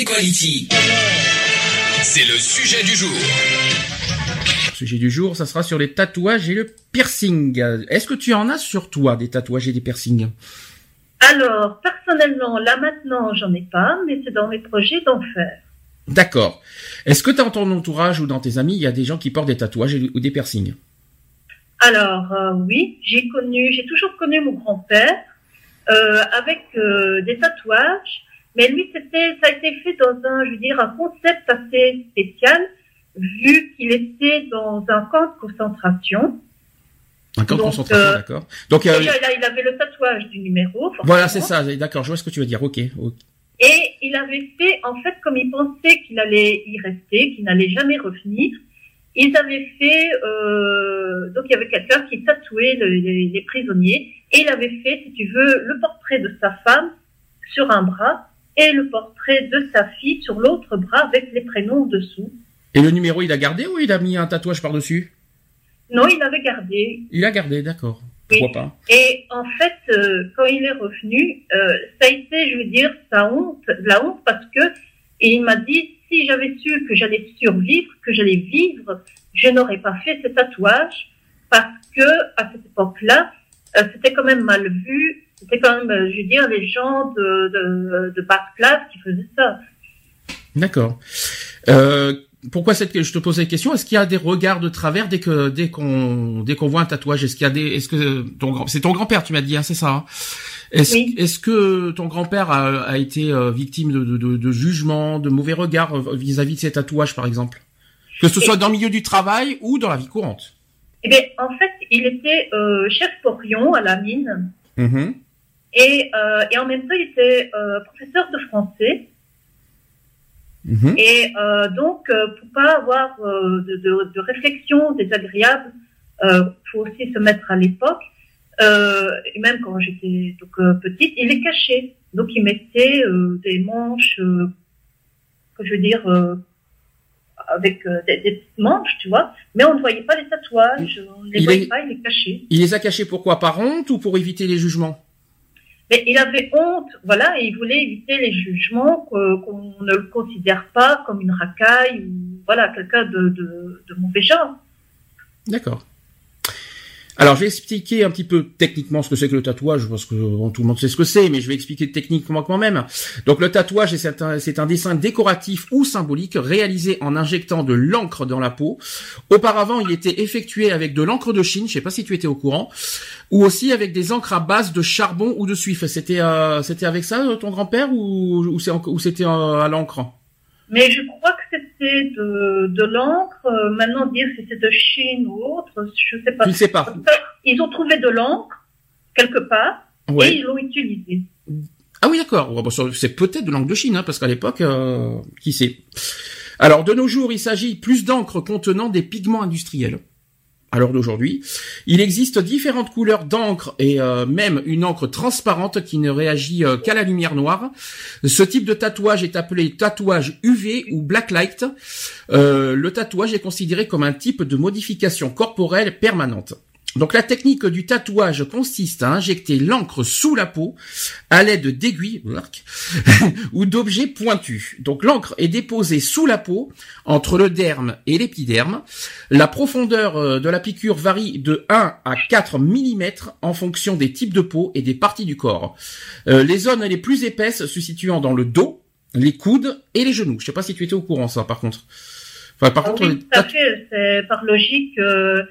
Equality. C'est le sujet du jour. Sujet du jour, ça sera sur les tatouages et le piercing. Est-ce que tu en as sur toi des tatouages et des piercings? Alors, personnellement, là maintenant, j'en ai pas, mais c'est dans mes projets d'en faire. D'accord. Est-ce que dans ton entourage ou dans tes amis, il y a des gens qui portent des tatouages ou des piercings? Alors, euh, oui, j'ai connu, j'ai toujours connu mon grand-père euh, avec euh, des tatouages, mais lui, c'était, ça a été fait dans un, je veux dire, un concept assez spécial, vu qu'il était dans un camp de concentration. Un camp de concentration, euh, d'accord. Donc euh, Déjà, il, avait le tatouage du numéro. voilà, c'est ça. D'accord, je vois ce que tu veux dire. Ok. Et il avait fait, en fait, comme il pensait qu'il allait y rester, qu'il n'allait jamais revenir, ils avaient fait, euh, donc il y avait quelqu'un qui tatouait le- les, les prisonniers, et il avait fait, si tu veux, le portrait de sa femme sur un bras, et le portrait de sa fille sur l'autre bras avec les prénoms dessous. Et le numéro, il a gardé ou il a mis un tatouage par-dessus? Non, il avait gardé. Il a gardé, d'accord. Oui. Pourquoi pas Et en fait, euh, quand il est revenu, euh, ça a été, je veux dire, sa honte, la honte parce que et il m'a dit si j'avais su que j'allais survivre, que j'allais vivre, je n'aurais pas fait ce tatouage parce que à cette époque-là, euh, c'était quand même mal vu. C'était quand même, euh, je veux dire, les gens de, de, de basse classe qui faisaient ça. D'accord. Euh, pourquoi cette je te pose cette question Est-ce qu'il y a des regards de travers dès que dès qu'on dès qu'on voit un tatouage? Est-ce qu'il y a des est-ce que ton grand c'est ton grand-père tu m'as dit hein, c'est ça hein? Est-ce Oui. est-ce que ton grand-père a, a été euh, victime de, de, de, de jugement, de mauvais regards euh, vis-à-vis de ses tatouages par exemple? Que ce soit dans le milieu du travail ou dans la vie courante Eh bien, en fait, il était euh, chef porion à la mine. Mhm. Et, euh, et en même temps, il était euh, professeur de français. Mhm. Et euh, donc, euh, pour pas avoir euh, de, de, de réflexion désagréable, euh, faut aussi se mettre à l'époque. Euh, et même quand j'étais donc euh, petite, il les cachait. Donc, il mettait euh, des manches, euh, que je veux dire, euh, avec euh, des, des petites manches, tu vois. Mais on ne voyait pas les tatouages, on ne les Il voyait est- pas, il les cachait. Il les a cachés pourquoi Par honte ou pour éviter les jugements? Mais il avait honte, voilà, et il voulait éviter les jugements, qu'on ne le considère pas comme une racaille ou voilà quelqu'un de, de mauvais genre. D'accord. Alors, je vais expliquer un petit peu techniquement ce que c'est que le tatouage, parce que bon, tout le monde sait ce que c'est, mais je vais expliquer techniquement quand même. Donc, le tatouage, c'est un, dessin décoratif ou symbolique réalisé en injectant de l'encre dans la peau. Auparavant, il était effectué avec de l'encre de Chine, je sais pas si tu étais au courant, ou aussi avec des encres à base de charbon ou de suif. C'était, euh, c'était avec ça ton grand-père ou c'était euh, à l'encre? Mais je crois que de, de l'encre. Euh, Maintenant, dire si c'est de Chine ou autre, je sais pas. Sais pas. Ils ont trouvé de l'encre quelque part et ils l'ont utilisée. Ah oui, d'accord. Ça, c'est peut-être de l'encre de Chine, hein, parce qu'à l'époque, euh, qui sait. Alors, de nos jours, il s'agit plus d'encre contenant des pigments industriels. À l'heure d'aujourd'hui, il existe différentes couleurs d'encre et euh, même une encre transparente qui ne réagit euh, qu'à la lumière noire. Ce type de tatouage est appelé tatouage UV ou blacklight. Euh, le tatouage est considéré comme un type de modification corporelle permanente. Donc la technique du tatouage consiste à injecter l'encre sous la peau à l'aide d'aiguilles ou d'objets pointus. Donc l'encre est déposée sous la peau, entre le derme et l'épiderme. La profondeur euh, de la piqûre varie de 1 à 4 mm en fonction des types de peau et des parties du corps. Euh, les zones les plus épaisses se situant dans le dos, les coudes et les genoux. Je sais pas si tu étais au courant ça par contre. Enfin par Ah contre oui, tout à fait. C'est par logique. euh,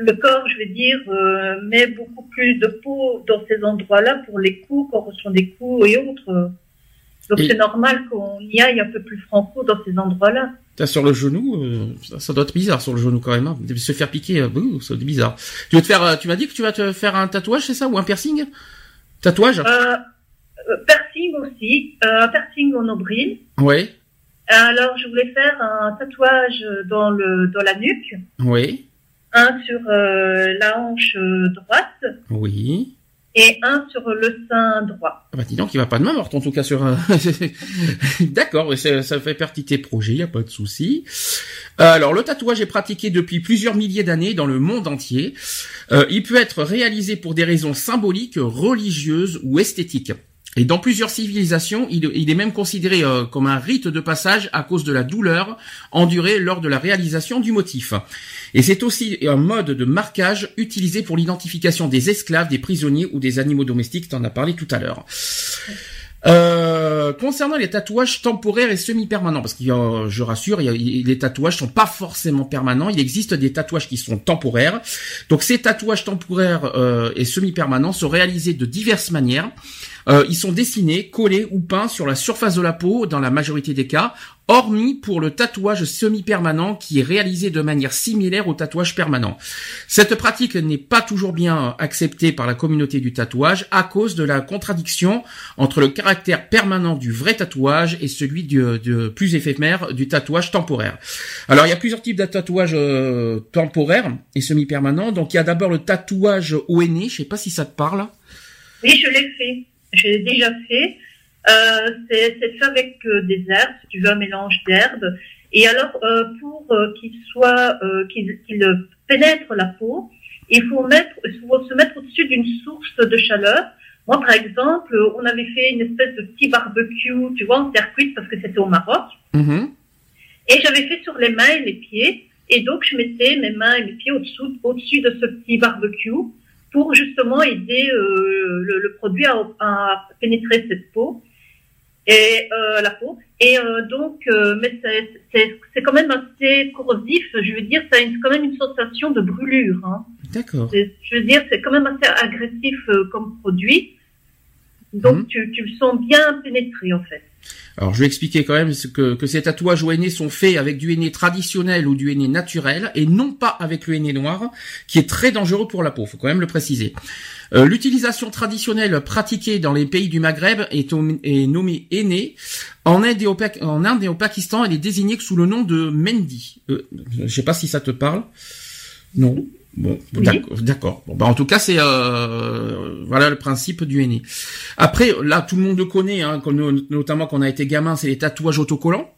le corps, je veux dire, euh, met beaucoup plus de peau dans ces endroits-là pour les coups, quand on reçoit des coups et autres. Donc Et- c'est normal qu'on y aille un peu plus franco dans ces endroits-là. T'as sur le genou, euh, ça, ça doit être bizarre sur le genou quand même. Hein. Se faire piquer, euh, bouh, c'est bizarre. Tu veux te faire, euh, tu m'as dit que tu vas te faire un tatouage, c'est ça, ou un piercing? Tatouage? Euh, euh, piercing aussi, euh, un piercing au nombril. Oui. Alors, je voulais faire un tatouage dans le dans la nuque, Oui. Un sur euh, la hanche euh, droite Oui. et un sur le sein droit. Ah Bah dis donc, il va pas de main morte en tout cas sur. un- D'accord, ça, fait partie de tes projets, y a pas de souci. Alors le tatouage est pratiqué depuis plusieurs milliers d'années dans le monde entier. Euh, il peut être réalisé pour des raisons symboliques, religieuses ou esthétiques. Et dans plusieurs civilisations, il, est même considéré euh, comme un rite de passage à cause de la douleur endurée lors de la réalisation du motif. Et c'est aussi un mode de marquage utilisé pour l'identification des esclaves, des prisonniers ou des animaux domestiques, t'en as parlé tout à l'heure. Euh, concernant les tatouages temporaires et semi-permanents, parce que je rassure, les tatouages sont pas forcément permanents. Il existe des tatouages qui sont temporaires. Donc ces tatouages temporaires euh, et semi-permanents sont réalisés de diverses manières. Euh, ils sont dessinés, collés ou peints sur la surface de la peau dans la majorité des cas, hormis pour le tatouage semi-permanent qui est réalisé de manière similaire au tatouage permanent. Cette pratique n'est pas toujours bien acceptée par la communauté du tatouage à cause de la contradiction entre le caractère permanent du vrai tatouage et celui du, plus éphémère du tatouage temporaire. Alors il y a plusieurs types de tatouages euh, temporaires et semi-permanents. Donc il y a d'abord le tatouage au henné, je sais pas si ça te parle. Oui, je l'ai fait. Je l'ai déjà fait. Euh, c'est fait avec euh, des herbes, si tu veux, un mélange d'herbes. Et alors, euh, pour euh, qu'il soit, euh, qu'il qu'il pénètre la peau, il faut mettre, il faut se mettre au-dessus d'une source de chaleur. Moi, par exemple, on avait fait une espèce de petit barbecue, tu vois, en terre cuite parce que c'était au Maroc. Mhm. Et j'avais fait sur les mains et les pieds. Et donc, je mettais mes mains et mes pieds au-dessus de ce petit barbecue pour justement aider euh, le, le produit à, à pénétrer cette peau et euh, la peau. Et euh, donc, euh, mais c'est, c'est, c'est quand même assez corrosif. Je veux dire, ça a une- quand même une sensation de brûlure. Hein. D'accord. Je veux dire, c'est quand même assez agressif euh, comme produit. Donc, Mhm. tu, tu le sens bien pénétré en fait. Alors je vais expliquer quand même que, que ces tatouages au henné sont faits avec du henné traditionnel ou du henné naturel et non pas avec le henné noir qui est très dangereux pour la peau, faut quand même le préciser. Euh, L'utilisation traditionnelle pratiquée dans les pays du Maghreb est, nommée henné. En Inde, et au, Pak- en Inde et au Pakistan, elle est désignée sous le nom de mendi. Euh, je sais pas si ça te parle. Non. Bon, Oui. d'accord. Bon, bah, en tout cas, c'est euh, voilà le principe du henné. Après, là, tout le monde le connaît, hein, notamment quand on a été gamin, c'est les tatouages autocollants.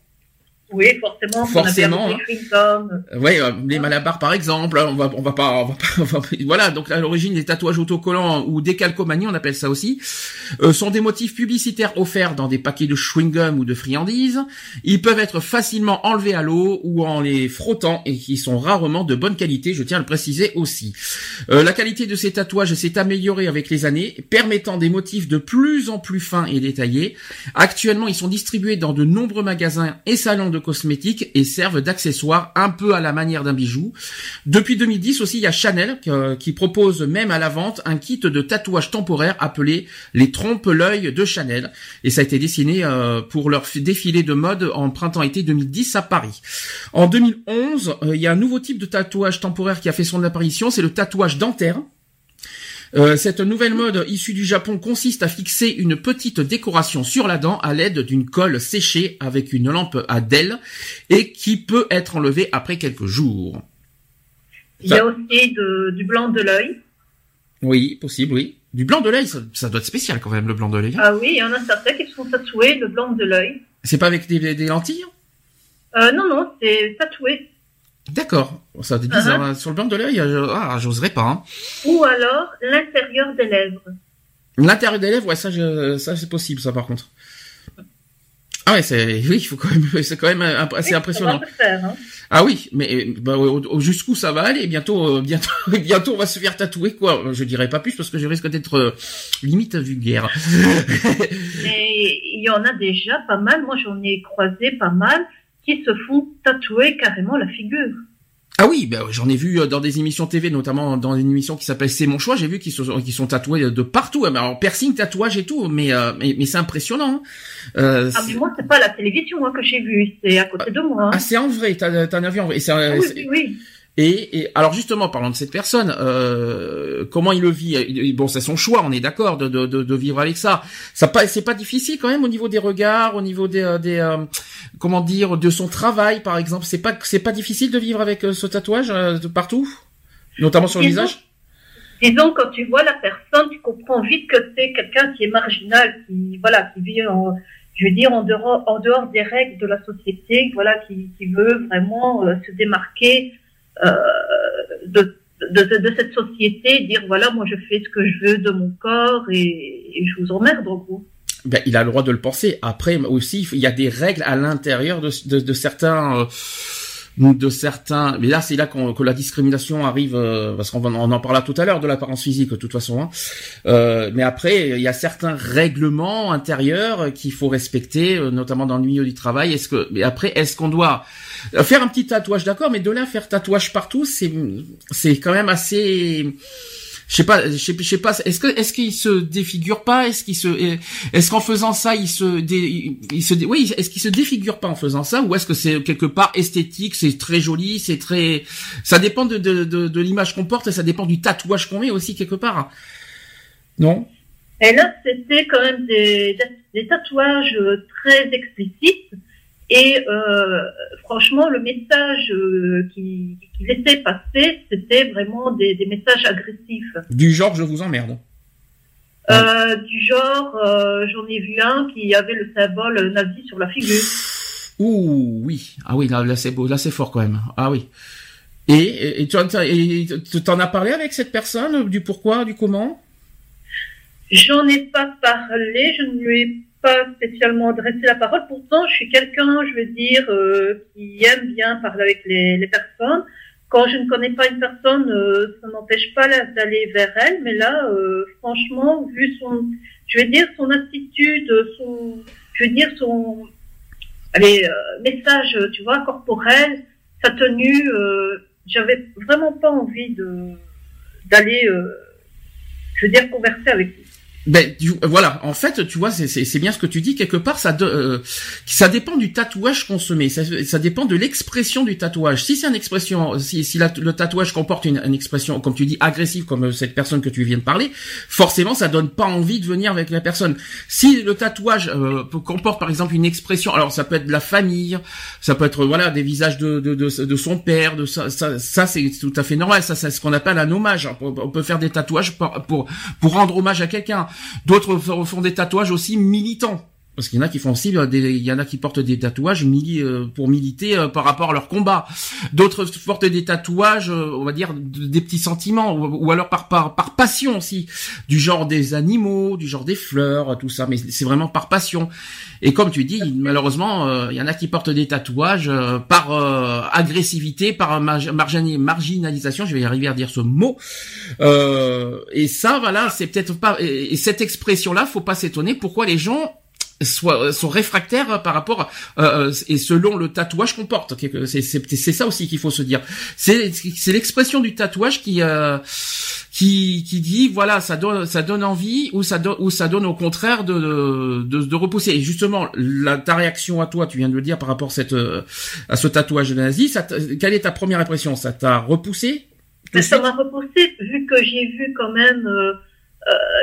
Oui, forcément. Forcément, hein. des. Euh, les malabars par exemple, hein, on va on va pas, on va pas, on va pas- voilà. Donc à l'origine, les tatouages autocollants ou décalcomanie, on appelle ça aussi, euh, sont des motifs publicitaires offerts dans des paquets de chewing-gum ou de friandises. Ils peuvent être facilement enlevés à l'eau ou en les frottant et qui sont rarement de bonne qualité. Je tiens à le préciser aussi. Euh, la qualité de ces tatouages s'est améliorée avec les années, permettant des motifs de plus en plus fins et détaillés. Actuellement, ils sont distribués dans de nombreux magasins et salons de cosmétiques et servent d'accessoires un peu à la manière d'un bijou. Depuis 2010 aussi, il y a Chanel euh, qui propose même à la vente un kit de tatouage temporaire appelé les trompe-l'œil de Chanel. Et ça a été dessiné euh, pour leur défilé de mode en printemps-été 2010 à Paris. En 2011, euh, il y a un nouveau type de tatouage temporaire qui a fait son apparition, c'est le tatouage dentaire. Euh, cette nouvelle mode issue du Japon consiste à fixer une petite décoration sur la dent à l'aide d'une colle séchée avec une lampe à DEL et qui peut être enlevée après quelques jours. Il y a aussi de- du blanc de l'œil. Oui, possible, oui. Du blanc de l'œil, ça, ça doit être spécial quand même, le blanc de l'œil. Ah oui, il y en a certains qui se font tatouer le blanc de l'œil. C'est pas avec des, des lentilles? Euh, non, non, c'est tatoué. D'accord. Ça c'est bizarre. hein. Sur le blanc de l'œil, euh, ah, j'oserais pas. Hein. Ou alors l'intérieur des lèvres. L'intérieur des lèvres, ouais, ça, je- ça c'est possible, ça par contre. Ah ouais, c'est, oui, il faut quand même, c'est quand même assez Oui, impressionnant. Faire, hein. Ah oui, mais euh, bah, jusqu'où ça va aller? Bientôt, euh, bientôt, bientôt, on va se faire tatouer quoi Je dirais pas plus parce que je risque d'être euh, limite vulgaire. Mais il y en a déjà pas mal. Moi, j'en ai croisé pas mal qui se font tatouer carrément la figure. ah oui, bah, j'en ai vu euh, dans des émissions TV, notamment dans une émission qui s'appelle C'est mon choix. J'ai vu qu'ils sont, qu'ils sont tatoués de partout. Alors piercing, tatouage et tout, mais euh, mais, mais c'est impressionnant. hein. Euh, Ah, mais moi, c'est pas la télévision hein, que j'ai vu, c'est à côté de moi. hein. ah, c'est en vrai, t'as t'as un avis en vrai. Ah oui, oui, oui. Et, alors justement, parlant de cette personne, euh, comment il le vit? Bon, c'est son choix, on est d'accord de, de, de, vivre avec ça. Ça pas, c'est pas difficile quand même au niveau des regards, au niveau des, euh, des euh, comment dire, de son travail, par exemple. C'est pas, c'est pas difficile de vivre avec ce tatouage de partout, notamment sur le visage? Disons, quand tu vois la personne, tu comprends vite que c'est quelqu'un qui est marginal, qui voilà, qui vit en, je veux dire, en dehors, en dehors des règles de la société, voilà, qui, qui veut vraiment se démarquer euh, de, de, de, cette société, dire voilà, moi je fais ce que je veux de mon corps et, je vous emmerde en gros. Ben, il a le droit de le penser. Après aussi, il y a des règles à l'intérieur de, de, de, certains. De certains, mais là c'est là que la discrimination arrive, euh, parce qu'on on en parlera tout à l'heure de l'apparence physique de toute façon. Hein. Euh, mais après, il y a certains règlements intérieurs qu'il faut respecter, euh, notamment dans le milieu du travail. Est-ce que, mais après, est-ce qu'on doit faire un petit tatouage, d'accord, mais de là faire tatouage partout, c'est c'est quand même assez je sais pas, je sais, pas. Est-ce que est-ce qu'il se défigure pas? Est-ce qu'il se est-ce qu'en faisant ça, il se il se oui, est-ce qu'il se défigure pas en faisant ça? Ou est-ce que c'est quelque part esthétique, c'est très joli, c'est très ça dépend de de, de, l'image qu'on porte et ça dépend du tatouage qu'on met aussi quelque part. Non? Et là, c'était quand même des, des tatouages très explicites et euh, franchement, le message euh, qui, qui laissait passer, c'était vraiment des, des, messages agressifs. Du genre, je vous emmerde. Euh, du genre, j'en ai vu un qui avait le symbole nazi sur la figure. Ouh, oui. Ah oui, là, là c'est beau, là c'est fort quand même. Ah oui. Et, et, tu en as parlé avec cette personne du pourquoi, du comment? J'en ai pas parlé, je ne lui ai pas spécialement adressé la parole. Pourtant, je suis quelqu'un, je veux dire, euh, qui aime bien parler avec les, personnes. Quand je ne connais pas une personne, euh, ça n'empêche pas d'aller vers elle. Mais là, euh, franchement, vu son, je veux dire, son attitude, son, je veux dire, son, allez, message, tu vois, corporel, sa tenue, j'avais vraiment pas envie de d'aller, je veux dire, converser avec lui. Ben voilà, en fait, tu vois, c'est bien ce que tu dis quelque part. Ça euh, ça dépend du tatouage qu'on se met. Ça, ça dépend de l'expression du tatouage. Si c'est une expression, si, si le tatouage comporte une, une, expression, comme tu dis, agressive, comme cette personne que tu viens de parler, forcément, ça donne pas envie de venir avec la personne. Si le tatouage euh, comporte par exemple une expression, alors ça peut être de la famille, ça peut être voilà des visages de de, de, de son père, de ça, ça, ça c'est tout à fait normal. Ça, c'est ce qu'on appelle un hommage. On peut faire des tatouages pour pour, pour rendre hommage à quelqu'un. D'autres font des tatouages aussi militants. Parce qu'il y en a qui font aussi, euh, il y en a qui portent des tatouages euh, pour militer euh, par rapport à leur combat. D'autres portent des tatouages, on va dire, des petits sentiments, ou, alors par, par, par passion aussi, du genre des animaux, du genre des fleurs, tout ça. Mais c'est vraiment par passion. Et comme tu dis, malheureusement, il y en a qui portent des tatouages par agressivité, par marginalisation. Je vais y arriver à dire ce mot. et ça, voilà, c'est peut-être pas. Et, et cette expression-là, faut pas s'étonner pourquoi les gens soit, euh, sont réfractaires par rapport euh, euh, et selon le tatouage qu'on porte. C'est ça aussi qu'il faut se dire. C'est c'est l'expression du tatouage qui qui qui dit voilà ça donne ça donne envie ou ça donne ou ça donne au contraire de de, de repousser. Et justement la, ta réaction à toi, tu viens de le dire par rapport à cette à ce tatouage de nazi. Ça quelle est ta première impression? Ça t'a repoussé? Ça m'a repoussé vu que j'ai vu quand même. Euh,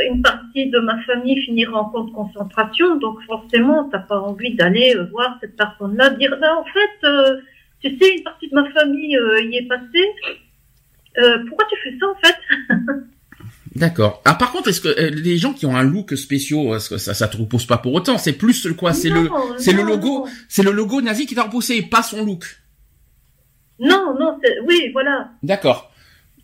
une partie de ma famille finira en camp de concentration, donc forcément, t'as pas envie d'aller euh, voir cette personne-là, dire, ben, en fait, euh, tu sais, une partie de ma famille y est passée. pourquoi tu fais ça en fait? D'accord. Ah par contre, est-ce que les gens qui ont un look spécial, est-ce que ça ça te repose pas pour autant? C'est plus quoi? C'est le c'est le logo, c'est le logo nazi qui t'a repoussé, pas son look? Non, non, oui, voilà. D'accord.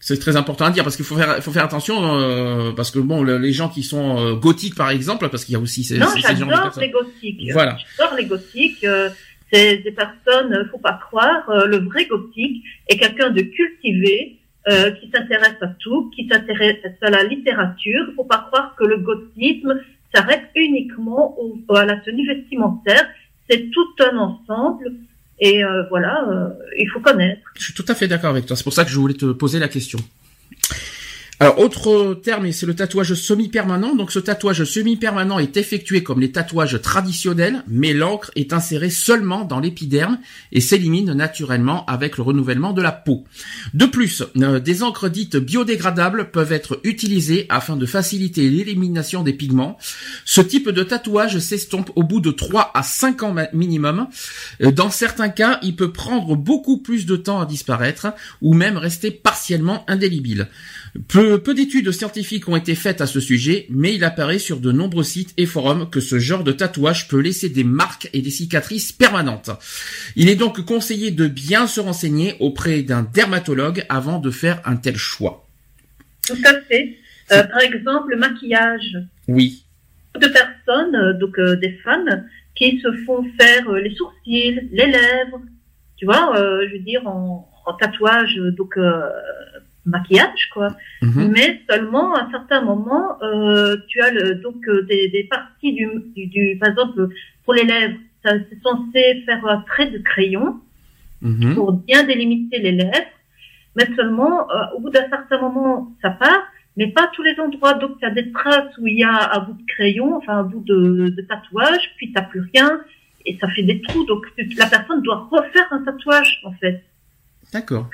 C'est très important à dire parce qu'il faut faire, faut faire attention euh, parce que bon, les gens qui sont euh, gothiques par exemple, parce qu'il y a aussi ces, non, j'adore les gothiques. Voilà. J'adore les gothiques. Euh, c'est des personnes, faut pas croire, le vrai gothique est quelqu'un de cultivé, qui s'intéresse à tout, qui s'intéresse à la littérature. Faut pas croire que le gothisme s'arrête uniquement à la tenue vestimentaire. C'est tout un ensemble. Et euh, voilà, euh, il faut connaître. Je suis tout à fait d'accord avec toi. C'est pour ça que je voulais te poser la question. Alors, autre terme, c'est le tatouage semi-permanent. Donc, ce tatouage semi-permanent est effectué comme les tatouages traditionnels, mais l'encre est insérée seulement dans l'épiderme et s'élimine naturellement avec le renouvellement de la peau. De plus, euh, des encres dites biodégradables peuvent être utilisées afin de faciliter l'élimination des pigments. Ce type de tatouage s'estompe au bout de 3 à 5 ans minimum. Euh, dans certains cas, il peut prendre beaucoup plus de temps à disparaître ou même rester partiellement indélébile. Peu, d'études scientifiques ont été faites à ce sujet, mais il apparaît sur de nombreux sites et forums que ce genre de tatouage peut laisser des marques et des cicatrices permanentes. Il est donc conseillé de bien se renseigner auprès d'un dermatologue avant de faire un tel choix. Tout à fait. Euh, par exemple, le maquillage. Oui. De personnes, euh, donc euh, des femmes, qui se font faire les sourcils, les lèvres, tu vois, je veux dire en, en tatouage, donc maquillage, quoi. Mhm. Mais seulement à certains moments, euh, tu as le, donc euh, des, des parties du, du, par exemple, pour les lèvres, c'est censé faire un trait de crayon mhm. pour bien délimiter les lèvres. Mais seulement, euh, au bout d'un certain moment, ça part, mais pas tous les endroits. Donc, tu as des traces où il y a un bout de crayon, enfin un bout de, de tatouage, puis tu plus rien, et ça fait des trous. Donc, la personne doit refaire un tatouage, en fait. D'accord.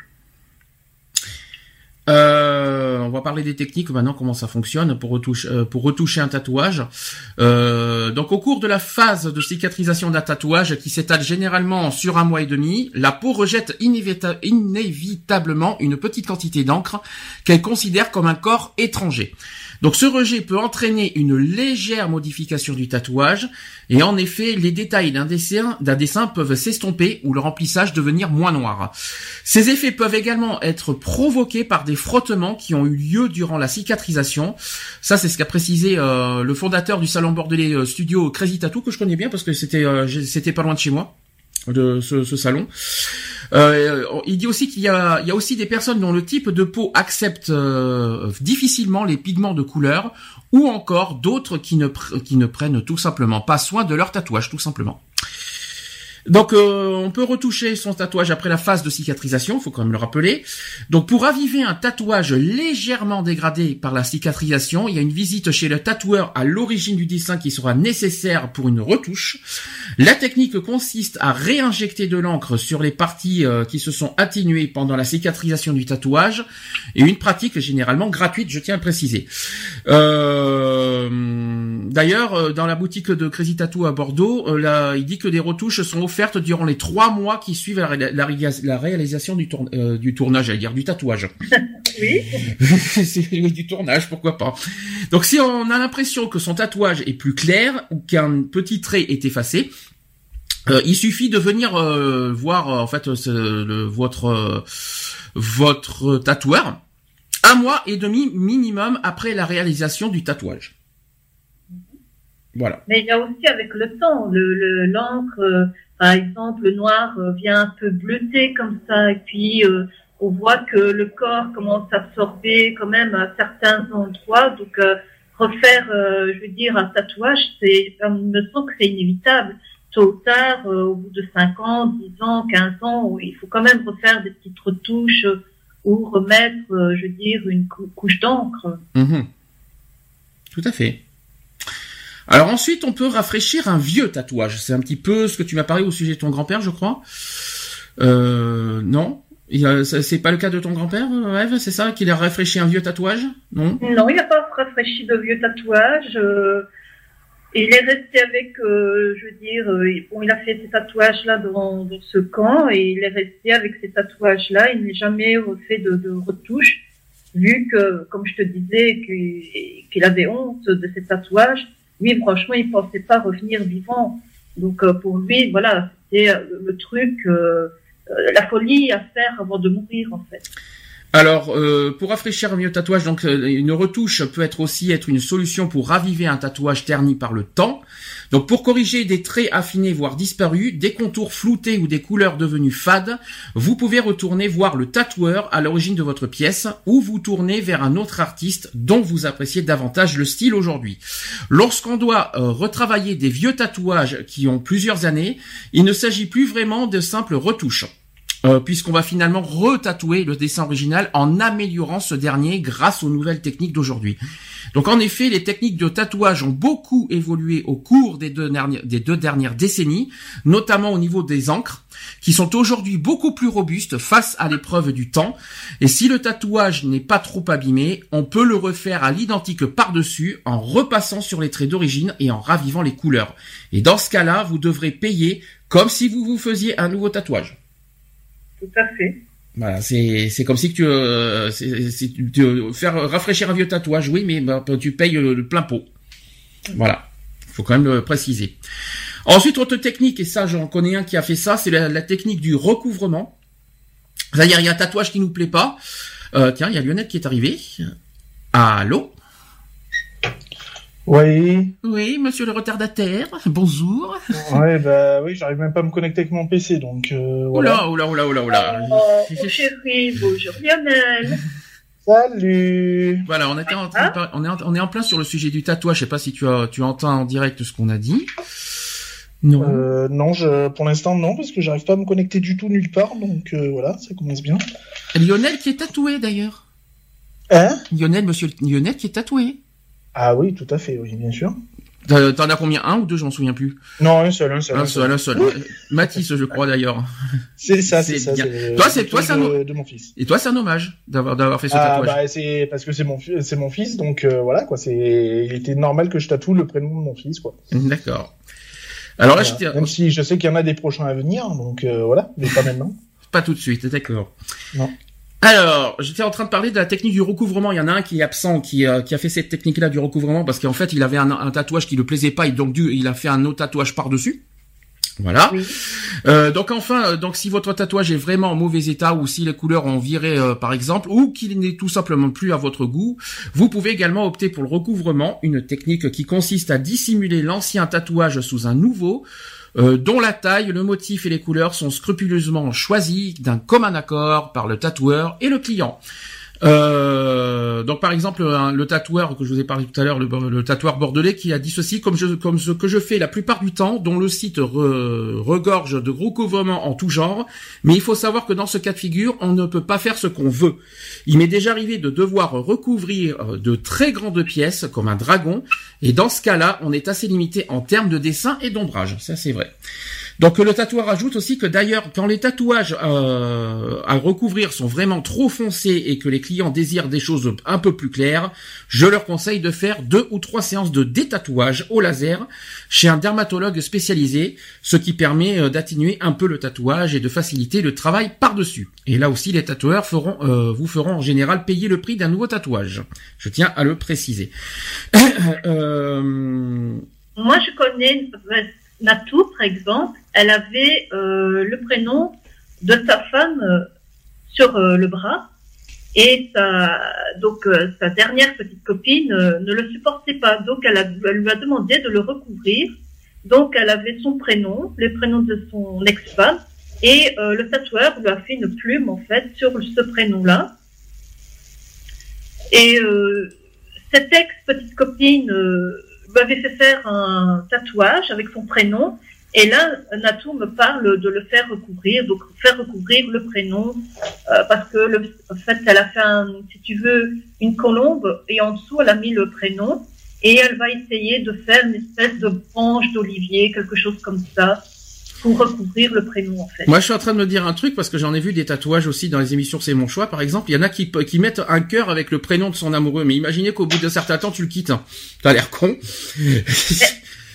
Euh, on va parler des techniques maintenant, comment ça fonctionne pour retoucher, euh, retoucher un tatouage. Euh, donc au cours de la phase de cicatrisation d'un tatouage qui s'étale généralement sur un mois et demi, la peau rejette inévitablement une petite quantité d'encre qu'elle considère comme un corps étranger. Donc ce rejet peut entraîner une légère modification du tatouage et en effet les détails d'un dessin, peuvent s'estomper ou le remplissage devenir moins noir. Ces effets peuvent également être provoqués par des frottements qui ont eu lieu durant la cicatrisation. Ça c'est ce qu'a précisé euh, le fondateur du salon bordelais euh, studio Crazy Tattoo que je connais bien parce que c'était euh, c'était pas loin de chez moi de ce, salon. Euh, il dit aussi qu'il y a, il y a aussi des personnes dont le type de peau accepte euh, difficilement les pigments de couleur, ou encore d'autres qui ne, qui ne prennent tout simplement pas soin de leur tatouage, tout simplement. Donc euh, on peut retoucher son tatouage après la phase de cicatrisation, faut quand même le rappeler. Donc pour raviver un tatouage légèrement dégradé par la cicatrisation, il y a une visite chez le tatoueur à l'origine du dessin qui sera nécessaire pour une retouche. La technique consiste à réinjecter de l'encre sur les parties euh, qui se sont atténuées pendant la cicatrisation du tatouage et une pratique généralement gratuite, je tiens à le préciser. Euh, d'ailleurs, dans la boutique de Crazy Tattoo à Bordeaux, il dit que des retouches sont offerte durant les trois mois qui suivent la, la, réalisation du, tour, euh, du tournage, à dire du tatouage. oui. C'est du tournage, pourquoi pas. Donc si on a l'impression que son tatouage est plus clair ou qu'un petit trait est effacé, euh, il suffit de venir euh, voir en fait le, votre votre tatoueur un mois et demi minimum après la réalisation du tatouage. Voilà. Mais il y a aussi avec le temps, le l'encre, par exemple, le noir euh, vient un peu bleuter comme ça, et puis euh, on voit que le corps commence à absorber quand même à certains endroits. Donc euh, refaire, je veux dire, un tatouage, c'est, il me semble que c'est inévitable. Tôt ou tard, au bout de 5 ans, 10 ans, 15 ans, il faut quand même refaire des petites retouches ou remettre, je veux dire, une couche d'encre. Mhm. Tout à fait. Alors ensuite, on peut rafraîchir un vieux tatouage. C'est un petit peu ce que tu m'as parlé au sujet de ton grand-père, je crois. Euh, non c'est pas le cas de ton grand-père, Eve C'est ça Qu'il a rafraîchi un vieux tatouage? Non? Non, il n'a pas rafraîchi de vieux tatouage. Euh, il est resté avec, euh, je veux dire, euh, bon, il a fait ses tatouages-là dans, dans, ce camp et il est resté avec ces tatouages-là. Il n'a jamais refait de, de retouches, vu que, comme je te disais, qu'il avait honte de ses tatouages lui, franchement, il pensait pas revenir vivant. Donc, euh, pour lui, voilà, c'était euh, le truc, euh, la folie à faire avant de mourir, en fait. Alors, pour rafraîchir un vieux tatouage, donc une retouche peut être aussi être une solution pour raviver un tatouage terni par le temps. Donc pour corriger des traits affinés voire disparus, des contours floutés ou des couleurs devenues fades, vous pouvez retourner voir le tatoueur à l'origine de votre pièce ou vous tourner vers un autre artiste dont vous appréciez davantage le style aujourd'hui. Lorsqu'on doit euh, retravailler des vieux tatouages qui ont plusieurs années, il ne s'agit plus vraiment de simples retouches. Euh, puisqu'on va finalement retatouer le dessin original en améliorant ce dernier grâce aux nouvelles techniques d'aujourd'hui. Donc en effet, les techniques de tatouage ont beaucoup évolué au cours des deux dernières, des deux dernières décennies, notamment au niveau des encres, qui sont aujourd'hui beaucoup plus robustes face à l'épreuve du temps. Et si le tatouage n'est pas trop abîmé, on peut le refaire à l'identique par-dessus en repassant sur les traits d'origine et en ravivant les couleurs. Et dans ce cas-là, vous devrez payer comme si vous vous faisiez un nouveau tatouage. Voilà, c'est comme si tu, euh, tu- faire rafraîchir un vieux tatouage, oui, mais bah, tu payes euh, le plein pot. Voilà, faut quand même le préciser. Ensuite, autre technique, et ça j'en connais un qui a fait ça, c'est la, la technique du recouvrement. C'est-à-dire, il y a un tatouage qui nous plaît pas. Euh, tiens, il y a Lionel qui est arrivé. Allô? Oui, Oui, monsieur le retardataire, bonjour. ouais, bah oui, j'arrive même pas à me connecter avec mon PC, donc euh, voilà. Oula, oula, oula, oula, oula. Oh, mon chéri, bonjour Lionel. Salut Voilà, on était en train de par- on est en, on est en plein sur le sujet du tatouage. Je sais pas si tu as, tu entends en direct ce qu'on a dit. Non. euh, Non, je, pour l'instant non, parce que j'arrive pas à me connecter du tout nulle part, donc euh, voilà, ça commence bien. Lionel qui est tatoué d'ailleurs. Hein? Lionel, monsieur Lionel qui est tatoué. Ah oui, tout à fait, oui, bien sûr. T'en t'en as combien Un ou deux, je m'en souviens plus? Non, un seul, un seul. Un seul, un seul. Ouais. Mathis, je crois d'ailleurs. C'est ça, c'est ça. Toi, c'est- toi, c'est un de, mon fils. Et toi, c'est un hommage d'avoir d'avoir fait ce Ah tatouage. bah c'est parce que c'est mon c'est mon fils, donc euh, voilà quoi. C'est il était normal que je tatoue le prénom de mon fils quoi. D'accord. Alors là, Voilà. j'étais Même si je sais qu'il y en a des prochains à venir, donc euh, voilà, mais pas maintenant. pas tout de suite, d'accord. Non. Alors, j'étais en train de parler de la technique du recouvrement. Il y en a un qui est absent, qui, euh, qui a fait cette technique-là du recouvrement parce qu'en fait, il avait un, un tatouage qui ne plaisait pas et donc dû, il a fait un autre tatouage par-dessus. Voilà. Oui. Euh, donc enfin, euh, donc si votre tatouage est vraiment en mauvais état ou si les couleurs ont viré euh, par exemple ou qu'il n'est tout simplement plus à votre goût, vous pouvez également opter pour le recouvrement, une technique qui consiste à dissimuler l'ancien tatouage sous un nouveau euh, dont la taille, le motif et les couleurs sont scrupuleusement choisis d'un commun accord par le tatoueur et le client. Euh, donc par exemple le tatoueur que je vous ai parlé tout à l'heure, le, le tatoueur bordelais qui a dit ceci comme ce que je fais la plupart du temps, dont le site re- regorge de recouvrements en tout genre, mais il faut savoir que dans ce cas de figure, on ne peut pas faire ce qu'on veut. Il m'est déjà arrivé de devoir recouvrir euh, de très grandes pièces comme un dragon, et dans ce cas-là, on est assez limité en termes de dessin et d'ombrage. Ça c'est vrai. Donc le tatoueur ajoute aussi que d'ailleurs quand les tatouages euh, à recouvrir sont vraiment trop foncés et que les clients désirent des choses un peu plus claires, je leur conseille de faire deux ou trois séances de détatouage au laser chez un dermatologue spécialisé, ce qui permet euh, d'atténuer un peu le tatouage et de faciliter le travail par-dessus. Et là aussi les tatoueurs feront, euh, vous feront en général payer le prix d'un nouveau tatouage. Je tiens à le préciser. Euh, Moi, je connais Natou, par exemple. Elle avait euh, le prénom de sa femme euh, sur euh, le bras. Et sa, donc euh, sa dernière petite copine ne le supportait pas. Donc elle, lui a demandé de le recouvrir. Donc elle avait son prénom, le prénom de son ex-femme. Et le tatoueur lui a fait une plume, en fait, sur ce prénom-là. Et cette ex-petite copine m'avait fait faire un tatouage avec son prénom. Et là, Natou me parle de le faire recouvrir, donc faire recouvrir le prénom, euh, parce que le, en fait, elle a fait, un, si tu veux, une colombe et en dessous, elle a mis le prénom. Et elle va essayer de faire une espèce de branche d'olivier, quelque chose comme ça, pour recouvrir le prénom, en fait. Moi, je suis en train de me dire un truc parce que j'en ai vu des tatouages aussi dans les émissions C'est mon choix, par exemple. Il y en a qui, qui mettent un cœur avec le prénom de son amoureux. Mais imaginez qu'au bout d'un certain temps, tu le quittes. T'as l'air con.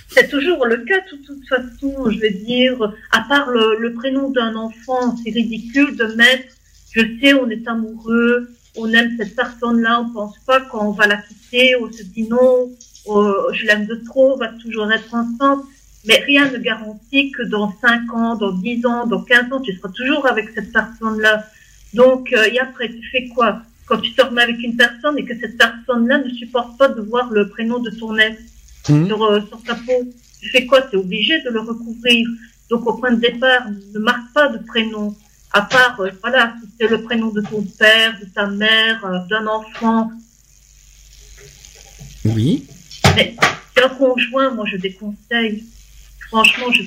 C'est toujours le cas, de toute façon, je vais dire, à part le, le prénom d'un enfant, c'est ridicule de mettre, je sais, on est amoureux, on aime cette personne-là, on pense pas quand on va la quitter, on se dit non, oh, je l'aime de trop, on va toujours être ensemble. Mais rien ne garantit que dans 5 ans, dans 10 ans, dans 15 ans, tu seras toujours avec cette personne-là. Donc, euh, et après, tu fais quoi? Quand tu te remets avec une personne et que cette personne-là ne supporte pas de voir le prénom de ton ex? Sur, euh, sur ta peau, tu fais quoi? Tu es obligé de le recouvrir. Donc, au point de départ, ne marque pas de prénom. À part, euh, voilà, si c'est le prénom de ton père, de ta mère, euh, d'un enfant. Oui. Mais un conjoint, moi, je déconseille. Franchement, je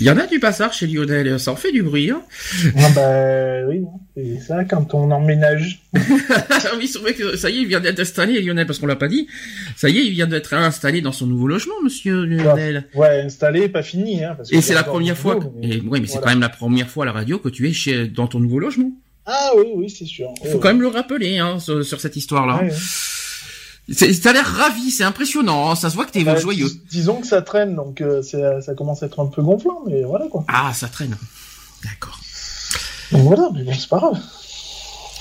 Il y en a du passage chez Lionel, ça en fait du bruit. Hein ah bah oui, c'est ça quand on emménage. oui, c'est vrai que ça y est, il vient d'être installé, Lionel, parce qu'on l'a pas dit. Ça y est, il vient d'être installé dans son nouveau logement, monsieur Lionel. Ouais, installé, pas fini. Hein, parce et c'est la première fois. Mais... oui, mais c'est quand même la première fois à la radio que tu es chez dans ton nouveau logement. Ah oui, oui, c'est sûr. Il faut quand même le rappeler hein, sur, cette histoire-là. Ouais, T'as l'air ravi, c'est impressionnant, hein, ça se voit que t'es bah, joyeux. disons que ça traîne, donc euh, ça commence à être un peu gonflant, mais voilà quoi. Ah, ça traîne. D'accord. Voilà, mais bon, c'est pas grave.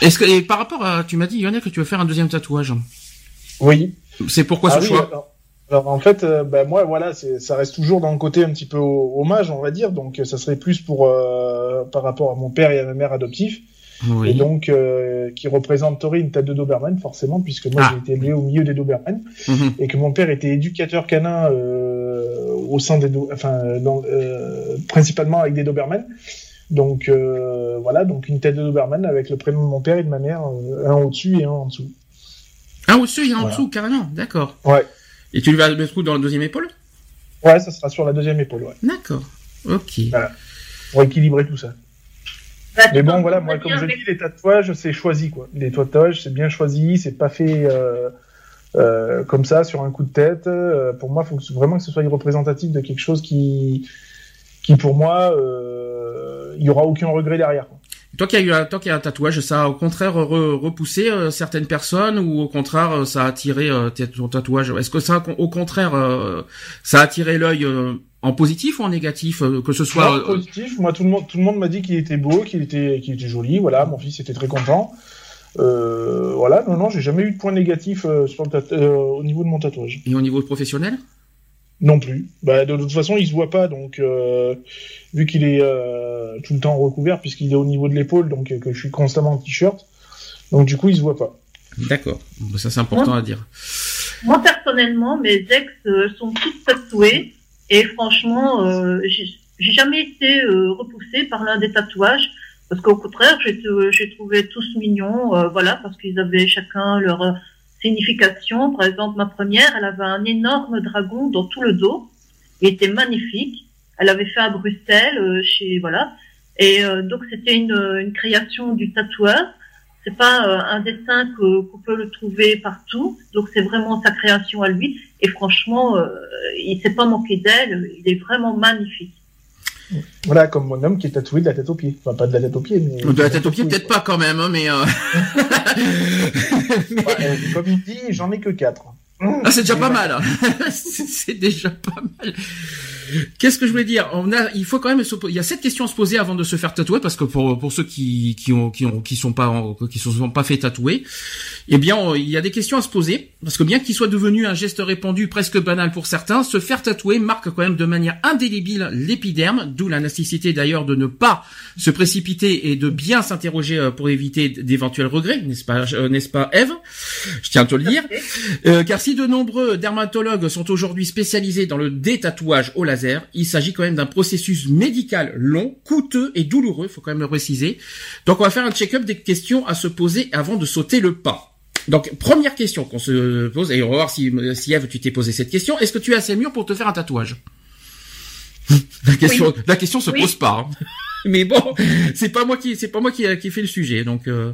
Est-ce que, et par rapport à, tu m'as dit, Yonel, que tu veux faire un deuxième tatouage. Oui. C'est pourquoi ce ah choix? alors, en fait, euh, bah, moi, voilà, ça reste toujours dans le côté un petit peu hommage, on va dire, donc ça serait plus pour euh, par rapport à mon père et à ma mère adoptifs et donc euh, qui représenterait une tête de Doberman forcément puisque moi ah. j'ai été élevé au milieu des Doberman mhm. et que mon père était éducateur canin euh, au sein des enfin dans, euh, principalement avec des Doberman. Donc euh, voilà donc une tête de Doberman avec le prénom de mon père et de ma mère un au-dessus et un en dessous. Un au-dessus et un en dessous carrément d'accord. Ouais. Et tu vas le où dans la deuxième épaule? Ouais ça sera sur la deuxième épaule ouais. D'accord ok. Voilà. pour équilibrer tout ça bah, mais bon, voilà, moi, comme je dis, les tatouages, c'est choisi, quoi. Les tatouages, c'est bien choisi, c'est pas fait euh, euh, comme ça, sur un coup de tête. Euh, pour moi, il faut vraiment que ce soit représentatif de quelque chose qui, qui pour moi, euh, il y aura aucun regret derrière. Quoi. Toi qui as eu un, toi qui as un tatouage, ça a au contraire repoussé euh, certaines personnes ou au contraire ça a attiré ton tatouage? Est-ce que ça, au contraire, ça a attiré l'œil en positif ou en négatif euh, que ce soit euh, positif. Moi tout le monde tout le monde m'a dit qu'il était beau qu'il était qu'il était joli. Voilà mon fils était très content. Euh, voilà. Non non j'ai jamais eu de point négatif euh, sur le au niveau de mon tatouage. Et au niveau professionnel? Non plus. Bah, de toute façon il se voit pas donc vu qu'il est tout le temps recouvert puisqu'il est au niveau de l'épaule donc que je suis constamment en t-shirt donc du coup il se voit pas. D'accord. Ça c'est important à dire. moi personnellement mes ex sont tous tatoués et franchement, euh, j'ai jamais été euh, repoussée par l'un des tatouages, parce qu'au contraire, j'ai trouvé tous mignons, euh, voilà, parce qu'ils avaient chacun leur signification. Par exemple, ma première, elle avait un énorme dragon dans tout le dos, il était magnifique. Elle avait fait à Bruxelles, chez voilà, et donc c'était une, une création du tatoueur c'est pas euh, un dessin qu'on peut le trouver partout, donc c'est vraiment sa création à lui. Et franchement, euh, il s'est pas manqué d'elle, il est vraiment magnifique. Voilà, comme mon homme qui est tatoué de la tête aux pieds. Enfin, pas de la tête aux pieds, mais... De la tête aux pieds, peut-être pas quand même, hein, mais... Euh... comme il dit, j'en ai que quatre. Ah, c'est déjà pas mal. Hein. c'est déjà pas mal. Qu'est-ce que je voulais dire? On a, il faut quand même, il y a cette question à se poser avant de se faire tatouer, parce que pour pour ceux qui qui ont qui ont qui sont pas qui sont pas fait tatouer, eh bien il y a des questions à se poser, parce que bien qu'il soit devenu un geste répandu presque banal pour certains, se faire tatouer marque quand même de manière indélébile l'épiderme, d'où la nécessité d'ailleurs de ne pas se précipiter et de bien s'interroger euh, pour éviter d'éventuels regrets, n'est-ce pas, euh, n'est-ce pas, Eve? Je tiens à te le dire, euh, car si de nombreux dermatologues sont aujourd'hui spécialisés dans le détatouage au laser il s'agit quand même d'un processus médical long, coûteux et douloureux, faut quand même le préciser. Donc on va faire un check-up des questions à se poser avant de sauter le pas. Donc première question qu'on se pose, et on va voir si, si Eve tu t'es posé cette question, est-ce que tu es assez mûr pour te faire un tatouage? La question, la question se pose pas. Hein. Mais bon, c'est pas moi qui, c'est pas moi qui, qui fait le sujet. Donc, euh,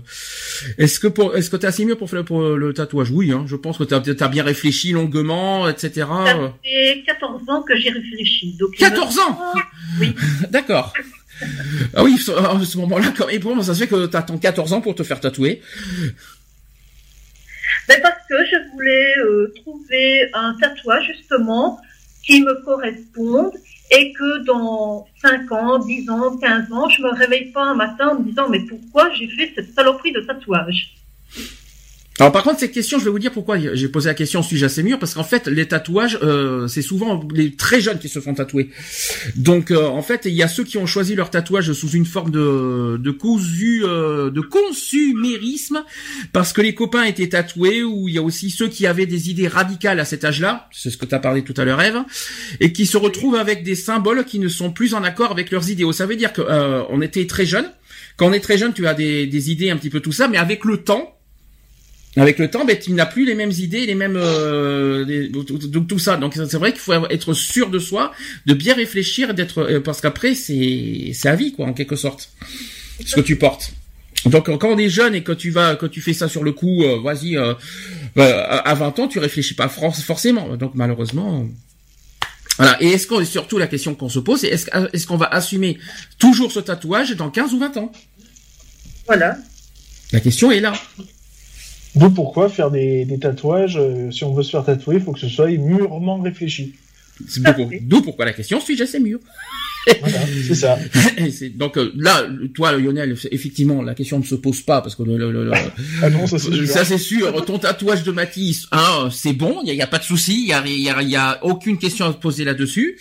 est-ce que pour, est-ce que t'es assez mieux pour faire pour le tatouage? Oui, hein, je pense que t'as, as bien réfléchi longuement, etc. Ça fait 14 ans que j'ai réfléchi. Donc 14 ans? Oui. D'accord. Ah oui, à ce moment-là, et pour moi, ça se fait que t'attends 14 ans pour te faire tatouer. Ben parce que je voulais euh, trouver un tatouage justement qui me corresponde et que dans 5 ans, 10 ans, 15 ans, je me réveille pas un matin en me disant mais pourquoi j'ai fait cette saloperie de tatouage? Alors par contre cette question, je vais vous dire pourquoi j'ai posé la question suis-je assez mûr? Parce qu'en fait les tatouages euh, c'est souvent les très jeunes qui se font tatouer. Donc euh, en fait il y a ceux qui ont choisi leur tatouage sous une forme de de cousu euh, de consumérisme parce que les copains étaient tatoués ou il y a aussi ceux qui avaient des idées radicales à cet âge-là, c'est ce que tu as parlé tout à l'heure Eve, et qui se retrouvent avec des symboles qui ne sont plus en accord avec leurs idéaux. Ça veut dire que on était très jeunes. Quand on est très jeune, tu as des, des idées un petit peu tout ça, mais avec le temps, Avec le temps, ben, tu n'as plus les mêmes idées, les mêmes, euh, tout, tout, ça. Donc c'est vrai qu'il faut être sûr de soi, de bien réfléchir, d'être, euh, parce qu'après c'est, c'est à vie quoi, en quelque sorte, ce que tu portes. Donc quand on est jeune et que tu vas, que tu fais ça sur le coup, euh, vas-y, bah, à 20 ans, tu réfléchis pas forcément. Donc malheureusement. Voilà. Et est-ce qu'on, surtout la question qu'on se pose, c'est est-ce, est-ce qu'on va assumer toujours ce tatouage dans 15 ou 20 ans? Voilà. La question est là. D'où pourquoi faire des, tatouages, euh, si on veut se faire tatouer, il faut que ce soit mûrement réfléchi. D'où pourquoi la question suis-je assez mûr c'est ça. donc euh, là, toi, Lionel, effectivement, la question ne se pose pas parce que le, ah non, ça c'est sûr. Ton tatouage de Matisse, hein, c'est bon, il y a, pas de souci, il y a, y, a, aucune question à se poser là-dessus.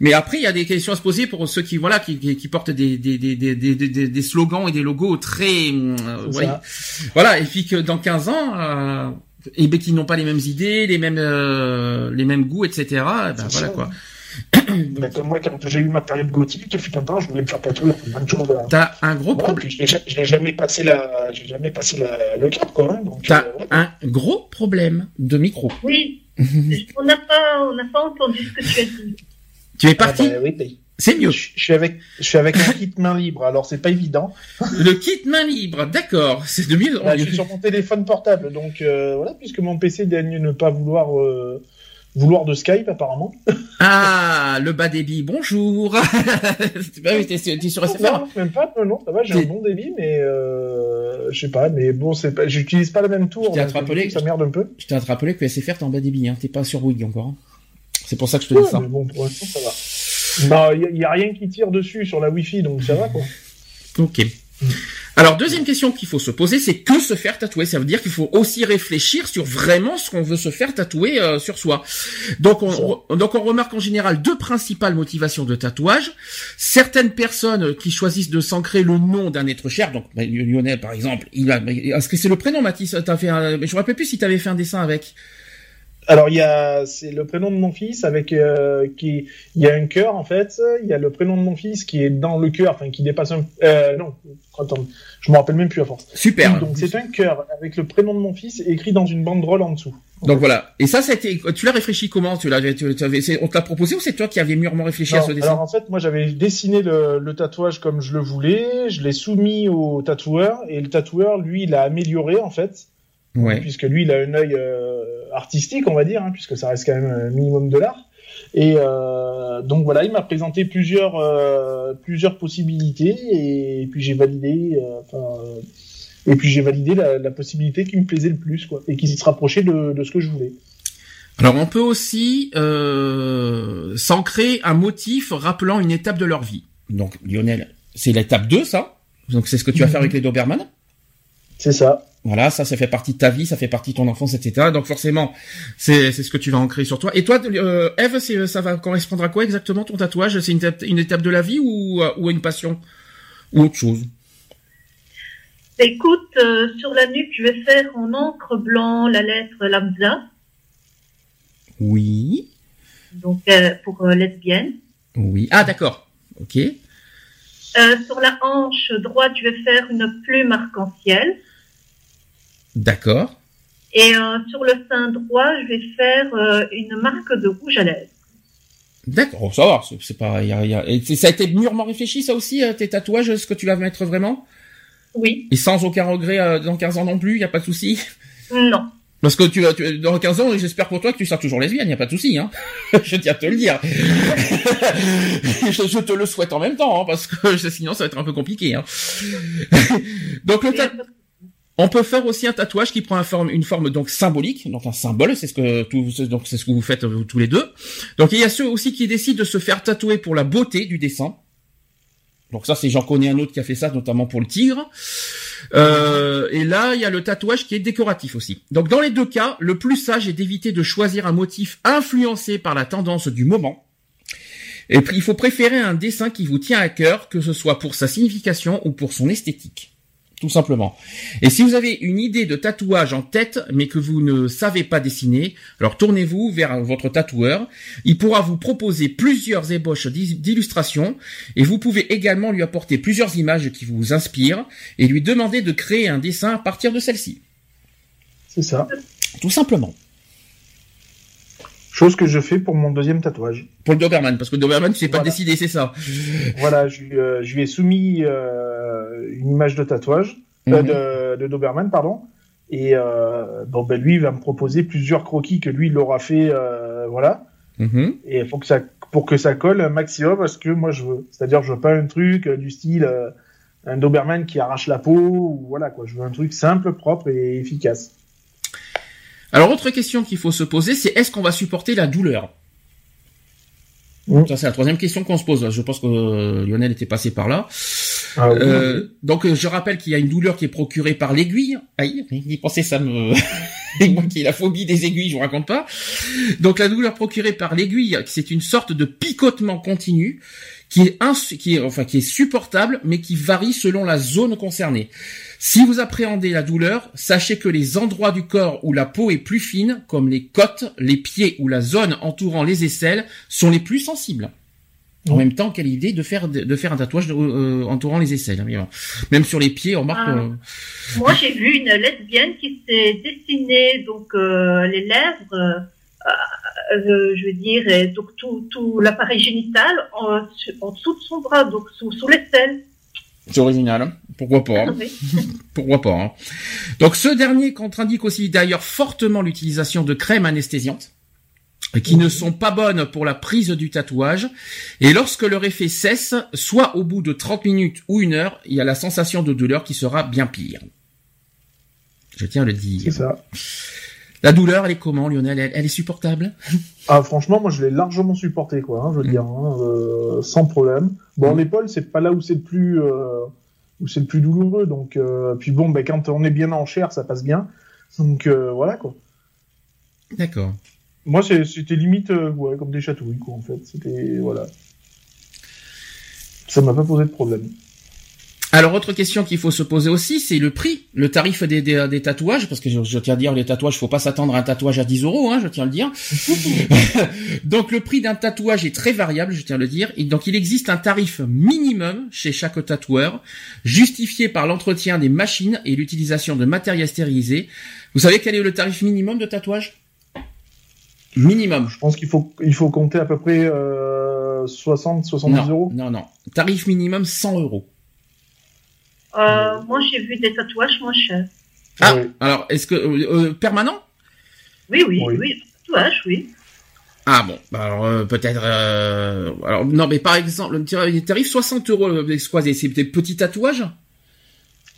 Mais après, il y a des questions à se poser pour ceux qui voilà qui, qui, portent des des, des, des, des, des slogans et des logos très euh, voilà et puis que dans 15 ans. Euh, et ben qui n'ont pas les mêmes idées, les mêmes euh, les mêmes goûts, etc. Ben voilà quoi. Mais comme moi, quand j'ai eu ma période gothique, fut un temps, je voulais me faire tatouer plein de choses. T'as un gros problème. Je n'ai jamais passé la, j'ai jamais passé la, le cap, quoi. Hein, T'as euh, un gros problème de micro. Oui. on n'a pas, on n'a pas entendu ce que tu as dit. Tu es parti. Ah bah, oui, c'est mieux. Je, suis avec, je suis avec un kit main libre, alors c'est pas évident. Le kit main libre, d'accord. C'est de mieux. Bah, je suis sur mon téléphone portable, donc euh, voilà, puisque mon PC daigne ne pas vouloir. Euh, vouloir de Skype apparemment. Ah, le bas débit, bonjour. bah oui, t'es, sur SFR. Non, même pas, non, ça va, j'ai un bon débit, mais euh, je sais pas, mais bon, c'est pas, j'utilise pas le même tour. Je t'ai rappelé, ça merde un peu. Je t'ai rappelé que SFR t'es en bas débit, hein, t'es pas sur Wii encore. Hein. C'est pour ça que je te dis ça. Mais bon, pour l'instant, ça va. il y, a rien qui tire dessus sur la Wi-Fi, donc ça va quoi. Ok. Alors deuxième question qu'il faut se poser, c'est que se faire tatouer? Ça veut dire qu'il faut aussi réfléchir sur vraiment ce qu'on veut se faire tatouer euh, sur soi. Donc on, donc on remarque en général deux principales motivations de tatouage. Certaines personnes qui choisissent de s'ancrer le nom d'un être cher, donc bah, Lionel par exemple, il a, est-ce que c'est le prénom Mathis? T'as fait, un, je me rappelle plus si tu avais fait un dessin avec. Alors il y a c'est le prénom de mon fils avec euh, qui il y a un cœur en fait, il y a le prénom de mon fils qui est dans le cœur, enfin qui dépasse un euh, non attends je me rappelle même plus à force. Super. Donc c'est un cœur avec le prénom de mon fils écrit dans une banderole en dessous. Donc voilà. Et ça, c'était, tu l'as réfléchi comment? Tu avais, on te l'a proposé ou c'est toi qui avais mûrement réfléchi à ce dessin? Alors en fait, moi j'avais dessiné le, le, tatouage comme je le voulais, je l'ai soumis au tatoueur et le tatoueur, lui, il a amélioré en fait. Ouais. Puisque lui, il a un œil euh, artistique, on va dire, hein, puisque ça reste quand même un minimum de l'art. Et euh, donc voilà, il m'a présenté plusieurs euh, plusieurs possibilités et puis j'ai validé. Euh, enfin, et puis j'ai validé la, la, possibilité qui me plaisait le plus, quoi, et qui se rapprochait de, de ce que je voulais. Alors on peut aussi euh, s'ancrer un motif rappelant une étape de leur vie. Donc Lionel, c'est l'étape 2 ça? Donc c'est ce que tu vas faire avec les Doberman? C'est ça. Voilà, ça, ça fait partie de ta vie, ça fait partie de ton enfance, etc. Donc forcément, c'est c'est ce que tu vas ancrer sur toi. Et toi, euh, Eve, ça va correspondre à quoi exactement ton tatouage? C'est une, une, étape de la vie ou, euh, ou une passion? Ou autre chose? Écoute, euh, sur la nuque, je vais faire en encre blanc la lettre Lamza. Oui. Donc euh, pour lesbienne. Oui. Ah d'accord. Ok. sur la hanche droite, je vais faire une plume arc-en-ciel. D'accord. Et euh, sur le sein droit, je vais faire euh, une marque de rouge à lèvres. D'accord, ça va, c'est pas, y a, y a... Et ça a été mûrement réfléchi, ça aussi, euh, tes tatouages, ce que tu vas mettre vraiment? Oui. Et sans aucun regret dans 15 ans non plus, y a pas de souci? Non. Parce que tu, tu dans 15 ans, j'espère pour toi que tu seras toujours lesbienne, y a pas de souci, hein. je tiens à te le dire. je, te le souhaite en même temps, hein, parce que sinon ça va être un peu compliqué. Hein. Donc le tatouage... On peut faire aussi un tatouage qui prend une forme, donc symbolique, donc un symbole, c'est ce que donc c'est ce que vous faites tous les deux. Donc il y a ceux aussi qui décident de se faire tatouer pour la beauté du dessin. Donc ça, c'est j'en connais un autre qui a fait ça, notamment pour le tigre. Euh, et là, il y a le tatouage qui est décoratif aussi. Donc dans les deux cas, le plus sage est d'éviter de choisir un motif influencé par la tendance du moment. Et puis il faut préférer un dessin qui vous tient à cœur, que ce soit pour sa signification ou pour son esthétique tout simplement. Et si vous avez une idée de tatouage en tête, mais que vous ne savez pas dessiner, alors tournez-vous vers votre tatoueur. Il pourra vous proposer plusieurs ébauches d'illustrations, et vous pouvez également lui apporter plusieurs images qui vous inspirent, et lui demander de créer un dessin à partir de celles-ci. C'est ça. Tout simplement. Chose que je fais pour mon deuxième tatouage. Pour le Doberman, parce que le Doberman, tu sais pas décider, c'est ça. Voilà, je, euh, je, lui ai soumis euh, une image de tatouage, euh, mhm. de, de, Doberman, pardon. Et euh, bon, ben lui, il va me proposer plusieurs croquis que lui, il aura fait, euh, voilà. Mhm. Et il faut que ça, pour que ça colle un maximum parce que moi, je veux. C'est-à-dire, je veux pas un truc du style un Doberman qui arrache la peau, ou voilà quoi. Je veux un truc simple, propre et efficace. Alors, autre question qu'il faut se poser, c'est est-ce qu'on va supporter la douleur Ça, c'est la troisième question qu'on se pose. Je pense que euh, Lionel était passé par là. Ah euh, donc, je rappelle qu'il y a une douleur qui est procurée par l'aiguille. Aïe, il pensait ça me... moi qui ai la phobie des aiguilles, je vous raconte pas. Donc, la douleur procurée par l'aiguille, c'est une sorte de picotement continu qui est, qui est, enfin, qui est supportable, mais qui varie selon la zone concernée. Si vous appréhendez la douleur, sachez que les endroits du corps où la peau est plus fine, comme les côtes, les pieds ou la zone entourant les aisselles, sont les plus sensibles. En même temps, quelle idée de faire de faire un tatouage euh, entourant les aisselles. Hein, même sur les pieds, on remarque. Ah. Moi, j'ai vu une lesbienne qui s'est dessinée donc euh, les lèvres euh, je veux dire, donc tout, tout l'appareil génital en, en, dessous de son bras, donc sous, sous l'aisselle. C'est original, hein. pourquoi pas hein. Pourquoi pas hein. Donc ce dernier contre-indique aussi d'ailleurs fortement l'utilisation de crèmes anesthésiantes qui ne sont pas bonnes pour la prise du tatouage. Et lorsque leur effet cesse, soit au bout de 30 minutes ou une heure, il y a la sensation de douleur qui sera bien pire. Je tiens à le dire. C'est ça. La douleur, elle est comment, Lionel? Elle, est supportable? Ah, franchement, moi, je l'ai largement supporté, quoi. Hein, je veux dire, hein, euh, sans problème. Bon, mm. l'épaule, c'est pas là où c'est le plus euh, où c'est le plus douloureux. Donc, euh, puis bon, ben quand on est bien en chair, ça passe bien. Donc voilà, quoi. D'accord. Moi, c'était limite, ouais, comme des chatouilles, quoi. En fait, c'était voilà. Ça m'a pas posé de problème. Alors autre question qu'il faut se poser aussi, c'est le prix, le tarif des, des, tatouages, parce que je, tiens à dire les tatouages, faut pas s'attendre à un tatouage à 10 euros, hein, je tiens à le dire. donc le prix d'un tatouage est très variable, je tiens à le dire. Et donc il existe un tarif minimum chez chaque tatoueur, justifié par l'entretien des machines et l'utilisation de matériel stérilisé. Vous savez quel est le tarif minimum de tatouage? Minimum. Je pense qu'il faut il faut compter à peu près euh, 60 70 euros. Non non, tarif minimum 100 euros. Euh, moi, j'ai vu des tatouages moins chers. Ah, alors, est-ce que euh, euh, permanent? Oui, oui, oui, oui, tatouage, oui. Ah bon, bah alors peut-être. alors non, mais par exemple, le tarif 60 euros, c'est des petits tatouages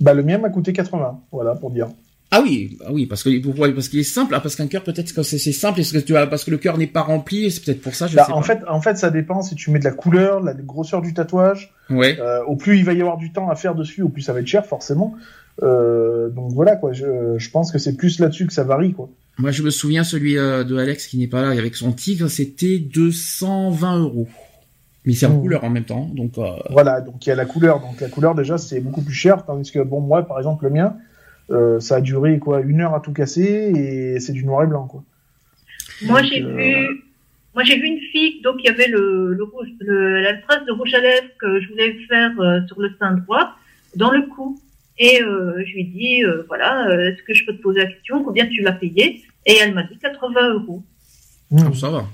Bah le mien m'a coûté 80, voilà pour dire. Ah oui, ah oui, parce que pourquoi Parce qu'il est simple, hein, parce qu'un cœur peut-être que c'est simple, parce que tu as, parce que le cœur n'est pas rempli, c'est peut-être pour ça. Je bah, en fait, en fait, ça dépend si tu mets de la couleur, la grosseur du tatouage. Ouais. Euh, au plus il va y avoir du temps à faire dessus, au plus ça va être cher forcément. Euh, donc voilà quoi. Je, je pense que c'est plus là-dessus que ça varie quoi. Moi, je me souviens celui euh, de Alex qui n'est pas là avec son tigre, c'était 220 euros. Mais c'est en mmh. couleur en même temps, donc. Euh... Voilà, donc il y a la couleur. Donc la couleur déjà c'est beaucoup plus cher, tandis que bon moi par exemple le mien euh, ça a duré quoi une heure à tout casser et c'est du noir et blanc quoi. Moi j'ai euh, vu, moi j'ai vu une fille donc il y avait le, le rouge, le, la trace de rouge à lèvres que je voulais faire euh, sur le sein droit dans le cou et je lui dis voilà est-ce que je peux te poser la question combien tu l'as payé? Et elle m'a dit 80 euros. Mmh. ça va.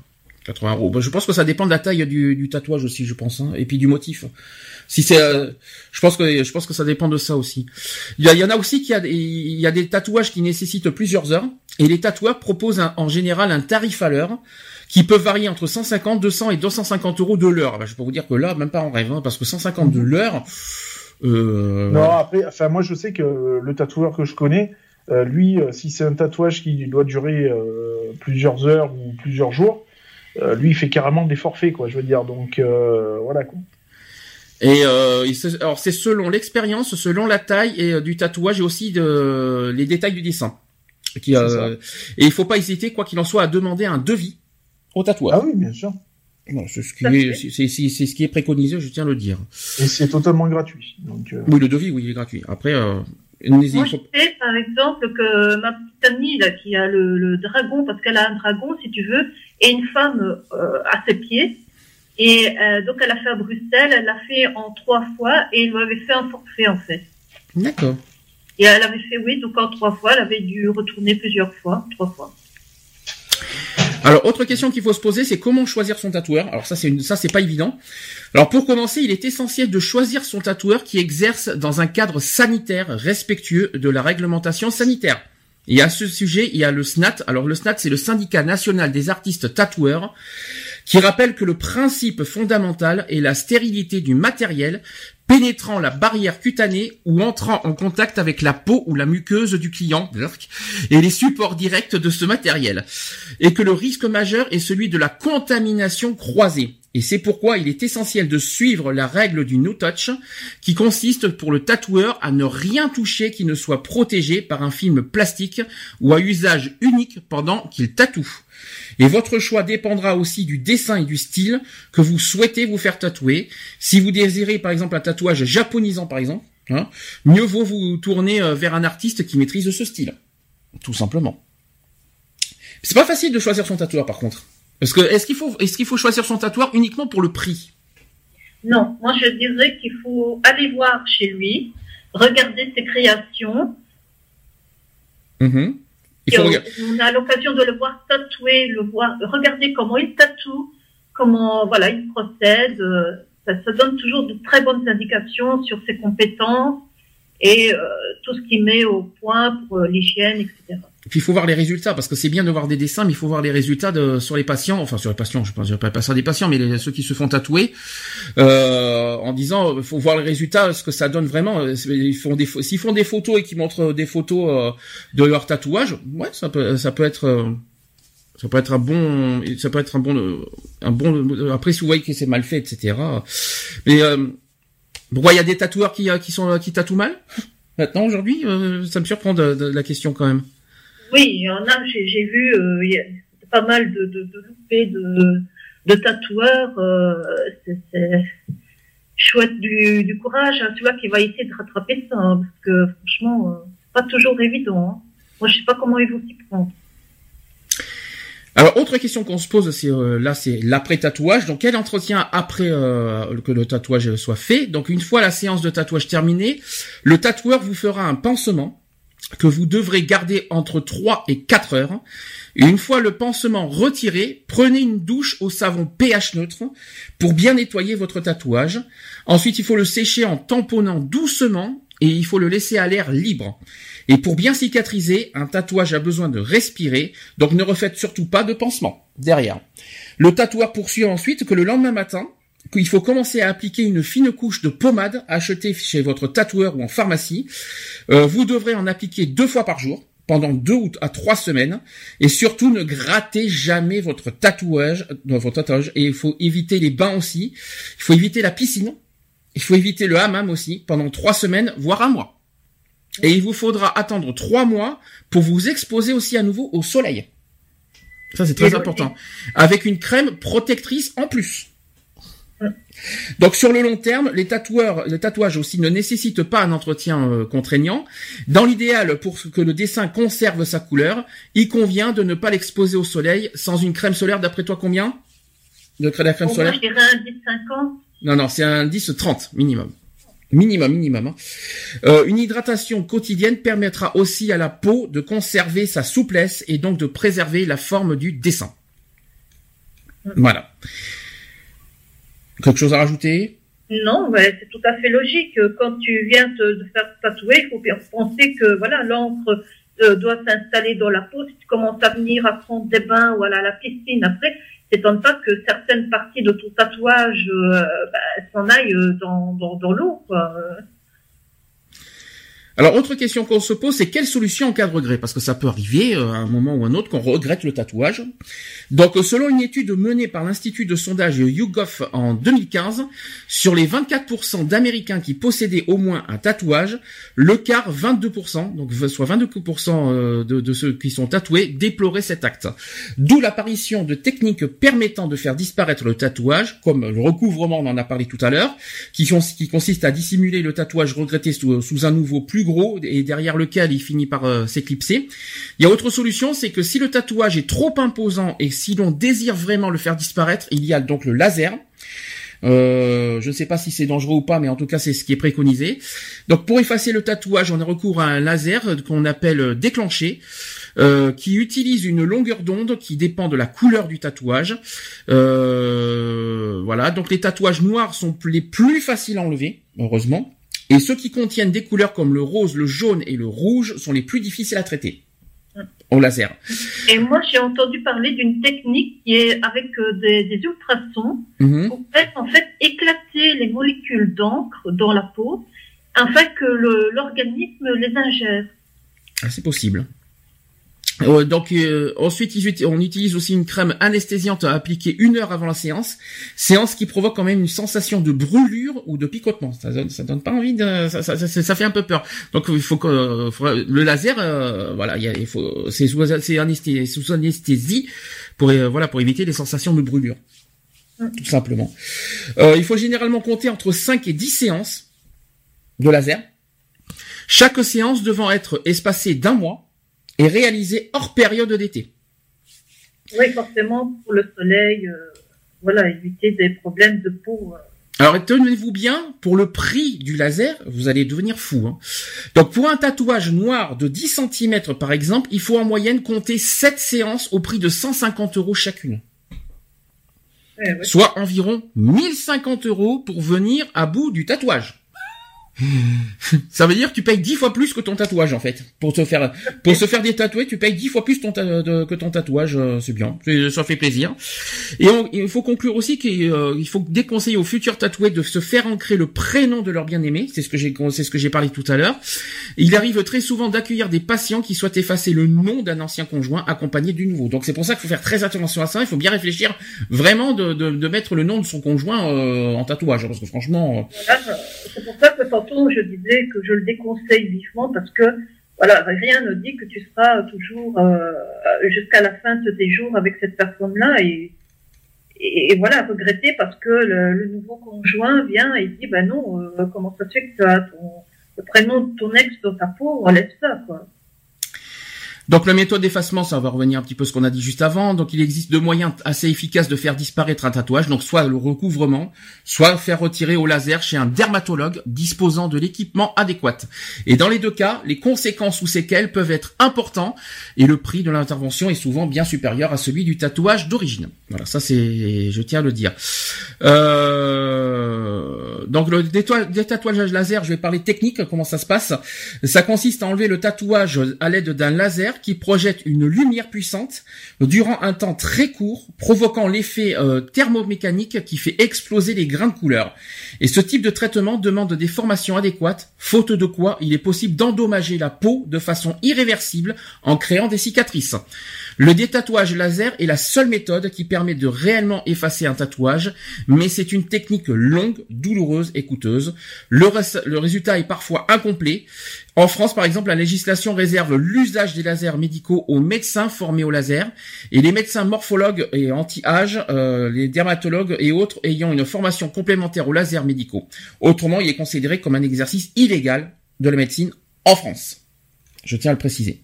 80 euros. je pense que ça dépend de la taille du, du tatouage aussi, je pense, hein, et puis du motif. Si c'est, euh, je pense que je pense que ça dépend de ça aussi. Il y, en a aussi qui a il y a des tatouages qui nécessitent plusieurs heures et les tatoueurs proposent en général un tarif à l'heure qui peut varier entre 150, 200 et 250 euros de l'heure. je peux vous dire que là, même pas en rêve, hein, parce que 150 de l'heure. Euh... Non, après, enfin moi je sais que le tatoueur que je connais, euh, lui, euh, si c'est un tatouage qui doit durer plusieurs heures ou plusieurs jours, lui il fait carrément des forfaits quoi. Je veux dire, donc voilà quoi. Et euh, alors c'est selon l'expérience, selon la taille et euh, du tatouage et aussi de les détails du dessin. Qui, euh, et il faut pas hésiter, quoi qu'il en soit, à demander un devis au tatouage. Ah oui, bien sûr. c'est ce qui est, c'est, c'est, ce qui est préconisé, je tiens à le dire. Et c'est totalement gratuit. Donc, euh... Oui, le devis, oui, il est gratuit. Après, euh, moi, je sais, par exemple, que ma petite amie, là, qui a le, le dragon, parce qu'elle a un dragon, si tu veux, et une femme euh, à ses pieds, et euh, donc, elle a fait à Bruxelles, elle l'a fait en trois fois et il m'avait fait un forfait, en fait. D'accord. Et elle avait fait, oui, donc en trois fois, elle avait dû retourner plusieurs fois, trois fois. Alors, autre question qu'il faut se poser, c'est comment choisir son tatoueur. Alors ça, c'est ça, c'est pas évident. Alors pour commencer, il est essentiel de choisir son tatoueur qui exerce dans un cadre sanitaire respectueux de la réglementation sanitaire. Et à ce sujet, il y a le SNAT. Alors le SNAT, c'est le syndicat national des artistes tatoueurs qui rappelle que le principe fondamental est la stérilité du matériel pénétrant la barrière cutanée ou entrant en contact avec la peau ou la muqueuse du client et les supports directs de ce matériel. Et que le risque majeur est celui de la contamination croisée. Et c'est pourquoi il est essentiel de suivre la règle du no touch, qui consiste pour le tatoueur à ne rien toucher qui ne soit protégé par un film plastique ou à usage unique pendant qu'il tatoue. Et votre choix dépendra aussi du dessin et du style que vous souhaitez vous faire tatouer. Si vous désirez par exemple un tatouage japonisant par exemple, hein, mieux vaut vous tourner euh, vers un artiste qui maîtrise ce style. Tout simplement. C'est pas facile de choisir son tatoueur par contre. Parce que est-ce qu'il faut est-ce qu'il faut choisir son tatoueur uniquement pour le prix? Non, moi je dirais qu'il faut aller voir chez lui, regarder ses créations. On a l'occasion de le voir tatouer, le voir, regarder comment il tatoue, comment voilà il procède. Euh, ça, ça donne toujours de très bonnes indications sur ses compétences et euh, tout ce qu'il met au point pour euh, l'hygiène, etc. Puis il faut voir les résultats parce que c'est bien de voir des dessins, mais il faut voir les résultats de, sur les patients, enfin sur les patients, je pense pas ça des patients, mais ceux qui se font tatouer, euh, en disant, il faut voir les résultats, ce que ça donne vraiment. Ils font s'ils font des photos et qu'ils montrent des photos euh, de leur tatouage, ouais, ça peut, ça peut être. Euh, ça peut être un bon, ça peut être un bon, un bon. Après, si vous voyez que c'est mal fait, etc. Mais euh, pourquoi il y a des tatoueurs qui, qui sont qui tatouent mal maintenant aujourd'hui Ça me surprend de, de la question quand même. Oui, il y en a, j'ai vu euh, y a pas mal de, de, de loupés de, de tatoueurs. Euh, c'est chouette du, du courage, hein, vois, qui va essayer de rattraper ça, hein, parce que franchement, euh, pas toujours évident. Hein. Moi, je sais pas comment ils vont s'y prendre. Alors, autre question qu'on se pose, c'est euh, là, c'est l'après-tatouage. Donc, quel entretien après euh, que le tatouage soit fait? Donc, une fois la séance de tatouage terminée, le tatoueur vous fera un pansement que vous devrez garder entre 3 et 4 heures. Une fois le pansement retiré, prenez une douche au savon pH neutre pour bien nettoyer votre tatouage. Ensuite, il faut le sécher en tamponnant doucement et il faut le laisser à l'air libre. Et pour bien cicatriser, un tatouage a besoin de respirer, donc ne refaites surtout pas de pansement derrière. Le tatoueur poursuit ensuite que le lendemain matin, qu'il faut commencer à appliquer une fine couche de pommade achetée chez votre tatoueur ou en pharmacie. Euh, vous devrez en appliquer deux fois par jour pendant deux à trois semaines et surtout ne grattez jamais votre tatouage, euh, votre tatouage et il faut éviter les bains aussi. Il faut éviter la piscine. Il faut éviter le hammam aussi pendant trois semaines voire un mois. Et il vous faudra attendre trois mois pour vous exposer aussi à nouveau au soleil. Ça c'est très important. Avec une crème protectrice en plus. Donc sur le long terme, les tatoueurs, le tatouage aussi ne nécessite pas un entretien euh, contraignant. Dans l'idéal, pour que le dessin conserve sa couleur, il convient de ne pas l'exposer au soleil sans une crème solaire. D'après toi, combien de crème, solaire Je dirais un 10 50. Non, non, c'est un 10 30 minimum. Minimum, minimum. Hein. Euh, une hydratation quotidienne permettra aussi à la peau de conserver sa souplesse et donc de préserver la forme du dessin. Voilà. Quelque chose à rajouter? Non, c'est tout à fait logique. Quand tu viens te, faire tatouer, il faut bien penser que voilà l'encre euh, doit s'installer dans la peau. Si tu commences à venir à prendre des bains ou à la piscine après, c'est en pas que certaines parties de ton tatouage euh, bah, s'en aillent euh, dans l'eau. Alors, autre question qu'on se pose, c'est quelle solution en cas de regret? Parce que ça peut arriver à un moment ou un autre qu'on regrette le tatouage. Donc, selon une étude menée par l'Institut de sondage YouGov en 2015, sur les 24% d'Américains qui possédaient au moins un tatouage, le quart, 22%, donc soit 22% euh, de, ceux qui sont tatoués, déploraient cet acte. D'où l'apparition de techniques permettant de faire disparaître le tatouage, comme le recouvrement, on en a parlé tout à l'heure, qui, consiste à dissimuler le tatouage regretté sous, sous un nouveau plus et derrière lequel il finit par euh, s'éclipser. Il y a autre solution, c'est que si le tatouage est trop imposant et si l'on désire vraiment le faire disparaître, il y a donc le laser. Euh, je ne sais pas si c'est dangereux ou pas, mais en tout cas c'est ce qui est préconisé. Donc pour effacer le tatouage, on a recours à un laser qu'on appelle déclenché. Euh, qui utilise une longueur d'onde qui dépend de la couleur du tatouage. Voilà, donc les tatouages noirs sont les plus faciles à enlever, heureusement. Et ceux qui contiennent des couleurs comme le rose, le jaune et le rouge sont les plus difficiles à traiter au laser. Et moi, j'ai entendu parler d'une technique qui est avec euh, des, ultrasons mhm. pour faire en fait éclater les molécules d'encre dans la peau afin que l'organisme les ingère. Ah, c'est possible. Euh, donc euh, ensuite on utilise aussi une crème anesthésiante à appliquer une heure avant la séance, séance qui provoque quand même une sensation de brûlure ou de picotement. Ça donne, ça donne pas envie de, ça, ça, ça, fait un peu peur. Donc il faut que le laser, euh, voilà, il, faut, c'est sous, anesthésie, sous anesthésie pour voilà pour éviter les sensations de brûlure, tout simplement. il faut généralement compter entre 5 et 10 séances de laser. Chaque séance devant être espacée d'un mois est réalisé hors période d'été. Oui, forcément, pour le soleil, euh, voilà, éviter des problèmes de peau. Euh. Alors tenez-vous bien, pour le prix du laser, vous allez devenir fou. Hein. Donc pour un tatouage noir de 10 cm par exemple, il faut en moyenne compter 7 séances au prix de 150 euros chacune. Soit environ 1050 euros pour venir à bout du tatouage. Ça veut dire que tu payes dix fois plus que ton tatouage en fait. Pour te faire pour se faire des tatoués, tu payes dix fois plus que ton tatouage, euh, c'est bien, ça fait plaisir. Et il faut conclure aussi qu'il euh, faut déconseiller aux futurs tatoués de se faire ancrer le prénom de leur bien-aimé, c'est ce que j'ai c'est ce que j'ai parlé tout à l'heure. Il arrive très souvent d'accueillir des patients qui souhaitent effacer le nom d'un ancien conjoint accompagné du nouveau. Donc c'est pour ça qu'il faut faire très attention à ça, il faut bien réfléchir vraiment de, de, de mettre le nom de son conjoint euh, en tatouage parce que franchement que je disais que je le déconseille vivement parce que voilà, rien ne dit que tu seras toujours euh, jusqu'à la fin de tes jours avec cette personne-là et, et, voilà, regretter parce que le, nouveau conjoint vient et dit, ben non, euh, comment ça se fait que tu as ton, le prénom de ton ex dans ta peau, laisse ça, quoi. Donc la méthode d'effacement, ça va revenir un petit peu ce qu'on a dit juste avant. Donc il existe deux moyens assez efficaces de faire disparaître un tatouage. Donc soit le recouvrement, soit faire retirer au laser chez un dermatologue disposant de l'équipement adéquat. Et dans les deux cas, les conséquences ou séquelles peuvent être importants et le prix de l'intervention est souvent bien supérieur à celui du tatouage d'origine. Voilà, ça c'est, je tiens à le dire. Euh... Donc le détatouage laser, je vais parler technique, comment ça se passe. Ça consiste à enlever le tatouage à l'aide d'un laser qui projette une lumière puissante durant un temps très court, provoquant l'effet euh, thermomécanique qui fait exploser les grains de couleur. Et ce type de traitement demande des formations adéquates, faute de quoi il est possible d'endommager la peau de façon irréversible en créant des cicatrices. Le détatouage laser est la seule méthode qui permet de réellement effacer un tatouage, mais c'est une technique longue, douloureuse et coûteuse. Le, résultat est parfois incomplet. En France, par exemple, la législation réserve l'usage des lasers médicaux aux médecins formés au laser et les médecins morphologues et anti-âge, euh, les dermatologues et autres ayant une formation complémentaire aux lasers médicaux. Autrement, il est considéré comme un exercice illégal de la médecine en France. Je tiens à le préciser.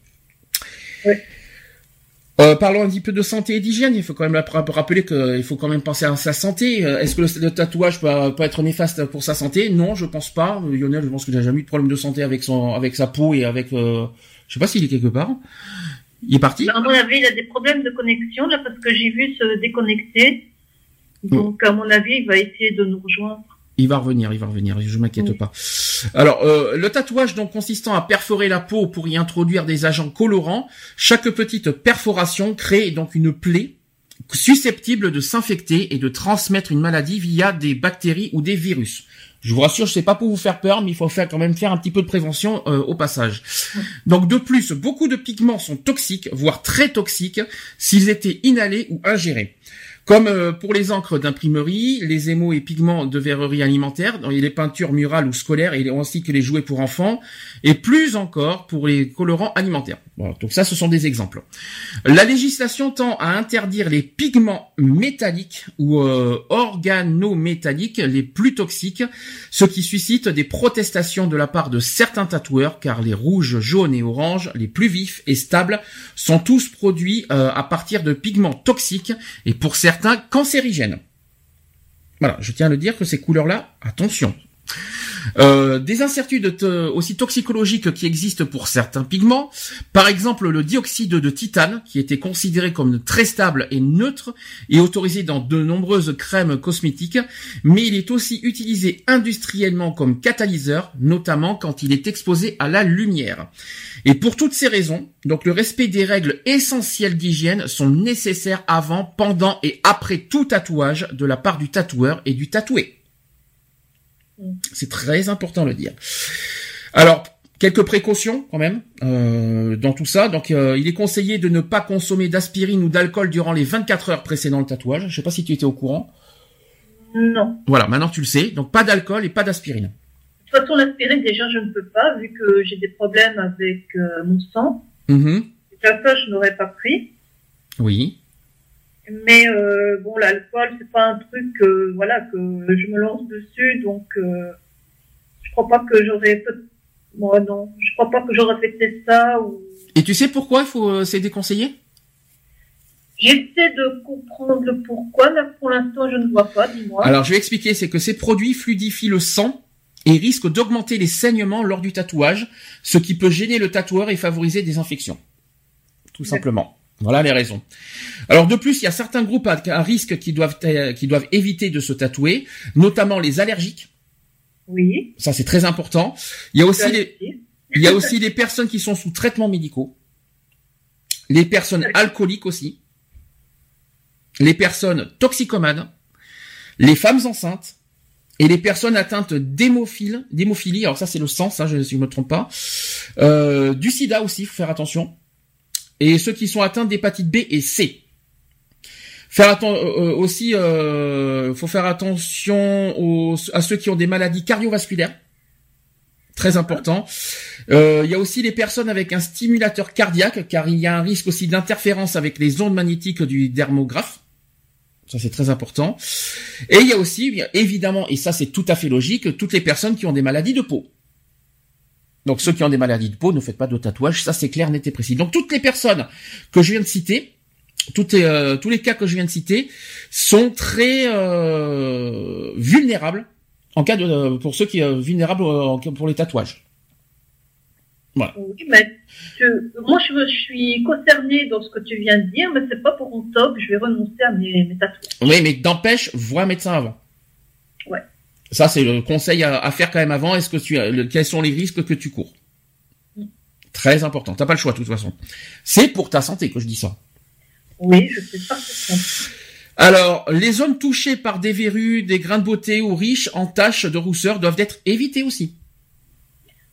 Euh, parlons un petit peu de santé et d'hygiène. Il faut quand même rappeler qu'il faut quand même penser à sa santé. Euh, est-ce que le, tatouage peut, être néfaste pour sa santé? Non, je pense pas. Lionel, je pense qu'il n'a jamais eu de problème de santé avec son, avec sa peau et avec. Euh, je sais pas s'il est quelque part. Il est parti? À mon avis, il a des problèmes de connexion là parce que j'ai vu se déconnecter. Donc, à mon avis, il va essayer de nous rejoindre. Il va revenir, il va revenir, je m'inquiète pas. Alors, euh, le tatouage donc consistant à perforer la peau pour y introduire des agents colorants, chaque petite perforation crée donc une plaie susceptible de s'infecter et de transmettre une maladie via des bactéries ou des virus. Je vous rassure, je sais pas pour vous faire peur, mais il faut faire quand même faire un petit peu de prévention euh, au passage. Donc de plus, beaucoup de pigments sont toxiques, voire très toxiques, s'ils étaient inhalés ou ingérés. Comme euh, pour les encres d'imprimerie, les émaux et pigments de verrerie alimentaire, dans les peintures murales ou scolaires, et ainsi que les jouets pour enfants, et plus encore pour les colorants alimentaires. donc ça, ce sont des exemples. La législation tend à interdire les pigments métalliques ou euh, organométalliques les plus toxiques, ce qui suscite des protestations de la part de certains tatoueurs, car les rouges, jaunes et oranges, les plus vifs et stables, sont tous produits euh, à partir de pigments toxiques, et pour certains cancérigènes. Voilà, je tiens à le dire que ces couleurs-là, attention, euh, des incertitudes aussi toxicologiques qui existent pour certains pigments, par exemple le dioxyde de titane, qui était considéré comme très stable et neutre, et autorisé dans de nombreuses crèmes cosmétiques, mais il est aussi utilisé industriellement comme catalyseur, notamment quand il est exposé à la lumière. Et pour toutes ces raisons, donc le respect des règles essentielles d'hygiène sont nécessaires avant, pendant et après tout tatouage de la part du tatoueur et du tatoué. C'est très important de le dire. Alors, quelques précautions quand même euh, dans tout ça. Donc, euh, il est conseillé de ne pas consommer d'aspirine ou d'alcool durant les 24 heures précédant le tatouage. Je sais pas si tu étais au courant. Non. Voilà, maintenant tu le sais. Donc, pas d'alcool et pas d'aspirine. De toute façon, l'aspirine, déjà, je ne peux pas, vu que j'ai des problèmes avec euh, mon sang. Mm ça, je n'aurais pas pris. Oui. Mais euh, bon, l'alcool, c'est pas un truc que voilà que je me lance dessus, donc euh, je crois pas que j'aurais moi non, je crois pas que j'aurais fait ça ou. Et tu sais pourquoi il faut euh, c'est déconseillé J'essaie de comprendre le pourquoi, mais pour l'instant je ne vois pas. Dis-moi. Alors je vais expliquer, c'est que ces produits fluidifient le sang et risquent d'augmenter les saignements lors du tatouage, ce qui peut gêner le tatoueur et favoriser des infections. Tout simplement. Voilà les raisons. Alors de plus, il y a certains groupes à, risque qui doivent euh, qui doivent éviter de se tatouer, notamment les allergiques. Oui. Ça c'est très important. Il y a aussi les il y a aussi les personnes qui sont sous traitement médicaux. Les personnes alcooliques aussi. Les personnes toxicomanes. Les femmes enceintes. Et les personnes atteintes d'hémophilie, alors ça c'est le sens, hein, je, si je me trompe pas, euh, du sida aussi, faut faire attention et ceux qui sont atteints d'hépatite B et C. Faire attention euh, euh, aussi, euh, faut faire attention aux, à ceux qui ont des maladies cardiovasculaires, très important. Euh, il y a aussi les personnes avec un stimulateur cardiaque, car il y a un risque aussi d'interférence avec les ondes magnétiques du dermographe. Ça c'est très important. Et il y a aussi, évidemment, et ça c'est tout à fait logique, toutes les personnes qui ont des maladies de peau. Donc ceux qui ont des maladies de peau, ne faites pas de tatouage, ça c'est clair, net et précis. Donc toutes les personnes que je viens de citer, toutes euh, tous les cas que je viens de citer, sont très euh, vulnérables en cas de euh, pour ceux qui sont vulnérables pour les tatouages. Voilà. Oui, mais moi je, suis concernée dans ce que tu viens de dire, mais c'est pas pour mon top, je vais renoncer à mes, mes tatouages. Oui, mais d'empêche, vois un médecin avant. Ça, c'est le conseil à, faire quand même avant. Est-ce que tu quels sont les risques que tu cours? Très important. T'as pas le choix de toute façon. C'est pour ta santé que je dis ça. Oui, je sais pas. Alors, les zones touchées par des verrues, des grains de beauté ou riches en taches de rousseur doivent être évitées aussi.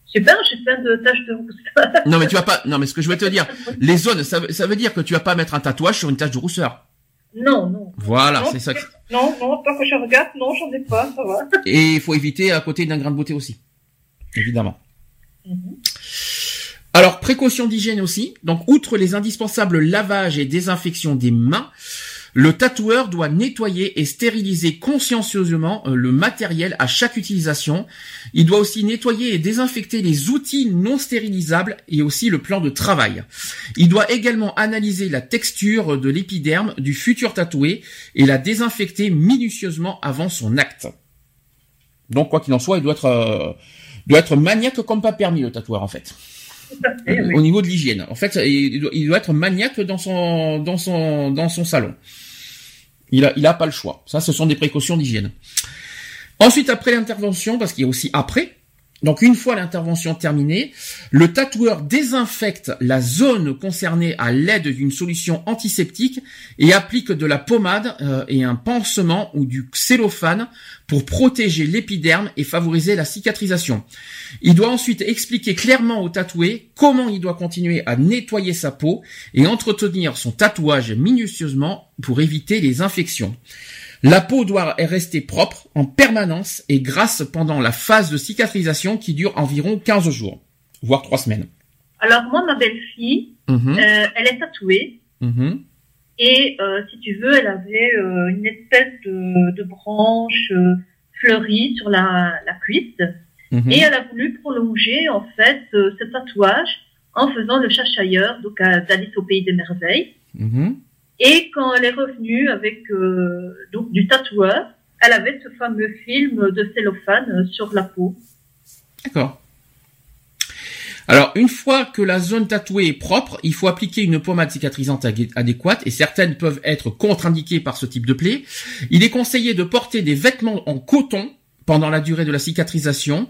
Super, j'ai plein de taches de rousseur. non, mais tu vas pas. Non, mais ce que je veux te dire, les zones, ça, ça veut dire que tu vas pas mettre un tatouage sur une tache de rousseur. Non, non. Voilà, c'est ça. Non, non, pas que je regarde, non, j'en ai pas, ça va. Et il faut éviter à côté d'un grain de beauté aussi. Évidemment. Mhm. Alors, précaution d'hygiène aussi. Donc, outre les indispensables lavages et désinfection des mains, le tatoueur doit nettoyer et stériliser consciencieusement euh, le matériel à chaque utilisation. Il doit aussi nettoyer et désinfecter les outils non stérilisables et aussi le plan de travail. Il doit également analyser la texture de l'épiderme du futur tatoué et la désinfecter minutieusement avant son acte. Donc quoi qu'il en soit, il doit être euh, doit être maniaque comme pas permis le tatoueur en fait. Au niveau de l'hygiène. En fait, il doit, être maniaque dans son dans son dans son salon. Il a, il a pas le choix. Ça, ce sont des précautions d'hygiène. Ensuite, après l'intervention, parce qu'il y a aussi après, donc une fois l'intervention terminée, le tatoueur désinfecte la zone concernée à l'aide d'une solution antiseptique et applique de la pommade euh, et un pansement ou du cellophane pour protéger l'épiderme et favoriser la cicatrisation. Il doit ensuite expliquer clairement au tatoué comment il doit continuer à nettoyer sa peau et entretenir son tatouage minutieusement pour éviter les infections. La peau doit rester propre en permanence et grasse pendant la phase de cicatrisation qui dure environ 15 jours, voire 3 semaines. Alors moi, ma belle-fille, mhm. euh, elle est tatouée. Mhm. Et euh, si tu veux, elle avait euh, une espèce de, branche fleurie sur la, cuisse. Mhm. Et elle a voulu prolonger en fait ce tatouage en faisant le chasse-ailleurs, donc d'Alice au pays des merveilles. Et quand elle est revenue avec euh, donc du tatoueur, elle avait ce fameux film de cellophane sur la peau. D'accord. Alors, une fois que la zone tatouée est propre, il faut appliquer une pommade cicatrisante adéquate et certaines peuvent être contre-indiquées par ce type de plaie. Il est conseillé de porter des vêtements en coton pendant la durée de la cicatrisation.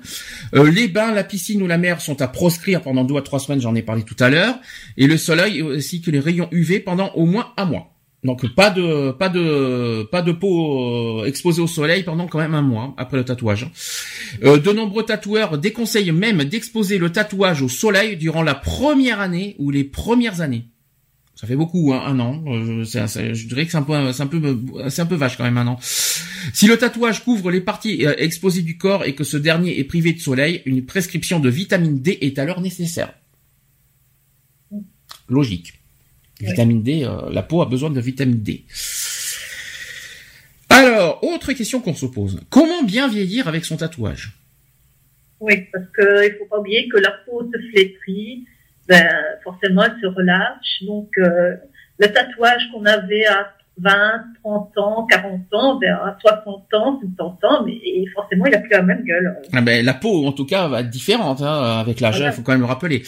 Euh, les bains, la piscine ou la mer sont à proscrire pendant deux à trois semaines, j'en ai parlé tout à l'heure. Et le soleil ainsi que les rayons UV pendant au moins un mois. Donc pas de pas de pas de peau euh, exposée au soleil pendant quand même un mois après le tatouage. Euh, de nombreux tatoueurs déconseillent même d'exposer le tatouage au soleil durant la première année ou les premières années. Ça fait beaucoup, hein, un an. Euh, je dirais que c'est un peu, c'est un peu, c'est un peu vache quand même un an. Si le tatouage couvre les parties exposées du corps et que ce dernier est privé de soleil, une prescription de vitamine D est alors nécessaire. Logique. Vitamine D, euh, la peau a besoin de vitamine D. Alors, autre question qu'on se pose. Comment bien vieillir avec son tatouage? Oui, parce qu'il ne faut pas oublier que la peau se flétrit, ben, forcément elle se relâche. Donc, euh, le tatouage qu'on avait à 20, 30 ans, 40 ans, vers 60 ans, 70 ans, mais forcément il a plus la même gueule. Ah ben, la peau en tout cas va être différente hein, avec l'âge, il faut quand même le rappeler.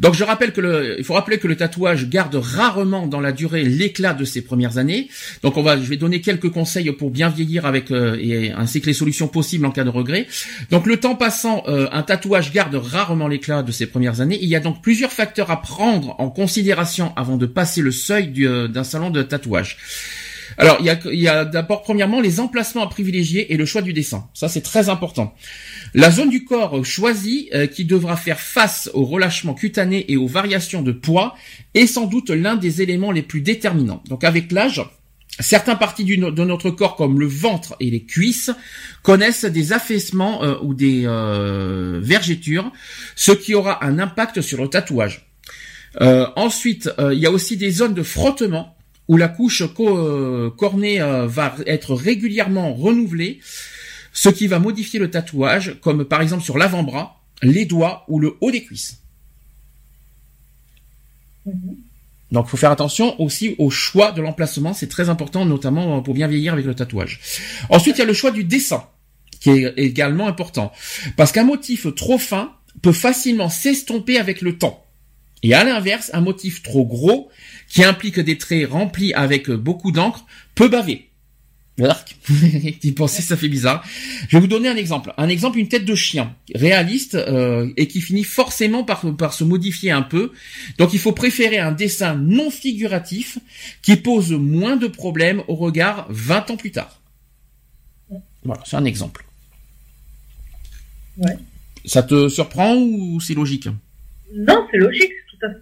Donc je rappelle que le, il faut rappeler que le tatouage garde rarement dans la durée l'éclat de ses premières années. Donc on va, je vais donner quelques conseils pour bien vieillir avec euh, et ainsi que les solutions possibles en cas de regret. Donc le temps passant, euh, un tatouage garde rarement l'éclat de ses premières années. Il y a donc plusieurs facteurs à prendre en considération avant de passer le seuil euh, d'un salon de tatouage. Alors, il y a, d'abord, premièrement, les emplacements à privilégier et le choix du dessin. Ça, c'est très important. La zone du corps choisie, euh, qui devra faire face au relâchement cutané et aux variations de poids, est sans doute l'un des éléments les plus déterminants. Donc, avec l'âge, Certaines parties de notre corps, comme le ventre et les cuisses, connaissent des affaissements euh, ou des euh, vergetures, ce qui aura un impact sur le tatouage. ensuite, il y a aussi des zones de frottement où la couche euh, cornée euh, va être régulièrement renouvelée, ce qui va modifier le tatouage, comme par exemple sur l'avant-bras, les doigts ou le haut des cuisses. Mhm. Donc, il faut faire attention aussi au choix de l'emplacement, c'est très important, notamment pour bien vieillir avec le tatouage. Ensuite, il y a le choix du dessin, qui est également important, parce qu'un motif trop fin peut facilement s'estomper avec le temps. Et à l'inverse, un motif trop gros qui implique des traits remplis avec beaucoup d'encre, peut baver. Tu pensais ça fait bizarre. Je vais vous donner un exemple. Un exemple, une tête de chien réaliste euh, et qui finit forcément par, par se modifier un peu. Donc il faut préférer un dessin non figuratif qui pose moins de problèmes au regard 20 ans plus tard. Voilà, c'est un exemple. Ouais. Ça te surprend ou c'est logique? Non, c'est logique, tout à fait.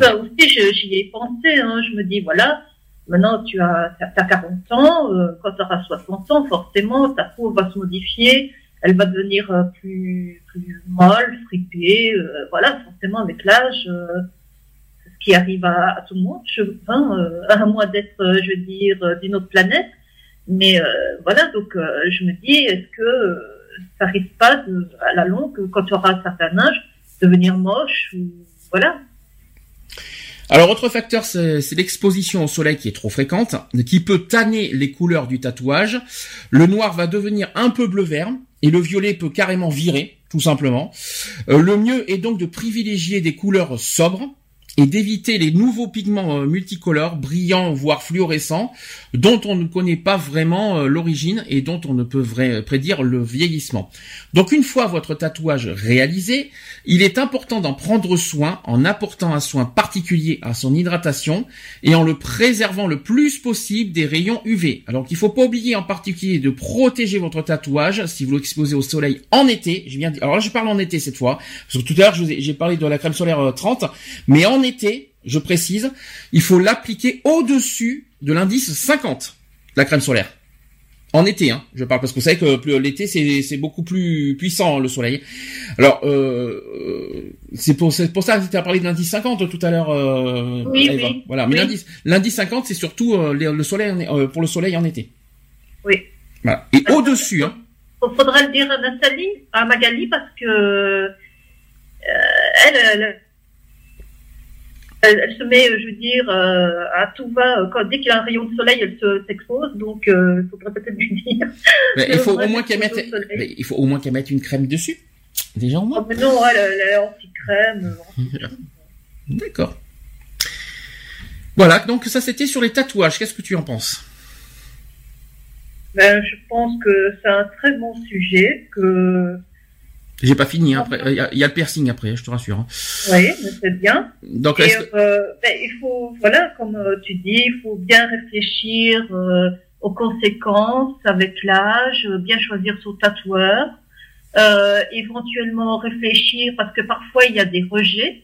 Ça aussi, j'y ai pensé. Hein. Je me dis, voilà, maintenant tu as, as 40 ans, euh, quand tu auras 60 ans, forcément, ta peau va se modifier, elle va devenir euh, plus, plus molle, fripée. Euh, voilà, forcément, avec l'âge, ce qui arrive à, tout le monde, je, hein, à moins d'être, je veux dire, d'une autre planète. Mais voilà, donc je me dis, est-ce que ça risque pas, de, à la longue, quand tu auras un certain âge, devenir moche ou voilà alors autre facteur, c'est l'exposition au soleil qui est trop fréquente, qui peut tanner les couleurs du tatouage. Le noir va devenir un peu bleu-vert et le violet peut carrément virer, tout simplement. Euh, le mieux est donc de privilégier des couleurs sobres et d'éviter les nouveaux pigments euh, multicolores, brillants voire fluorescents, dont on ne connaît pas vraiment euh, l'origine et dont on ne peut prédire le vieillissement. Donc une fois votre tatouage réalisé, il est important d'en prendre soin en apportant un soin particulier à son hydratation et en le préservant le plus possible des rayons UV. Alors qu'il faut pas oublier en particulier de protéger votre tatouage si vous l'exposez au soleil en été. Alors là je parle en été cette fois, parce que tout à l'heure j'ai parlé de la crème solaire 30, euh, mais été, je précise, il faut l'appliquer au-dessus de l'indice 50, la crème solaire. En été, hein, je parle parce que vous savez que l'été c'est beaucoup plus puissant le soleil. Alors euh, euh c'est pour pour ça que tu as parlé de l'indice 50 tout à l'heure. Euh, oui, oui, Voilà, mais l'indice l'indice 50 c'est surtout euh, le soleil pour le soleil en été. Oui. Voilà. Et au dessus, hein. Faudra le dire à Nathalie, à Magali parce que elle, elle elle, se met, je veux dire, à tout va. Quand, dès qu'il y a un rayon de soleil, elle se s'expose. Donc, il faudrait peut-être lui dire. Mais il faut au moins qu'elle mette. il faut au moins qu'elle mette une crème dessus. Déjà au moins. Oh, mais non, elle, elle est anti-crème. D'accord. Voilà, donc ça c'était sur les tatouages. Qu'est-ce que tu en penses? Ben, je pense que c'est un très bon sujet. Que j'ai pas fini. Hein, après, il y, a, le piercing après, je te rassure. Hein. Oui, mais c'est bien. Donc, Et, euh, ben, il faut, voilà, comme euh, tu dis, il faut bien réfléchir euh, aux conséquences avec l'âge, bien choisir son tatoueur, éventuellement réfléchir parce que parfois il y a des rejets.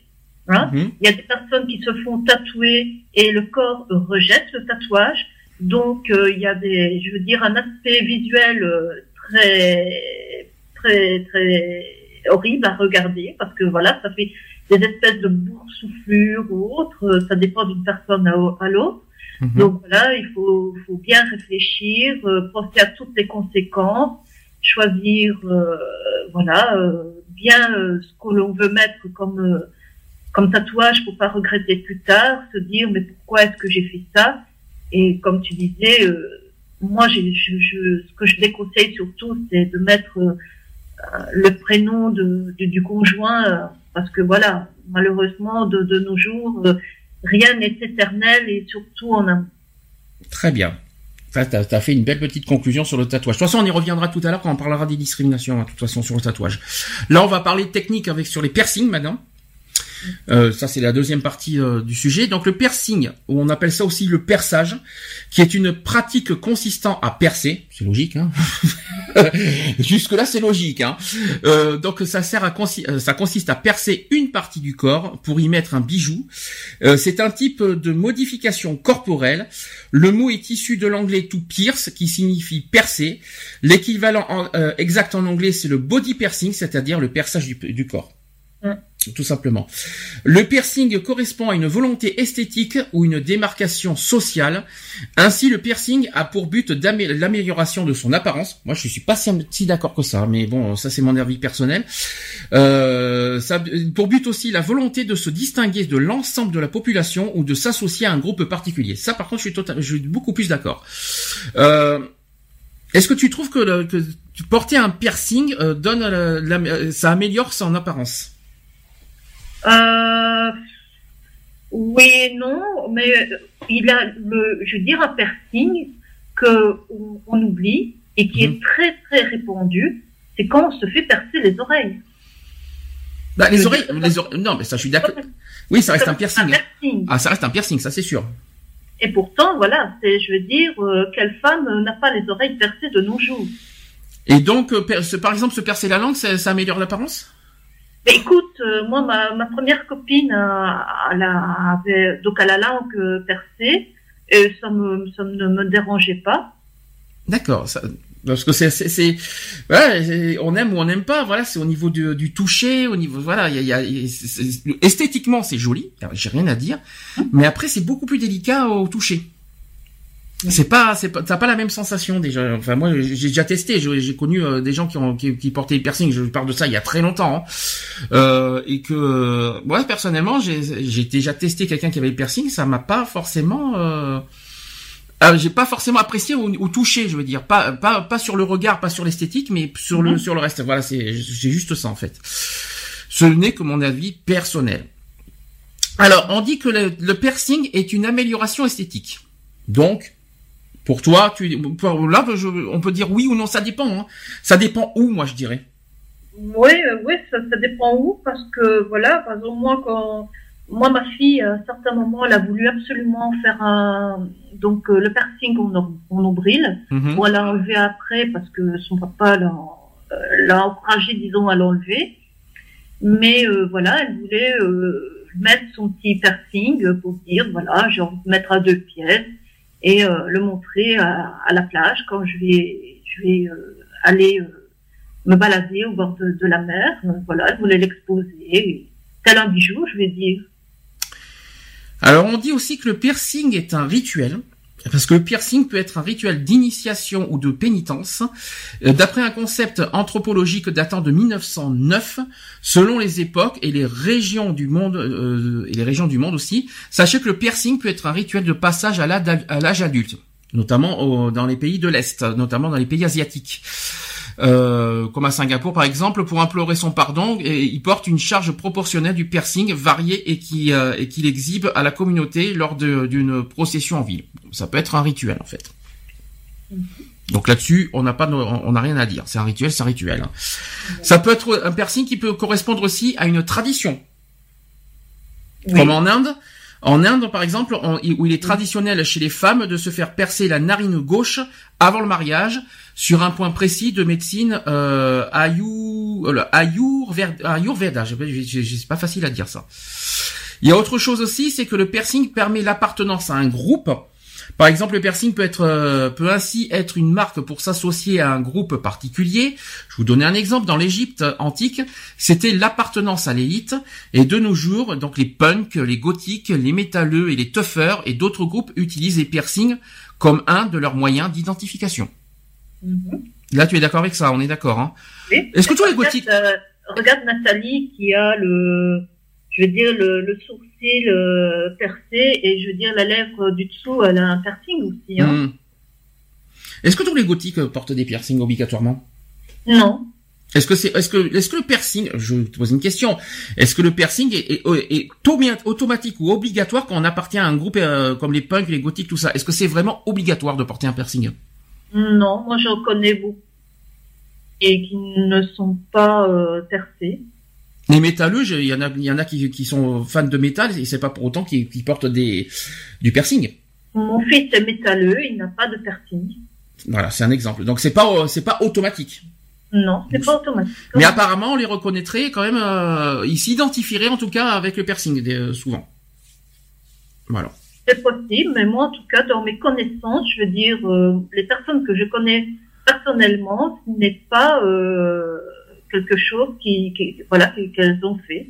Hein. Mhm. Il y a des personnes qui se font tatouer et le corps rejette le tatouage. Donc euh, il y a des, je veux dire, un aspect visuel euh, très, très, très horrible à regarder parce que voilà, ça fait des espèces de boursouflures ou autres. Ça dépend d'une personne à, l'autre. Mhm. Donc voilà, il faut, faut bien réfléchir, euh, penser à toutes les conséquences, choisir, voilà, bien ce que l'on veut mettre comme comme tatouage pour pas regretter plus tard, se dire mais pourquoi est-ce que j'ai fait ça? Et comme tu disais, euh, moi je, ce que je déconseille surtout c'est de mettre euh, le prénom de, du conjoint euh, parce que voilà malheureusement de, nos jours rien n'est éternel et surtout en un Très bien. Tu as, fait une belle petite conclusion sur le tatouage. De toute façon, on y reviendra tout à l'heure quand on parlera des discriminations, hein, de toute façon, sur le tatouage. Là, on va parler technique avec sur les piercings maintenant. Euh, ça, c'est la deuxième partie euh, du sujet. Donc le piercing, on appelle ça aussi le perçage, qui est une pratique consistant à percer. C'est logique, hein Jusque là, c'est logique, hein euh, Donc ça sert à ça consiste à percer une partie du corps pour y mettre un bijou. c'est un type de modification corporelle. Le mot est issu de l'anglais to pierce, qui signifie percer. L'équivalent exact en anglais, c'est le body piercing, c'est-à-dire le perçage du corps. Tout simplement. Le piercing correspond à une volonté esthétique ou une démarcation sociale. Ainsi, le piercing a pour but l'amélioration de son apparence. Moi, je suis pas si d'accord que ça, mais bon, ça c'est mon avis personnel. Euh, pour but aussi la volonté de se distinguer de l'ensemble de la population ou de s'associer à un groupe particulier. Ça, par contre, je suis, suis beaucoup plus d'accord. Euh, Est-ce que tu trouves que, porter un piercing euh, donne, ça améliore son apparence? Euh, oui et non, mais il a le, je veux dire, un piercing que on, oublie et qui est mhm. très très répandu, c'est quand on se fait percer les oreilles. Bah, les oreilles, les oreilles, non, mais ça, je suis d'accord. Oui, ça reste un piercing. Ah, ça reste un piercing, ça c'est sûr. Et pourtant, voilà, c'est, je veux dire, euh, quelle femme n'a pas les oreilles percées de nos jours? Et donc, euh, par exemple, se percer la langue, ça améliore l'apparence? Écoute, euh, moi, ma, ma, première copine, euh, elle avait, donc elle a la langue percée, et ça, me, ça ne me dérangeait pas. D'accord. Parce que c'est, c'est, voilà, on aime ou on n'aime pas. Voilà, c'est au niveau du, du, toucher, au niveau, voilà, il y a, y a esthétiquement c'est joli, j'ai rien à dire. Mais après c'est beaucoup plus délicat au toucher. C'est pas, c'est pas, t'as pas la même sensation déjà. Enfin moi, j'ai déjà testé. J'ai connu euh, des gens qui ont qui, qui, portaient des piercings. Je parle de ça il y a très longtemps, hein. euh, et que moi personnellement, j'ai déjà testé quelqu'un qui avait des piercings. Ça m'a pas forcément, euh, euh, j'ai pas forcément apprécié ou, touché. Je veux dire, pas pas pas sur le regard, pas sur l'esthétique, mais sur le mhm. sur le reste. Voilà, c'est c'est juste ça en fait. Ce n'est que mon avis personnel. Alors, on dit que le, le piercing est une amélioration esthétique. Donc, pour toi, tu, là, on peut dire oui ou non, ça dépend. Hein. Ça dépend où, moi, je dirais. Oui, euh, oui, ça, dépend où, parce que voilà, par exemple, moi, quand moi, ma fille, à un certain moment, elle a voulu absolument faire un donc euh, le piercing en, nombril. Mm elle l'a enlevé après parce que son papa l'a euh, encouragé, disons, à l'enlever. Mais voilà, elle voulait mettre son petit piercing pour dire voilà, j'ai envie de mettre à deux pièces et euh, le montrer à, à, la plage quand je vais, je vais euh, aller euh, me balader au bord de, de la mer. voilà, je voulais l'exposer, tel un bijou, je vais dire. Alors on dit aussi que le piercing est un rituel Parce que le piercing peut être un rituel d'initiation ou de pénitence. Euh, d'après un concept anthropologique datant de 1909, selon les époques et les régions du monde euh, et les régions du monde aussi, sachez que le piercing peut être un rituel de passage à l'âge adulte, notamment dans les pays de l'Est, notamment dans les pays asiatiques. Euh, comme à Singapour par exemple, pour implorer son pardon, et il porte une charge proportionnelle du piercing varié et qui euh, et qu'il exhibe à la communauté lors d'une procession en ville. Ça peut être un rituel en fait. Donc là-dessus, on n'a pas, on n'a rien à dire. C'est un rituel, c'est un rituel. Hein. Ça peut être un piercing qui peut correspondre aussi à une tradition. Comme en Inde, en Inde, par exemple, où il est traditionnel chez les femmes de se faire percer la narine gauche avant le mariage sur un point précis de médecine euh, euh ayurveda. C'est pas facile à dire ça. Il y a autre chose aussi, c'est que le piercing permet l'appartenance à un groupe par exemple, le piercing peut être euh, peut ainsi être une marque pour s'associer à un groupe particulier. Je vous donner un exemple. Dans l'Égypte antique, c'était l'appartenance à l'élite, et de nos jours, donc les punks, les gothiques, les métalleux et les toughers et d'autres groupes utilisent les piercings comme un de leurs moyens d'identification. Mm-hmm. Là, tu es d'accord avec ça On est d'accord, hein oui. Est-ce que toi, les gothiques euh, Regarde Nathalie qui a le je veux dire, le, le sourcil euh, percé et je veux dire, la lèvre du dessous, elle a un piercing aussi. Hein. Hmm. Est-ce que tous les gothiques portent des piercings obligatoirement? Non. Est-ce que c'est, est-ce que, est-ce que le piercing, je te pose une question, est-ce que le piercing est, est, automatique ou obligatoire quand on appartient à un groupe euh, comme les punks, les gothiques, tout ça? Est-ce que c'est vraiment obligatoire de porter un piercing? Non, moi j'en connais beaucoup et qui ne sont pas euh, percés. Les métalleux, il y en a, il y en a qui, qui sont fans de métal et c'est pas pour autant qu'ils portent des, du piercing. Mon fils est métalleux, il n'a pas de piercing. Voilà, c'est un exemple. Donc c'est pas, c'est pas automatique. Non, c'est pas automatique. Mais apparemment, on les reconnaîtrait quand même. Euh, ils s'identifieraient en tout cas avec le piercing euh, souvent. Voilà. C'est possible, mais moi en tout cas, dans mes connaissances, je veux dire, euh, les personnes que je connais personnellement, ce n'est pas euh, quelque chose qui, voilà qu'elles ont fait.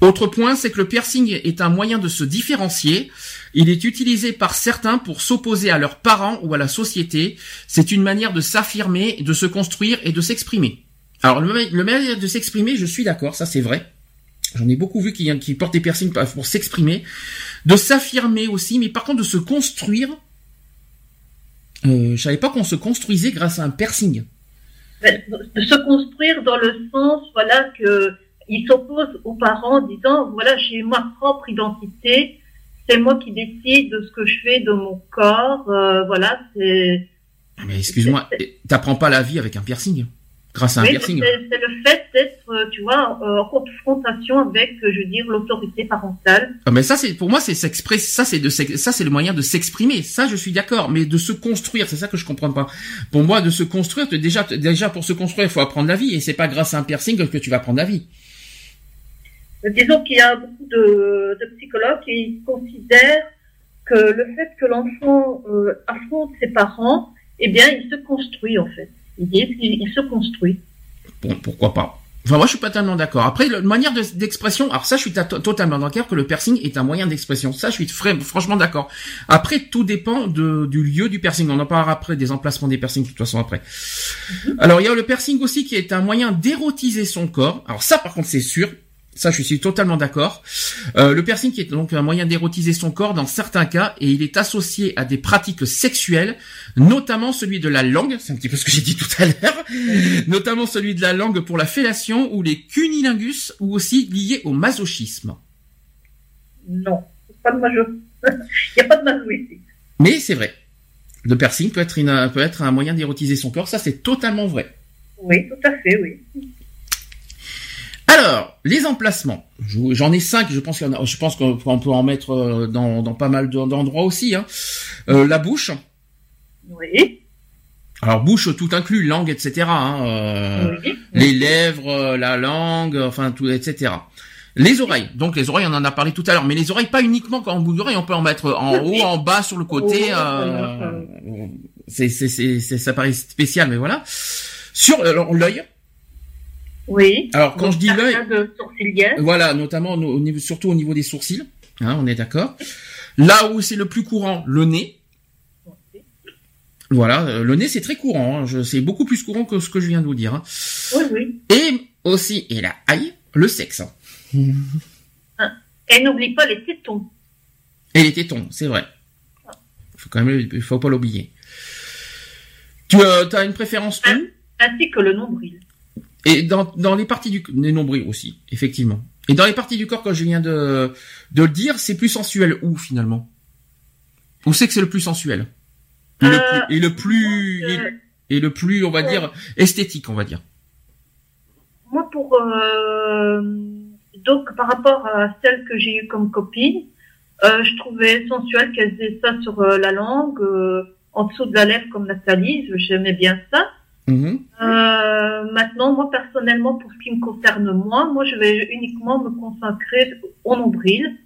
Autre point, c'est que le piercing est un moyen de se différencier. Il est utilisé par certains pour s'opposer à leurs parents ou à la société. C'est une manière de s'affirmer, de se construire et de s'exprimer. Alors le, le manière de s'exprimer, je suis d'accord, ça c'est vrai. J'en ai beaucoup vu qui, qui portent des piercings pour s'exprimer, de s'affirmer aussi, mais par contre de se construire. Euh, je savais pas qu'on se construisait grâce à un piercing de se construire dans le sens, voilà, que il s'oppose aux parents en disant, voilà, j'ai ma propre identité, c'est moi qui décide de ce que je fais de mon corps, euh, voilà, c'est. Ah, mais excuse-moi, t'apprends pas la vie avec un piercing grâce à un piercing. C'est le fait d'être, euh, tu vois, en confrontation avec, euh, je veux dire, l'autorité parentale. Ah, mais ça, c'est pour moi, c'est s'exprimer. Ça, c'est de ça, c'est le moyen de s'exprimer. Ça, je suis d'accord. Mais de se construire, c'est ça que je comprends pas. Pour moi, de se construire, déjà, déjà pour se construire, il faut apprendre la vie, et c'est pas grâce à un piercing que tu vas apprendre la vie. Disons qu'il y a beaucoup de, de, psychologues qui considèrent que le fait que l'enfant euh, affronte ses parents, eh bien, il se construit en fait. Il se construit. Bon, pourquoi pas Enfin, moi, je suis pas tellement d'accord. Après, la manière d'expression, alors ça, je suis totalement d'accord que le piercing est un moyen d'expression. Ça, je suis franchement d'accord. Après, tout dépend de, du lieu du piercing. On en parlera après des emplacements des piercings, de toute façon, après. Mhm. Alors, il y a le piercing aussi qui est un moyen d'érotiser son corps. Alors ça, par contre, c'est sûr. Ça, je suis totalement d'accord. Euh, le piercing qui est donc un moyen d'érotiser son corps dans certains cas et il est associé à des pratiques sexuelles, notamment celui de la langue, c'est un petit peu ce que j'ai dit tout à l'heure, notamment celui de la langue pour la fellation ou les cunilingus ou aussi lié au masochisme. Non, pas de il n'y a pas de masochisme. Mais c'est vrai. Le piercing peut être, une, peut être un moyen d'érotiser son corps, ça c'est totalement vrai. Oui, tout à fait, oui. Alors, les emplacements. J'en ai cinq. Je pense qu'on je pense qu'on peut en mettre euh, dans, dans pas mal d'endroits aussi. Hein. Euh, la bouche. Oui. Alors bouche tout inclus, langue, etc. Hein, euh, oui. Les lèvres, la langue, enfin tout, etc. Les oreilles. Donc les oreilles, on en a parlé tout à l'heure, mais les oreilles pas uniquement quand on bout d'oreille, on peut en mettre en haut, en bas, sur le côté. Euh, c'est c'est c'est ça paraît spécial, mais voilà. Sur l'œil. Oui. Alors quand je dis l'œil, voilà, notamment au niveau, surtout au niveau des sourcils, hein, on est d'accord. Là où c'est le plus courant, le nez. Voilà, euh, le nez c'est très courant, hein. c'est beaucoup plus courant que ce que je viens de vous dire. Hein. Oui, oui. Et aussi, et la aïe, le sexe. Et n'oublie pas les tétons. Et les tétons, c'est vrai. Faut quand même, faut pas l'oublier. Tu euh, as une préférence où Ainsi que le nombril. Et dans, dans les parties du les nombrils aussi, effectivement. Et dans les parties du corps, quand je viens de, de le dire, c'est plus sensuel où finalement? Où c'est que c'est le plus sensuel? Et, le plus, et le plus euh, et, le plus, on va dire, esthétique, on va dire. Moi, pour euh, donc par rapport à celle que j'ai eue comme copine, euh, je trouvais sensuel qu'elle faisait ça sur euh, la langue, euh, en dessous de la lèvre comme Nathalie. J'aimais bien ça. Mhm. Euh, maintenant, moi personnellement, pour ce qui me concerne moi, moi je vais uniquement me consacrer au nombril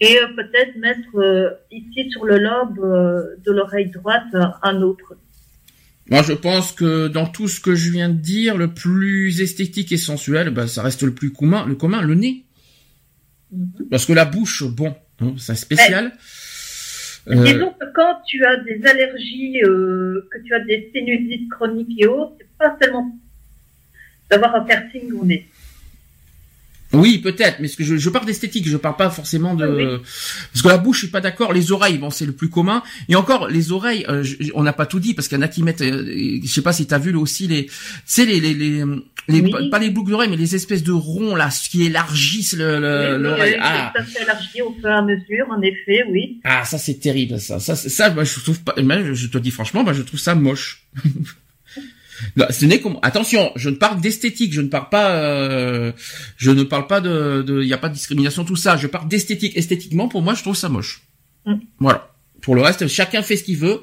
et euh, peut-être mettre euh, ici sur le lobe de l'oreille droite un autre. Moi, je pense que dans tout ce que je viens de dire, le plus esthétique et sensuel, bah, ça reste le plus commun, le commun, le nez. Mhm. Parce que la bouche, bon, hein, c'est spécial. Mais Euh, Disons que quand tu as des allergies, euh, que tu as des sinusites chroniques et autres, c'est pas tellement d'avoir un piercing au nez. Oui, peut-être, mais ce que je, je parle d'esthétique, je parle pas forcément de Oui. parce que la bouche, je suis pas d'accord. Les oreilles, bon, c'est le plus commun. Et encore, les oreilles, euh, je- on n'a pas tout dit parce qu'il y en a qui mettent, euh, je sais pas si t'as vu là aussi les, sais les les les, les- Oui. pas, les boucles d'oreilles, mais les espèces de ronds là, qui élargissent le- l'oreille. oui, ah, Ça s'élargit au fur et à mesure, en effet, oui. ah, ça c'est terrible, ça, ça, c'est- ça, moi, je trouve pas. je te dis franchement, moi, je trouve ça moche. Non, ce n'est attention, je ne parle d'esthétique, je ne parle pas, euh, je ne parle pas de, de, il y a pas de discrimination tout ça. Je parle d'esthétique. Esthétiquement, pour moi, je trouve ça moche. Mm. Voilà. Pour le reste, chacun fait ce qu'il veut.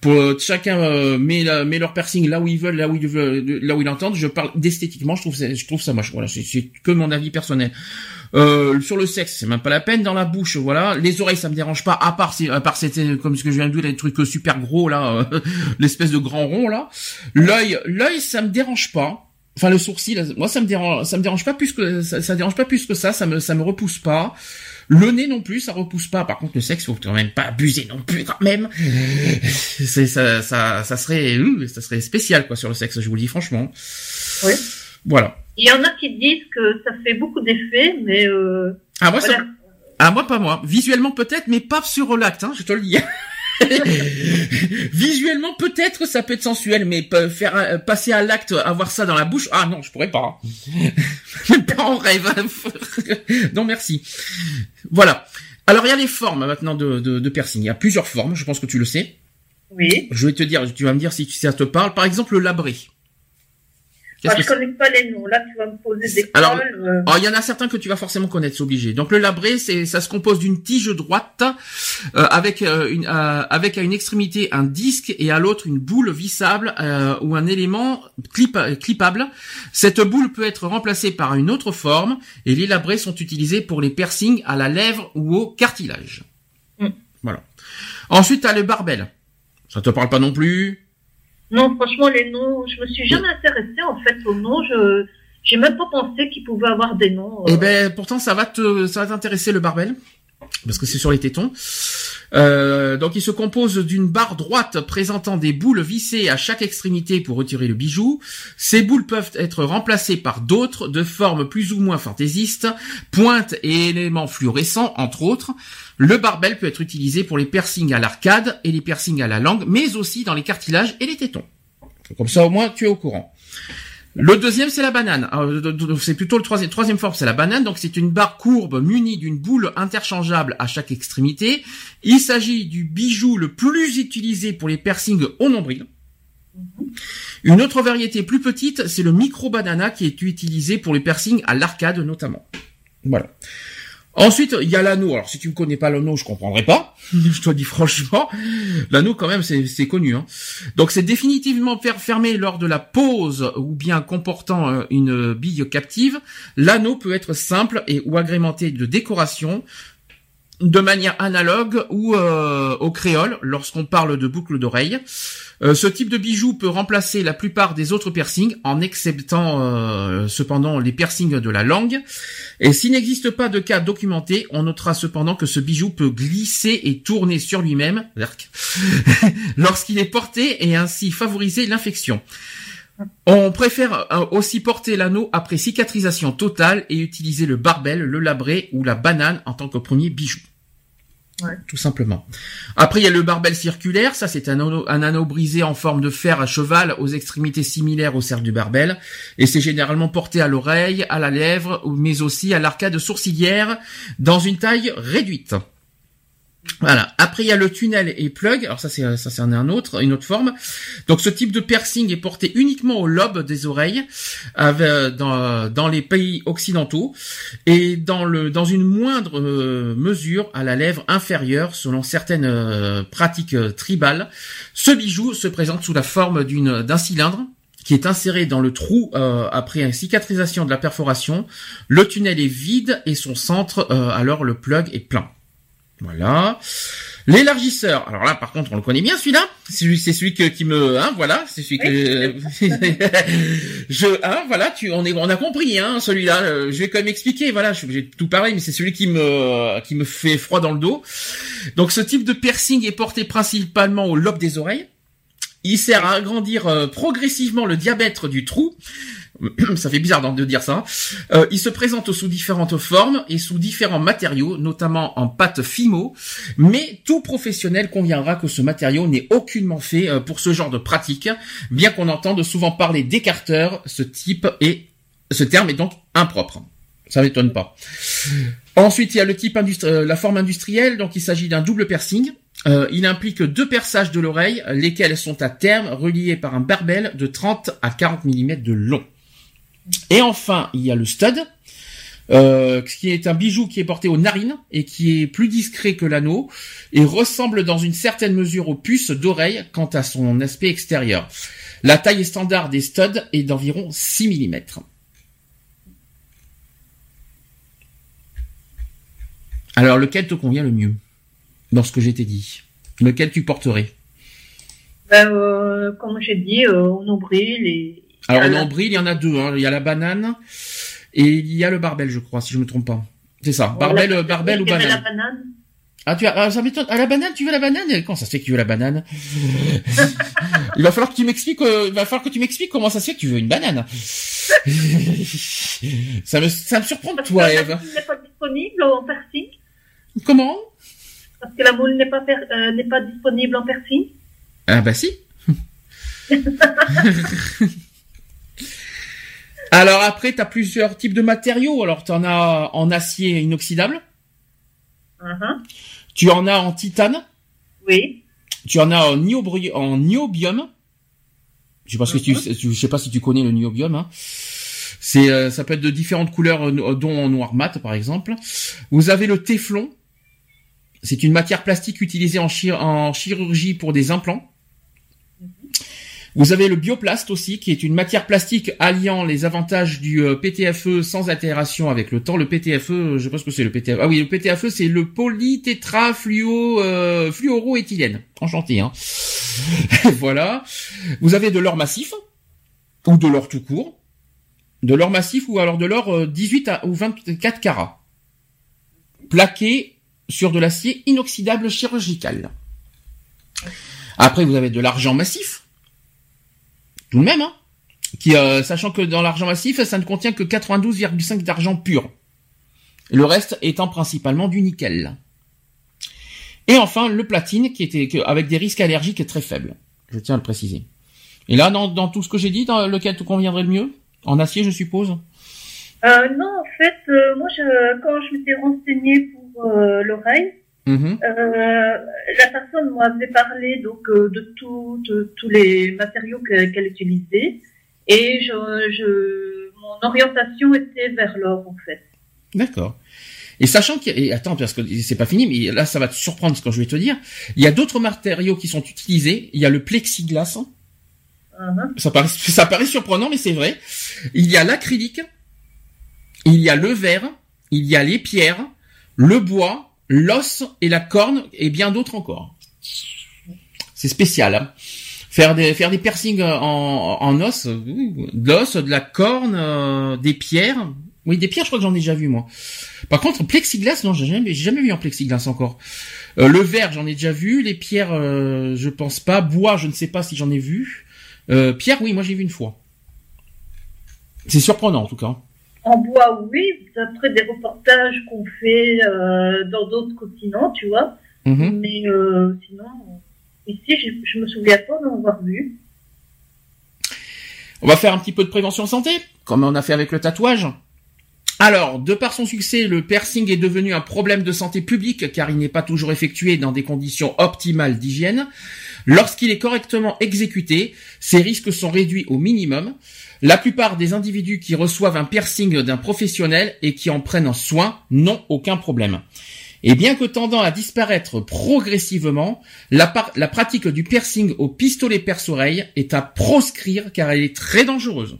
Pour euh, chacun euh, met, la- met leur piercing là où ils veulent, là où ils veulent, là où ils l'entendent. Je parle d'esthétiquement, je trouve, ça- je trouve ça moche. Voilà, c'est c'est que mon avis personnel. Euh, sur le sexe, c'est même pas la peine. Dans la bouche, voilà. Les oreilles, ça me dérange pas. À part, à part c'était comme ce que je viens de dire, les trucs super gros là, euh, l'espèce de grand rond là. L'œil, l'œil, ça me dérange pas. Enfin, le sourcil, moi, ça me dérange, ça me dérange pas plus que ça, ça dérange pas plus que ça. Ça me, ça me repousse pas. Le nez non plus, ça repousse pas. Par contre, le sexe, faut quand même pas abuser non plus, quand même. C'est ça, ça, ça serait, euh, ça serait spécial quoi sur le sexe. Je vous le dis franchement. Oui. Voilà. Il y en a qui disent que ça fait beaucoup d'effets, mais euh, Ah moi, ça, voilà. Ah moi pas moi. Visuellement peut-être, mais pas sur l'acte, hein, je te le dis. Visuellement peut-être ça peut être sensuel, mais faire passer à l'acte, avoir ça dans la bouche, ah non, je pourrais pas. Même pas en rêve. non merci. Voilà. Alors il y a les formes maintenant de, de, de piercing. Il y a plusieurs formes, je pense que tu le sais. oui. Je vais te dire, tu vas me dire si ça te parle. Par exemple le labré. Moi, je connais pas les noms. Là, tu vas me poser des Alors, cols. euh, Oh, il y en a certains que tu vas forcément connaître, c'est obligé. Donc le labré, c'est ça se compose d'une tige droite euh, avec euh, une euh, avec à une extrémité un disque et à l'autre une boule vissable euh, ou un élément clip, clippable. Cette boule peut être remplacée par une autre forme et les labrés sont utilisés pour les piercings à la lèvre ou au cartilage. Mm. Voilà. Ensuite, tu as le barbel. Ça te parle pas non plus? Non, franchement, les noms, je me suis jamais intéressée en fait aux noms. Je j'ai même pas pensé qu'ils pouvaient avoir des noms. euh. Eh ben, pourtant, ça va te, ça va t'intéresser le barbel, parce que c'est sur les tétons. Euh, donc, il se compose d'une barre droite présentant des boules vissées à chaque extrémité pour retirer le bijou. Ces boules peuvent être remplacées par d'autres de formes plus ou moins fantaisistes, pointes et éléments fluorescents, entre autres. Le barbel peut être utilisé pour les piercings à l'arcade et les piercings à la langue, mais aussi dans les cartilages et les tétons. Comme ça, au moins, tu es au courant. Le deuxième, c'est la banane. De- de- C'est plutôt le troisième. Troisième forme, c'est la banane. Donc, c'est une barre courbe munie d'une boule interchangeable à chaque extrémité. Il s'agit du bijou le plus utilisé pour les piercings au nombril. Une autre variété plus petite, c'est le micro banana qui est utilisé pour les piercings à l'arcade notamment. Voilà. Ensuite, il y a l'anneau. Alors, si tu ne connais pas l'anneau, je comprendrai pas. je te dis franchement. L'anneau, quand même, c'est connu. Hein. Donc, c'est définitivement fer- fermé lors de la pose ou bien comportant euh, une bille captive. L'anneau peut être simple et ou agrémenté de décoration. de manière analogue ou euh, au créole lorsqu'on parle de boucle d'oreille. Euh, ce type de bijou peut remplacer la plupart des autres piercings en acceptant euh, cependant les piercings de la langue. Et s'il n'existe pas de cas documenté, on notera cependant que ce bijou peut glisser et tourner sur lui-même lorsqu'il est porté et ainsi favoriser l'infection. On préfère aussi porter l'anneau après cicatrisation totale et utiliser le barbel, le labré ou la banane en tant que premier bijou. Tout simplement. Après, il y a le barbel circulaire. Ça, c'est un anneau, brisé en forme de fer à cheval aux extrémités similaires au cercle du barbel. Et c'est généralement porté à l'oreille, à la lèvre, mais aussi à l'arcade sourcilière dans une taille réduite. Voilà. Après, il y a le tunnel et plug. Alors ça, c'est ça, c'est un autre, une autre forme. Donc, ce type de piercing est porté uniquement au lobe des oreilles, dans, dans les pays occidentaux, et dans une moindre euh, mesure à la lèvre inférieure, selon certaines euh, pratiques euh, tribales. Ce bijou se présente sous la forme d'un cylindre qui est inséré dans le trou après une cicatrisation de la perforation. Le tunnel est vide et son centre, alors le plug est plein. Voilà. L'élargisseur. Alors là, par contre, on le connaît bien celui-là. C'est celui, c'est celui que, qui me, hein, voilà, c'est celui que je, hein, voilà, tu, on est, on a compris, hein, celui-là. Euh, je vais quand même expliquer. Voilà, je tout parler, mais c'est celui qui me, qui me fait froid dans le dos. Donc, ce type de piercing est porté principalement au lobe des oreilles. Il sert à agrandir euh, progressivement le diamètre du trou ça fait bizarre de dire ça. Euh, il se présente sous différentes formes et sous différents matériaux, notamment en pâte fimo, mais tout professionnel conviendra que ce matériau n'est aucunement fait euh, pour ce genre de pratique, bien qu'on entende souvent parler d'écarteur, ce type et ce terme est donc impropre. Ça m'étonne pas. Ensuite, il y a le type la forme industrielle, donc il s'agit d'un double piercing. Il implique deux perçages de l'oreille, lesquels sont à terme reliés par un barbel de 30 à 40 mm de long. Et enfin, il y a le stud, euh, qui est un bijou qui est porté aux narines et qui est plus discret que l'anneau et ressemble dans une certaine mesure aux puces d'oreille quant à son aspect extérieur. La taille standard des studs est d'environ 6 mm. Alors lequel te convient le mieux? Dans ce que j'ai dit Lequel tu porterais? Ben, euh, Comme j'ai dit, euh, au nombril et alors, en nombril, il y en a deux. Hein. Il y a la banane et il y a le barbel, je crois, si je me trompe pas. C'est ça. Barbel, euh, barbel ou banane. La banane. Ah, tu as, ah, ça m'étonne. Ah, la banane, tu veux la banane? Comment ça se fait que tu veux la banane? il va falloir que tu m'expliques, euh, il va falloir que tu m'expliques comment ça se fait que tu veux une banane. ça me, ça me surprend de toi, Eve. N'est pas disponible en. Comment? Parce que la moule n'est pas, euh, n'est pas disponible en piercing. Ah, bah si. Alors après, tu as plusieurs types de matériaux. Alors tu en as en acier inoxydable. Uh-huh. Tu en as en titane. Oui. Tu en as en, en niobium. Je sais pas si tu, uh-huh. je sais pas si tu connais le niobium. Hein. C'est, euh, ça peut être de différentes couleurs, euh, dont en noir mat par exemple. Vous avez le téflon. C'est une matière plastique utilisée en, chirurgie pour des implants. Vous avez le bioplast aussi, qui est une matière plastique alliant les avantages du euh, PTFE sans altération avec le temps. Le PTFE, euh, je pense que c'est le PTFE. Ah oui, le PTFE, c'est le polytétrafluo euh. Enchanté, hein. voilà. Vous avez de l'or massif ou de l'or tout court, de l'or massif ou alors de l'or 18 à, ou 24 carats, plaqué sur de l'acier inoxydable chirurgical. Après, vous avez de l'argent massif tout de même, hein, euh, sachant que dans l'argent massif, ça ne contient que 92,5 d'argent pur. Le reste étant principalement du nickel. Et enfin, le platine, qui était avec des risques allergiques très faibles. Je tiens à le préciser. Et là, dans, tout ce que j'ai dit, dans lequel te conviendrait le mieux? En acier, je suppose? Euh, Non, en fait, euh, moi, quand je m'étais renseignée pour euh, l'oreille, Mhm. Euh, la personne m'avait parlé donc euh, de tous les matériaux qu'elle utilisait et je, je, mon orientation était vers l'or en fait. D'accord. Et sachant qu'il y a, et attends parce que c'est pas fini, mais là ça va te surprendre ce que je vais te dire. Il y a d'autres matériaux qui sont utilisés. Il y a le plexiglas. Uh-huh. Ça paraît, ça paraît surprenant, mais c'est vrai. Il y a l'acrylique. Il y a le verre. Il y a les pierres, le bois, l'os et la corne et bien d'autres encore. C'est spécial. Hein. faire des faire des piercings en, en os, de l'os, de la corne, euh, des pierres. Oui, des pierres, je crois que j'en ai déjà vu moi. Par contre, plexiglas, non, j'ai jamais, jamais vu en plexiglas encore. Euh, le verre, j'en ai déjà vu. Les pierres, euh, je pense pas. Bois, je ne sais pas si j'en ai vu. Euh, pierre, oui, moi j'ai vu une fois. C'est surprenant en tout cas. En bois, oui, d'après des reportages qu'on fait euh, dans d'autres continents, tu vois. Mhm. Mais euh, sinon, ici, je, je me souviens pas d'en avoir vu. On va faire un petit peu de prévention santé, comme on a fait avec le tatouage. Alors, de par son succès, le piercing est devenu un problème de santé publique car il n'est pas toujours effectué dans des conditions optimales d'hygiène. Lorsqu'il est correctement exécuté, ses risques sont réduits au minimum. La plupart des individus qui reçoivent un piercing d'un professionnel et qui en prennent soin n'ont aucun problème. Et bien que tendant à disparaître progressivement, la, pratique du piercing au pistolet perce-oreille est à proscrire car elle est très dangereuse.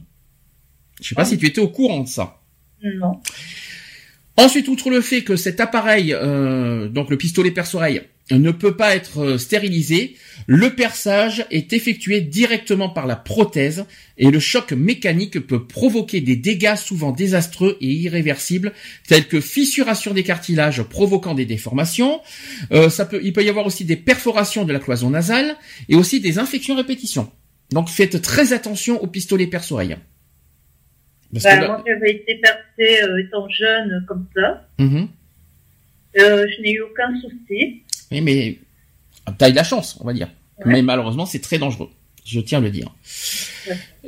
Je ne sais pas si tu étais au courant de ça. Non. Ensuite, outre le fait que cet appareil, euh, donc le pistolet perce-oreille, ne peut pas être euh, stérilisé, le perçage est effectué directement par la prothèse et le choc mécanique peut provoquer des dégâts souvent désastreux et irréversibles tels que fissuration des cartilages provoquant des déformations. Euh, ça peut, il peut y avoir aussi des perforations de la cloison nasale et aussi des infections répétitions. Donc faites très attention au pistolet perce-oreille. Bah, Moi, j'avais été percée euh, étant jeune comme ça. Mhm. Euh, je n'ai eu aucun souci. Oui, mais t'as eu de la chance, on va dire. Mais malheureusement, c'est très dangereux. Je tiens à le dire.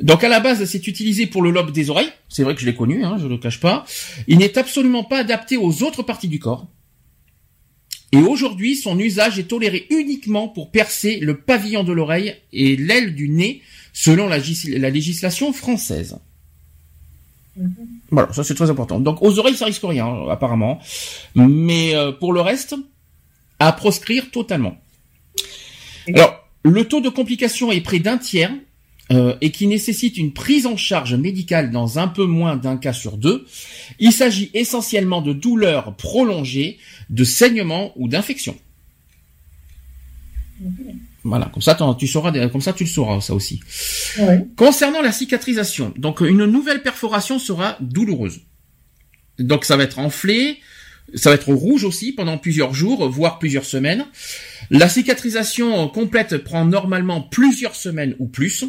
Donc à la base, c'est utilisé pour le lobe des oreilles. C'est vrai que je l'ai connu, hein, je le cache pas. Il n'est absolument pas adapté aux autres parties du corps. Et aujourd'hui, son usage est toléré uniquement pour percer le pavillon de l'oreille et l'aile du nez, selon la législation française. Voilà, ça c'est très important. Donc aux oreilles ça risque rien apparemment, mais euh, pour le reste, à proscrire totalement. Alors le taux de complication est près d'un tiers euh, et qui nécessite une prise en charge médicale dans un peu moins d'un cas sur deux. Il s'agit essentiellement de douleurs prolongées, de saignements ou d'infections. Voilà, comme ça tu sauras, comme ça tu le sauras ça aussi. Concernant la cicatrisation, donc une nouvelle perforation sera douloureuse. Donc ça va être enflé, ça va être rouge aussi pendant plusieurs jours, voire plusieurs semaines. La cicatrisation complète prend normalement plusieurs semaines ou plus.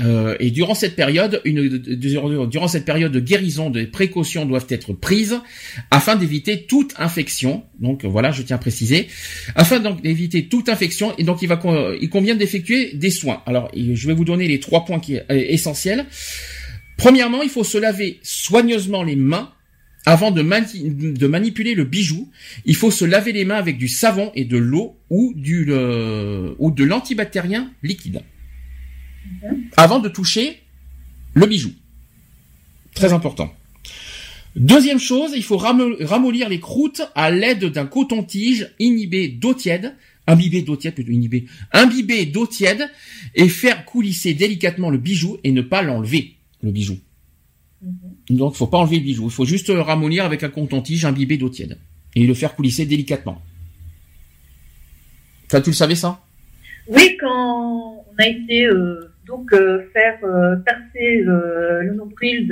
Euh, et durant cette période, durant cette période de guérison, des précautions doivent être prises afin d'éviter toute infection. Donc voilà, je tiens à préciser, afin d'éviter toute infection. Et donc il convient d'effectuer des soins. Alors je vais vous donner les trois points euh, essentiels. Premièrement, il faut se laver soigneusement les mains avant de, manipuler le bijou, il faut se laver les mains avec du savon et de l'eau ou, ou de l'antibactérien liquide. Avant de toucher le bijou. Très important. Deuxième chose, il faut ramollir les croûtes à l'aide d'un coton-tige inhibé d'eau tiède, imbibé d'eau tiède, plutôt inhibé, imbibé d'eau tiède, et faire coulisser délicatement le bijou et ne pas l'enlever, le bijou. Mhm. Donc, faut pas enlever le bijou. Il faut juste ramollir avec un coton-tige imbibé d'eau tiède. Et le faire coulisser délicatement. Ça, tu le savais, ça? Oui, quand on a été, euh, donc euh, faire euh, percer le, nombril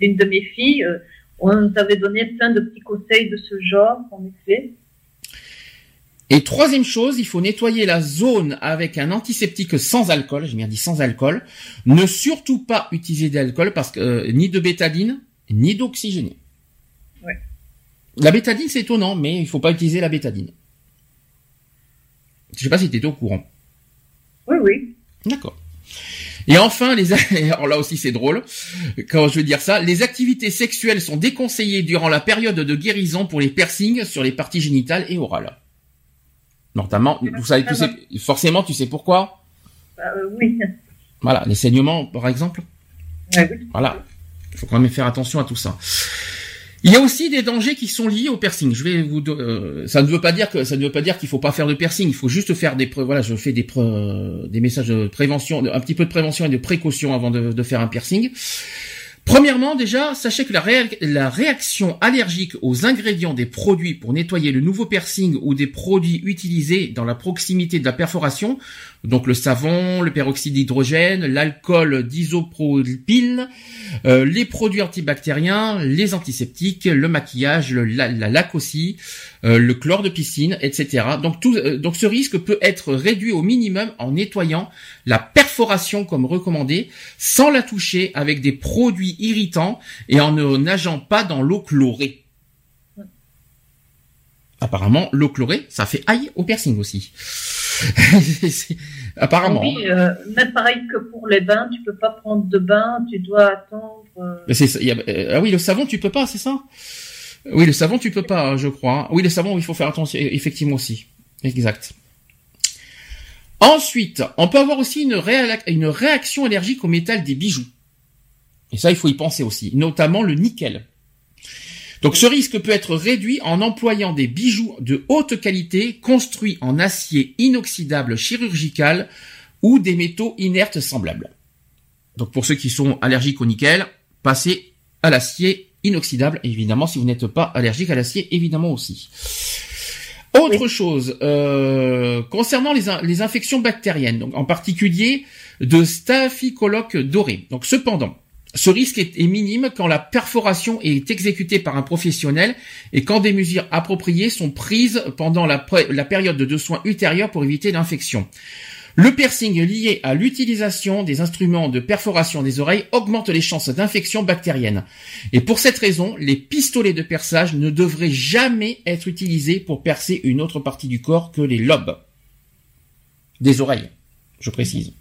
d'une de, mes filles. Euh, on nous avait donné plein de petits conseils de ce genre, en effet. Et troisième chose, il faut nettoyer la zone avec un antiseptique sans alcool. J'ai bien dit sans alcool. Ne surtout pas utiliser d'alcool parce que ni de bétadine ni d'oxygéné. Ouais. La bétadine c'est étonnant, mais il faut pas utiliser la bétadine. Je sais pas si tu étais au courant. Oui, oui. D'accord. Et enfin, les alors là aussi c'est drôle quand je veux dire ça, les activités sexuelles sont déconseillées durant la période de guérison pour les piercings sur les parties génitales et orales. Notamment, vous savez, tu sais, forcément, tu sais pourquoi? Bah, euh, Oui. Voilà, les saignements, par exemple. oui. Voilà, il faut quand même faire attention à tout ça. Il y a aussi des dangers qui sont liés au piercing. Je vais vous, euh, ça ne veut pas dire que ne qu'il faut pas faire de piercing. Il faut juste faire des, voilà, je fais des des messages de prévention, un petit peu de prévention et de précaution avant de, faire un piercing. Premièrement, déjà, sachez que la, réaction allergique aux ingrédients des produits pour nettoyer le nouveau piercing ou des produits utilisés dans la proximité de la perforation, donc le savon, le peroxyde d'hydrogène, l'alcool d'isopropyl, euh, les produits antibactériens, les antiseptiques, le maquillage, la, laque aussi, euh, le chlore de piscine, etc. Donc, tout, euh, donc ce risque peut être réduit au minimum en nettoyant la perforation comme recommandé, sans la toucher avec des produits irritants et en ne nageant pas dans l'eau chlorée. Apparemment, l'eau chlorée, ça fait aïe au piercing aussi. Apparemment. Oui, euh, même pareil que pour les bains, tu peux pas prendre de bain, tu dois attendre. Euh. Euh, ah oui, le savon, tu peux pas, c'est ça? Oui, le savon, tu peux pas, je crois. Oui, le savon, il faut faire attention, effectivement aussi. Exact. Ensuite, on peut avoir aussi une, une réaction allergique au métal des bijoux. Et ça, il faut y penser aussi, notamment le nickel. Donc ce risque peut être réduit en employant des bijoux de haute qualité construits en acier inoxydable chirurgical ou des métaux inertes semblables. Donc pour ceux qui sont allergiques au nickel, passez à l'acier inoxydable, évidemment si vous n'êtes pas allergique à l'acier, évidemment aussi. Autre chose, euh, concernant les, les, infections bactériennes, donc en particulier de staphylocoque doré. Donc cependant, ce risque est, minime quand la perforation est exécutée par un professionnel et quand des mesures appropriées sont prises pendant la, période de soins ultérieurs pour éviter l'infection. Le piercing lié à l'utilisation des instruments de perforation des oreilles augmente les chances d'infection bactérienne. Et pour cette raison, les pistolets de perçage ne devraient jamais être utilisés pour percer une autre partie du corps que les lobes. Des oreilles, je précise.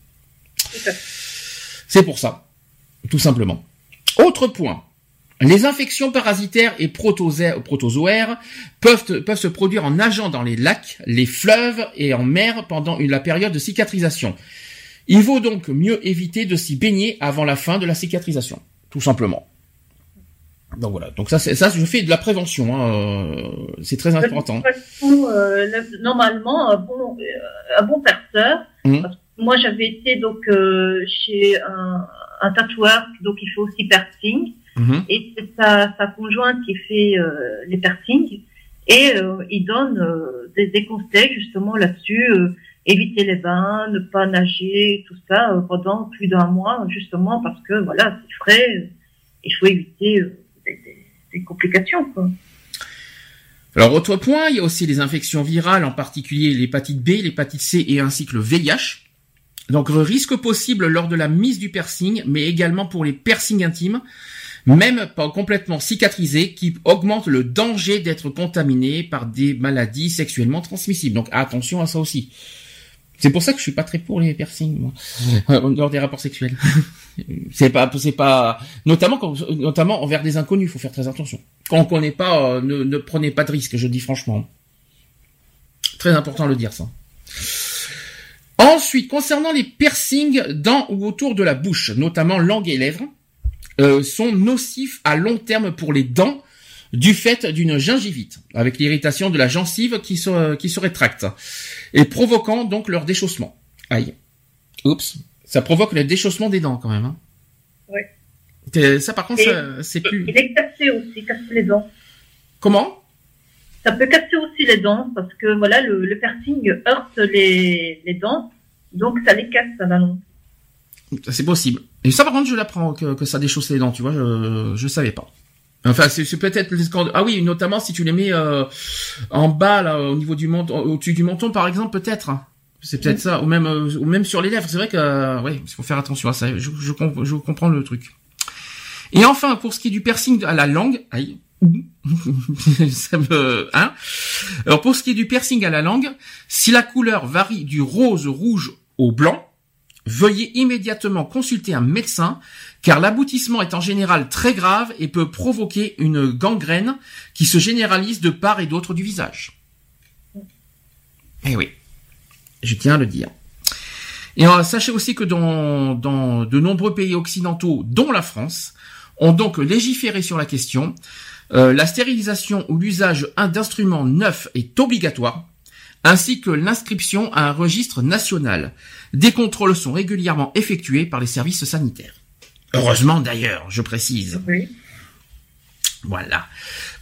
C'est pour ça tout simplement. Autre point. Les infections parasitaires et protozoaires peuvent, peuvent se produire en nageant dans les lacs, les fleuves et en mer pendant la période de cicatrisation. Il vaut donc mieux éviter de s'y baigner avant la fin de la cicatrisation, tout simplement. Donc voilà, donc ça, ça je fais de la prévention, hein, euh, c'est très important. Euh, normalement, un bon, euh, un bon perceur, mmh. moi j'avais été donc chez un, un tatoueur, donc il fait aussi piercing. Mhm. Et c'est sa, sa, conjointe qui fait euh, les piercings. Et euh, il donne euh, des, des, conseils justement là-dessus, éviter les bains, ne pas nager, tout ça pendant plus d'un mois, justement parce que voilà, c'est frais, il faut éviter des, des, complications. Quoi. Alors autre point, il y a aussi les infections virales, en particulier l'hépatite B, l'hépatite C et ainsi que le VIH. Donc risque possible lors de la mise du piercing, mais également pour les piercings intimes, même pas complètement cicatrisés, qui augmentent le danger d'être contaminé par des maladies sexuellement transmissibles. Donc attention à ça aussi. C'est pour ça que je suis pas très pour les piercings, moi, euh, lors des rapports sexuels. c'est pas, c'est pas, notamment quand, notamment envers des inconnus, il faut faire très attention. Quand on connaît pas, euh, ne, ne prenez pas de risques, je dis franchement. Très important de le dire ça. Ensuite, concernant les piercings dans ou autour de la bouche, notamment langue et lèvres, euh, sont nocifs à long terme pour les dents du fait d'une gingivite, avec l'irritation de la gencive qui se, qui se rétracte, et provoquant donc leur déchaussement. Aïe. Oups. Ça provoque le déchaussement des dents quand même. Hein. Oui. Ça par contre, c'est plus... Il est cassé aussi, casse les dents. Comment? Ça peut casser aussi les dents parce que voilà le, le piercing heurte les, les, dents, donc ça les casse, ça ballon. C'est possible. Et ça par contre je l'apprends que, que ça déchausse les dents, tu vois, je je savais pas. Enfin, c'est peut-être ah oui, notamment si tu les mets euh, en bas là, au niveau du menton, au-dessus du menton par exemple, peut-être. C'est peut-être ça, ou même euh, ou même sur les lèvres. C'est vrai que euh, ouais, il faut faire attention à ça. Je, je, je, comprends le truc. Et enfin, pour ce qui est du piercing à la langue, aïe, ça me, hein? Alors pour ce qui est du piercing à la langue, si la couleur varie du rose rouge au blanc, veuillez immédiatement consulter un médecin car l'aboutissement est en général très grave et peut provoquer une gangrène qui se généralise de part et d'autre du visage. Eh oui, je tiens à le dire. Et euh, sachez aussi que dans, dans de nombreux pays occidentaux, dont la France, ont donc légiféré sur la question, euh, la stérilisation ou l'usage d'instruments neufs est obligatoire, ainsi que l'inscription à un registre national. Des contrôles sont régulièrement effectués par les services sanitaires. Heureusement d'ailleurs, je précise. Oui. Voilà.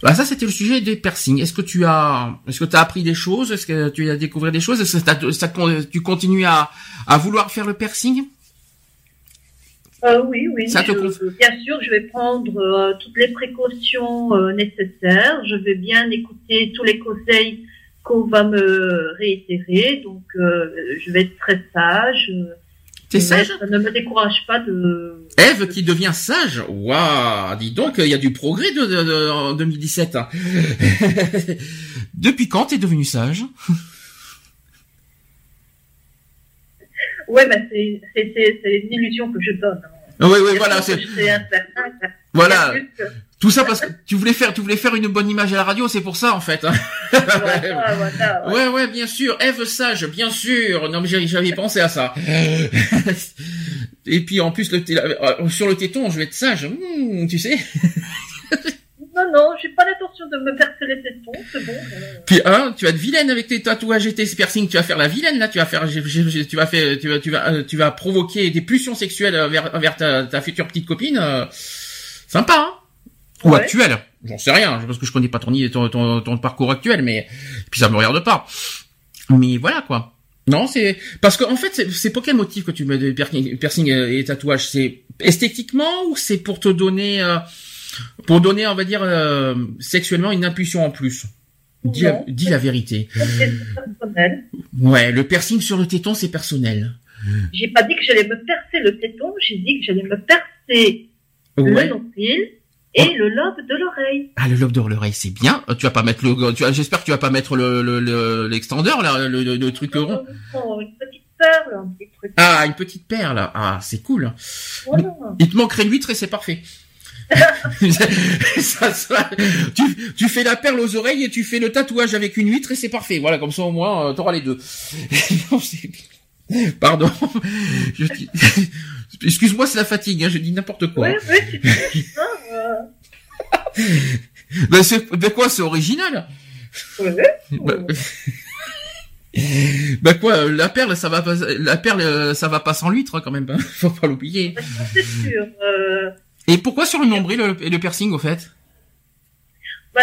Bah, ça c'était le sujet des piercings. Est-ce que tu as, est-ce que tu as appris des choses? Est-ce que tu as découvert des choses? Est-ce que ça, tu continues à, à vouloir faire le piercing? Euh, oui, oui. bien sûr, je vais prendre euh, toutes les précautions euh, nécessaires. Je vais bien écouter tous les conseils qu'on va me réitérer. Donc, je vais être très sage. T'es sage Ça ne me décourage pas de... Eve qui devient sage Waouh Dis donc, il y a du progrès de, en 2017. Depuis quand t'es devenue sage? Ouais, mais c'est une illusion que je donne. Oui, oui, voilà. C'est voilà. Tout ça parce que tu voulais faire, tu voulais faire une bonne image à la radio, c'est pour ça en fait. Hein. ouais, ouais, bien sûr. Eve sage, bien sûr. Non mais j'avais pensé à ça. Et puis en plus le euh, sur le téton, je vais être sage. Hmm, tu sais. Non, non, j'ai pas l'intention de me percer les tétons, c'est bon. Puis hein, tu vas être vilaine avec tes tatouages et tes piercings, tu vas faire la vilaine là, tu vas faire, tu vas faire, tu vas, tu vas, euh, tu vas provoquer des pulsions sexuelles vers, vers ta, future petite copine. Euh, sympa, hein Ou actuelle, j'en sais rien, parce que je connais pas ton, ton, ton, parcours actuel, mais puis ça me regarde pas. Mais voilà quoi. Non, c'est parce qu'en en fait, c'est pour quel motif que tu mets des piercings et tatouages? C'est esthétiquement ou c'est pour te donner euh, pour donner, on va dire, euh, sexuellement une impulsion en plus. Dis, la, vérité. personnel. Ouais, le piercing sur le téton, c'est personnel. J'ai pas dit que j'allais me percer le téton, j'ai dit que j'allais me percer le nombril et oh. le lobe de l'oreille. Ah, le lobe de l'oreille, c'est bien. Euh, tu vas pas mettre le, tu j'espère que tu vas pas mettre le, le, l'extendeur, là, le, truc rond. une petite perle, un petit truc. Ah, une petite perle. Ah, c'est cool. Il te manquerait l'huître et c'est parfait. tu, fais la perle aux oreilles et tu fais le tatouage avec une huître et c'est parfait. Voilà, comme ça au moins, euh, t'auras les deux. Pardon. Excuse-moi, c'est la fatigue. Hein, je dis n'importe quoi. Ouais, ouais, ben, c'est ben quoi, c'est original. Ben... bah quoi, la perle, ça va pas, la perle, ça va pas sans l'huître quand même. Hein. Faut pas l'oublier. C'est sûr. Euh, et pourquoi sur le nombril et le piercing au fait? Bah,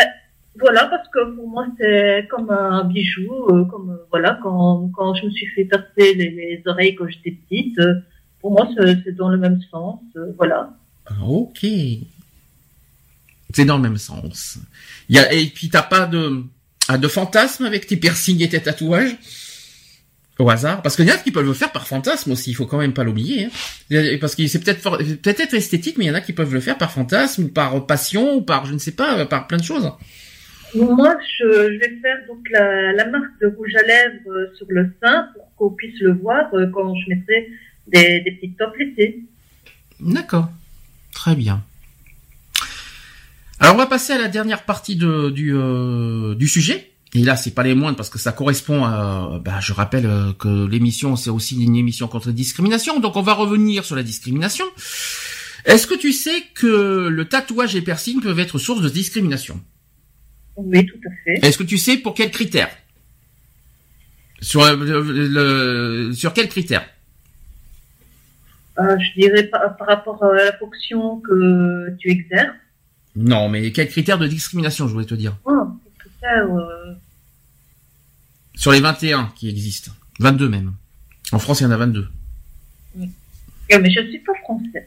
Voilà, parce que pour moi c'est comme un bijou, euh, comme euh, voilà quand, quand je me suis fait percer les, oreilles quand j'étais petite, euh, pour moi c'est dans le même sens, voilà. Ah, ok. C'est dans le même sens. Y a, et puis t'as pas de, ah, de fantasme avec tes piercings et tes tatouages? Au hasard parce qu'il y en a qui peuvent le faire par fantasme aussi il faut quand même pas l'oublier hein. parce que c'est peut-être peut-être esthétique mais il y en a qui peuvent le faire par fantasme ou par passion ou par je ne sais pas par plein de choses. Moi je, vais faire donc la, marque de rouge à lèvres euh, sur le sein pour qu'on puisse le voir euh, quand je mettrai des, des petites topes l'été. D'accord. Très bien. Alors on va passer à la dernière partie de, du, euh, du sujet et là, c'est pas les moindres parce que ça correspond à. Bah, je rappelle euh, que l'émission, c'est aussi une émission contre la discrimination. Donc, on va revenir sur la discrimination. Est-ce que tu sais que le tatouage et le piercing peuvent être source de discrimination? Oui, tout à fait. Est-ce que tu sais pour quels critères? Sur euh, le, sur quels critères? Euh, Je dirais par, par rapport à la fonction que tu exerces. Non, mais quels critères de discrimination, je voulais te dire? Oh, critères, euh, sur les 21 qui existent. 22 même. En France, il y en a 22. Oui. Eh, mais je ne suis pas français.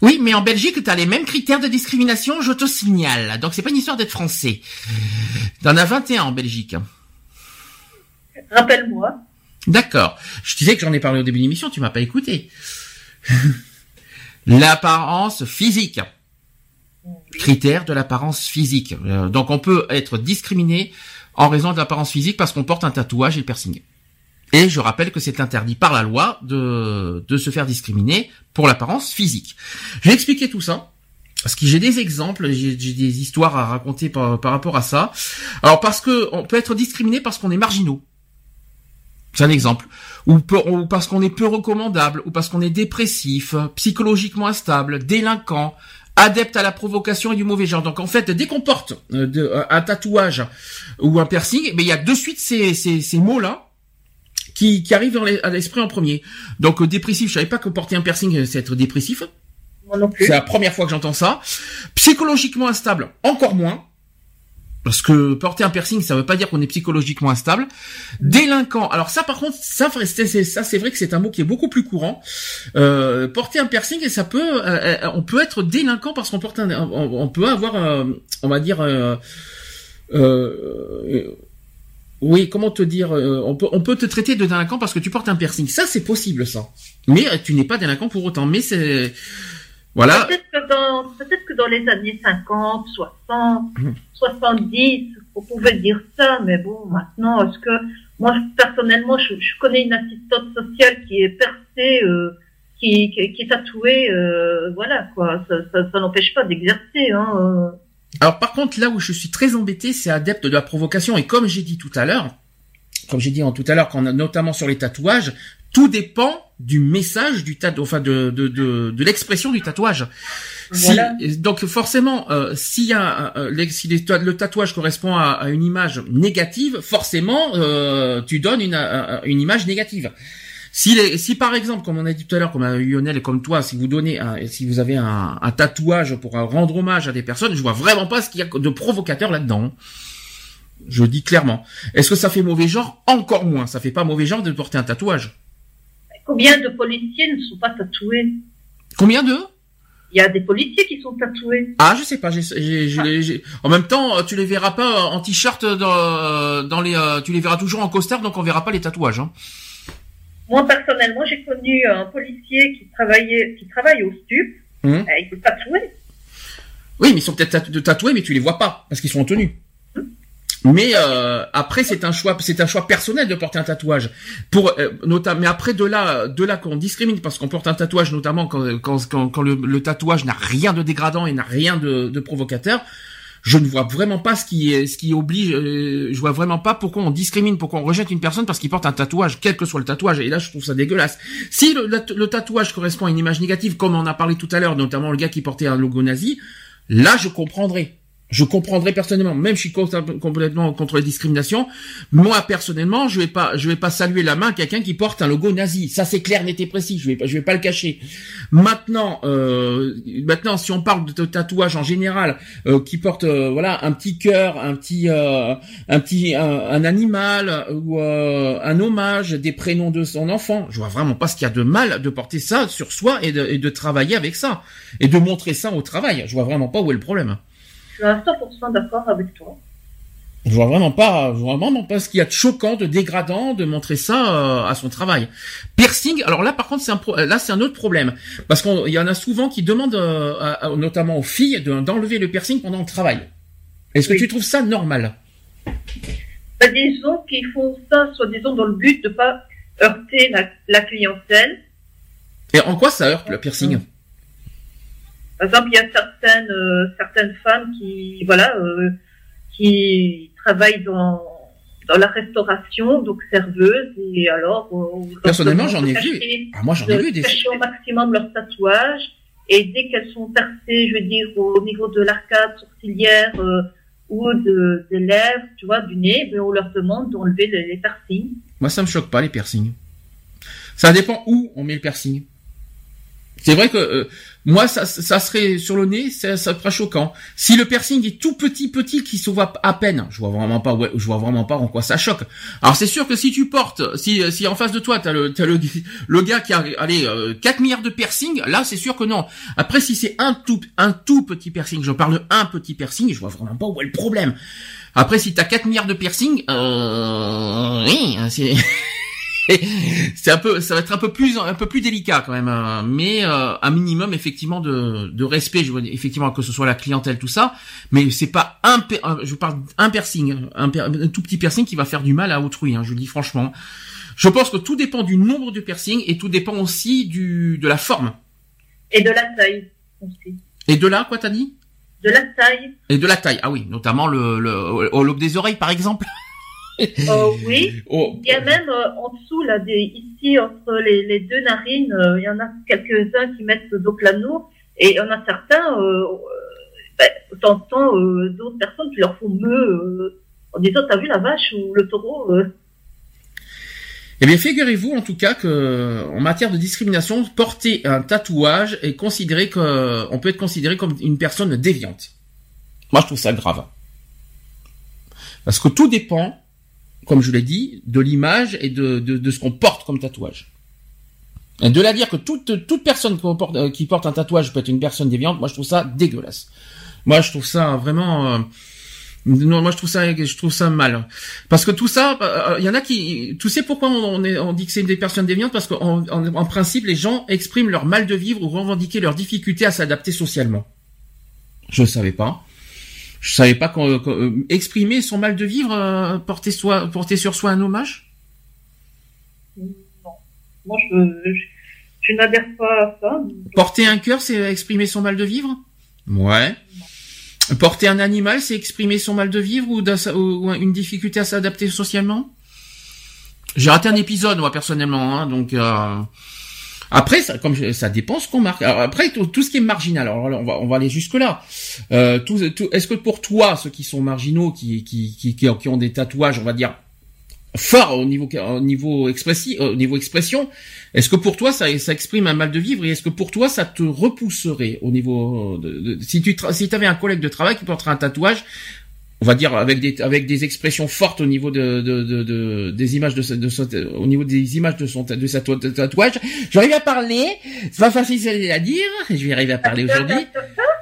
Oui, mais en Belgique, tu as les mêmes critères de discrimination, je te signale. Donc c'est pas une histoire d'être français. en as 21 en Belgique. Rappelle-moi. D'accord. Je disais que j'en ai parlé au début de l'émission, tu m'as pas écouté. L'apparence physique. Critère de l'apparence physique. Euh, donc on peut être discriminé en raison de l'apparence physique parce qu'on porte un tatouage et le piercing. Et je rappelle que c'est interdit par la loi de, de se faire discriminer pour l'apparence physique. J'ai expliqué tout ça. Parce que j'ai des exemples, j'ai des histoires à raconter par, rapport à ça. Alors parce que on peut être discriminé parce qu'on est marginaux. C'est un exemple. Ou parce qu'on est peu recommandable, ou parce qu'on est dépressif, psychologiquement instable, délinquant, adepte à la provocation et du mauvais genre. Donc en fait, dès qu'on porte euh, euh, un tatouage ou un piercing, mais eh ben, il y a de suite ces, ces, ces mots-là qui, qui arrivent dans à l'esprit en premier. Donc euh, dépressif, je savais pas que porter un piercing c'est être dépressif. C'est la première fois que j'entends ça. Psychologiquement instable, encore moins. Parce que porter un piercing, ça veut pas dire qu'on est psychologiquement instable. Délinquant. Alors ça, par contre, ça, c'est vrai que c'est un mot qui est beaucoup plus courant. Euh, porter un piercing, ça peut, euh, euh, on peut être délinquant parce qu'on porte un, on, peut avoir, on va dire, oui, comment te dire, on peut, on peut te traiter de délinquant parce que tu portes un piercing. Ça, c'est possible, ça. Mais tu n'es pas délinquant pour autant. Mais c'est voilà. Peut-être que, dans, peut-être que dans les années 50, 60, 70, on pouvait dire ça, mais bon, maintenant, est-ce que moi personnellement, je, je, connais une assistante sociale qui est percée, euh, qui, qui, qui, est tatouée, euh, voilà quoi, ça, ça, ça n'empêche pas d'exercer. Hein, euh. Alors par contre, là où je suis très embêté, c'est adepte de la provocation, et comme j'ai dit tout à l'heure, comme j'ai dit en tout à l'heure, notamment sur les tatouages, tout dépend du message du tatouage, enfin de, de, de, de l'expression du tatouage. donc forcément, euh, s'il y a si le tatouage correspond à, une image négative, forcément euh, tu donnes une, une image négative. Si, les, si par exemple, comme on a dit tout à l'heure, comme Lionel et comme toi, si vous donnez, un, si vous avez un, un, tatouage pour rendre hommage à des personnes, je vois vraiment pas ce qu'il y a de provocateur là-dedans. Je dis clairement. Est-ce que ça fait mauvais genre? Encore moins. Ça fait pas mauvais genre de porter un tatouage. Combien de policiers ne sont pas tatoués Combien de? Il y a des policiers qui sont tatoués. Ah, je sais pas. En même temps, tu les verras pas en t-shirt dans, les. Euh, tu les verras toujours en costard, donc on verra pas les tatouages. Hein. Moi personnellement, j'ai connu un policier qui travaillait, qui travaille au stup. Hum. Euh, il est tatoué. Oui, mais ils sont peut-être tatoués, mais tu les vois pas parce qu'ils sont en tenue. Mais euh, après c'est un choix, c'est un choix personnel de porter un tatouage. Pour euh, notamment, mais après de là, de là qu'on discrimine parce qu'on porte un tatouage, notamment quand quand quand, le, tatouage n'a rien de dégradant et n'a rien de, de, provocateur. Je ne vois vraiment pas ce qui est, ce qui oblige. Euh, je vois vraiment pas pourquoi on discrimine, pourquoi on rejette une personne parce qu'il porte un tatouage, quel que soit le tatouage. Et là, je trouve ça dégueulasse. Si le, le tatouage correspond à une image négative, comme on a parlé tout à l'heure, notamment le gars qui portait un logo nazi, là, je comprendrais je comprendrais personnellement, même je suis complètement contre les discriminations. Moi personnellement, je vais pas, je vais pas saluer la main quelqu'un qui porte un logo nazi. Ça c'est clair, net et précis. Je vais pas, je vais pas le cacher. Maintenant, euh, maintenant, si on parle de tatouage en général, euh, qui porte, euh, voilà, un petit cœur, un petit, un petit, un, animal ou un hommage, des prénoms de son enfant, je vois vraiment pas ce qu'il y a de mal de porter ça sur soi et de, et de travailler avec ça et de montrer ça au travail. Je vois vraiment pas où est le problème suis à 100% d'accord avec toi. Je vois vraiment pas, je vois vraiment pas ce qu'il y a de choquant, de dégradant de montrer ça euh, à son travail. Piercing, alors là par contre c'est un là c'est un autre problème parce qu'il y en a souvent qui demandent, euh, notamment aux filles, d'enlever le piercing pendant le travail. Est-ce que tu trouves ça normal? Bah, Disons qu'ils font ça, soit disant dans le but de pas heurter la, clientèle. Et en quoi ça heurte le piercing? Par exemple, il y a certaines euh, certaines femmes qui voilà euh, qui travaillent dans dans la restauration, donc serveuses, et alors euh, personnellement j'en ai vu. Ah, moi j'en ai vu des cacher au maximum leurs tatouages et dès qu'elles sont percées, je veux dire au niveau de l'arcade sourcilière ou de, des lèvres, tu vois, du nez, ben, on leur demande d'enlever les, les piercings. Moi ça me choque pas les piercings. Ça dépend où on met le piercing. C'est vrai que euh, moi, ça, ça serait sur le nez, ça, serait choquant. Si le piercing est tout petit, petit, qui se voit à peine, je vois vraiment pas, ouais, je vois vraiment pas en quoi ça choque. Alors c'est sûr que si tu portes, si, si en face de toi t'as le, as le, le gars qui a, allez, 4 euh, milliards de piercing, là c'est sûr que non. Après si c'est un tout, un tout petit piercing, je parle de un petit piercing, je vois vraiment pas où est le problème. Après si t'as 4 milliards de piercing, euh, oui, c'est c'est un peu, ça va être un peu plus, un peu plus délicat quand même, hein. mais euh, un minimum effectivement de, de respect. Je veux dire, effectivement que ce soit la clientèle, tout ça, mais c'est pas un, je parle un piercing, un, tout petit piercing qui va faire du mal à autrui. Hein, je le dis franchement. Je pense que tout dépend du nombre de piercings et tout dépend aussi du de la forme. Et de la taille aussi. Et de là, quoi t'as dit? De la taille. Et de la taille, ah oui, notamment le, le au lobe des oreilles par exemple. Oh, oui. Oh. Il y a même euh, en dessous, là, des, ici, entre les, les deux narines, euh, il y en a quelques-uns qui mettent donc l'anneau, et il y en a certains, euh, ben, t'entends d'autres personnes qui leur font me en disant, t'as vu la vache ou le taureau Eh bien, figurez-vous en tout cas que, en matière de discrimination, porter un tatouage est considéré que, on peut être considéré comme une personne déviante. Moi, je trouve ça grave. Parce que tout dépend, comme je l'ai dit, de l'image et de, de, ce qu'on porte comme tatouage. De la dire que toute, toute personne qui porte, euh, qui porte un tatouage peut être une personne déviante, moi je trouve ça dégueulasse. Moi je trouve ça vraiment... Euh, non, moi je trouve ça, je trouve ça mal, parce que tout ça, euh, il y en a qui, tu sais pourquoi on, dit que c'est des personnes déviantes, parce qu'en en, principe les gens expriment leur mal de vivre ou revendiquent leur difficulté à s'adapter socialement. Je ne savais pas. Je savais pas qu'on, euh, exprimer son mal de vivre, euh, porter, soi, porter sur soi un hommage? Non, moi je, je, n'adhère pas à ça. Porter un cœur, c'est exprimer son mal de vivre? Ouais. Porter un animal, c'est exprimer son mal de vivre ou, ou une difficulté à s'adapter socialement? J'ai raté un épisode moi personnellement, hein, donc. Euh, après, ça, comme ça dépend ce qu'on marque. après, tout, ce qui est marginal, alors on va, on va aller jusque là. Euh, tout, Est-ce que pour toi, ceux qui sont marginaux, qui, qui, qui, qui ont des tatouages, on va dire forts au niveau, au niveau au niveau expression, est-ce que pour toi ça, ça exprime un mal de vivre et est-ce que pour toi ça te repousserait au niveau de, si tu si avais un collègue de travail qui porterait un tatouage on va dire avec des avec des expressions fortes au niveau de, de, de, des images de, de, au niveau des images de son de sa tatouage. J'arrive à parler, c'est pas facile à dire, je vais arriver à parler aujourd'hui.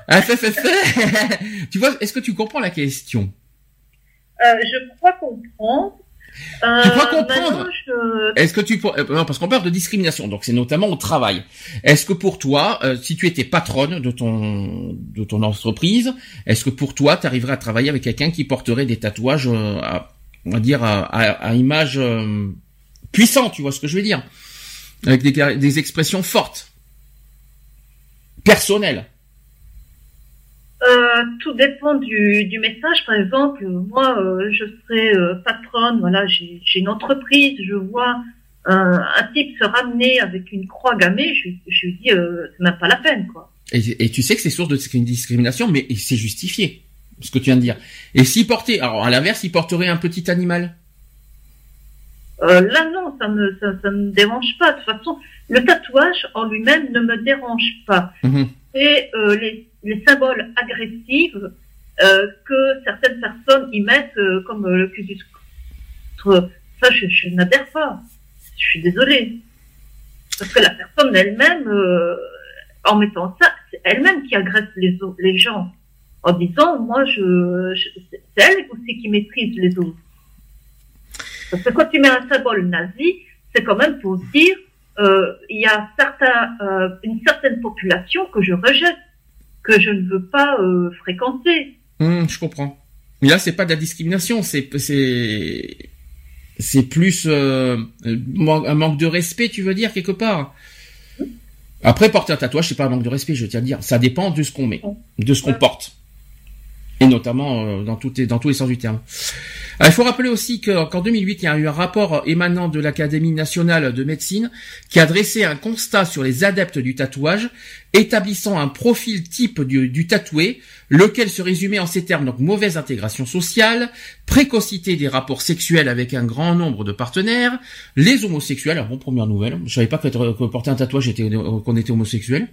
Ah, tu vois, est-ce que tu comprends la question? Euh, Je crois comprendre. Euh, tu crois comprendre. Est-ce que tu euh, non parce qu'on parle de discrimination, donc c'est notamment au travail. Est-ce que pour toi, euh, si tu étais patronne de ton de ton entreprise, est-ce que pour toi, tu arriverais à travailler avec quelqu'un qui porterait des tatouages, à, on va dire à, à, image puissante, tu vois ce que je veux dire, avec des, des expressions fortes, personnelles euh, tout dépend du, du, message. Par exemple, moi, euh, je serais euh, patronne, voilà, j'ai une entreprise, je vois un, un, type se ramener avec une croix gammée, je, je lui dis, c'est même pas la peine, quoi. Et, et tu sais que c'est source de discrimination, mais c'est justifié, ce que tu viens de dire. Et s'il portait, alors à l'inverse, il porterait un petit animal? Là, non, ça me, ça, ça, me dérange pas. De toute façon, le tatouage en lui-même ne me dérange pas. Mmh. Et les les symboles agressifs euh, que certaines personnes y mettent euh, comme euh, le cusus. Ça, je, je n'adhère pas. Je suis désolée. Parce que la personne elle-même, en mettant ça, c'est elle-même qui agresse les, les gens. En disant, moi, je, c'est elle aussi qui maîtrise les autres. Parce que quand tu mets un symbole nazi, c'est quand même pour dire, il y a certains, une certaine population que je rejette que je ne veux pas euh, fréquenter. Hum, je comprends. Mais là, c'est pas de la discrimination, c'est c'est c'est plus euh, un manque de respect, tu veux dire quelque part. Après, porter un tatouage, c'est pas un manque de respect, je tiens à dire. Ça dépend de ce qu'on met, de ce qu'on porte, et notamment euh, dans, tout, dans tous les sens du terme. il faut rappeler aussi qu'en 2008, il y a eu un rapport émanant de l'Académie nationale de médecine qui a dressé un constat sur les adeptes du tatouage établissant un profil type du, tatoué, lequel se résumait en ces termes donc mauvaise intégration sociale, précocité des rapports sexuels avec un grand nombre de partenaires, les homosexuels, bon première nouvelle, je savais pas que, porter un tatouage qu'on était homosexuel.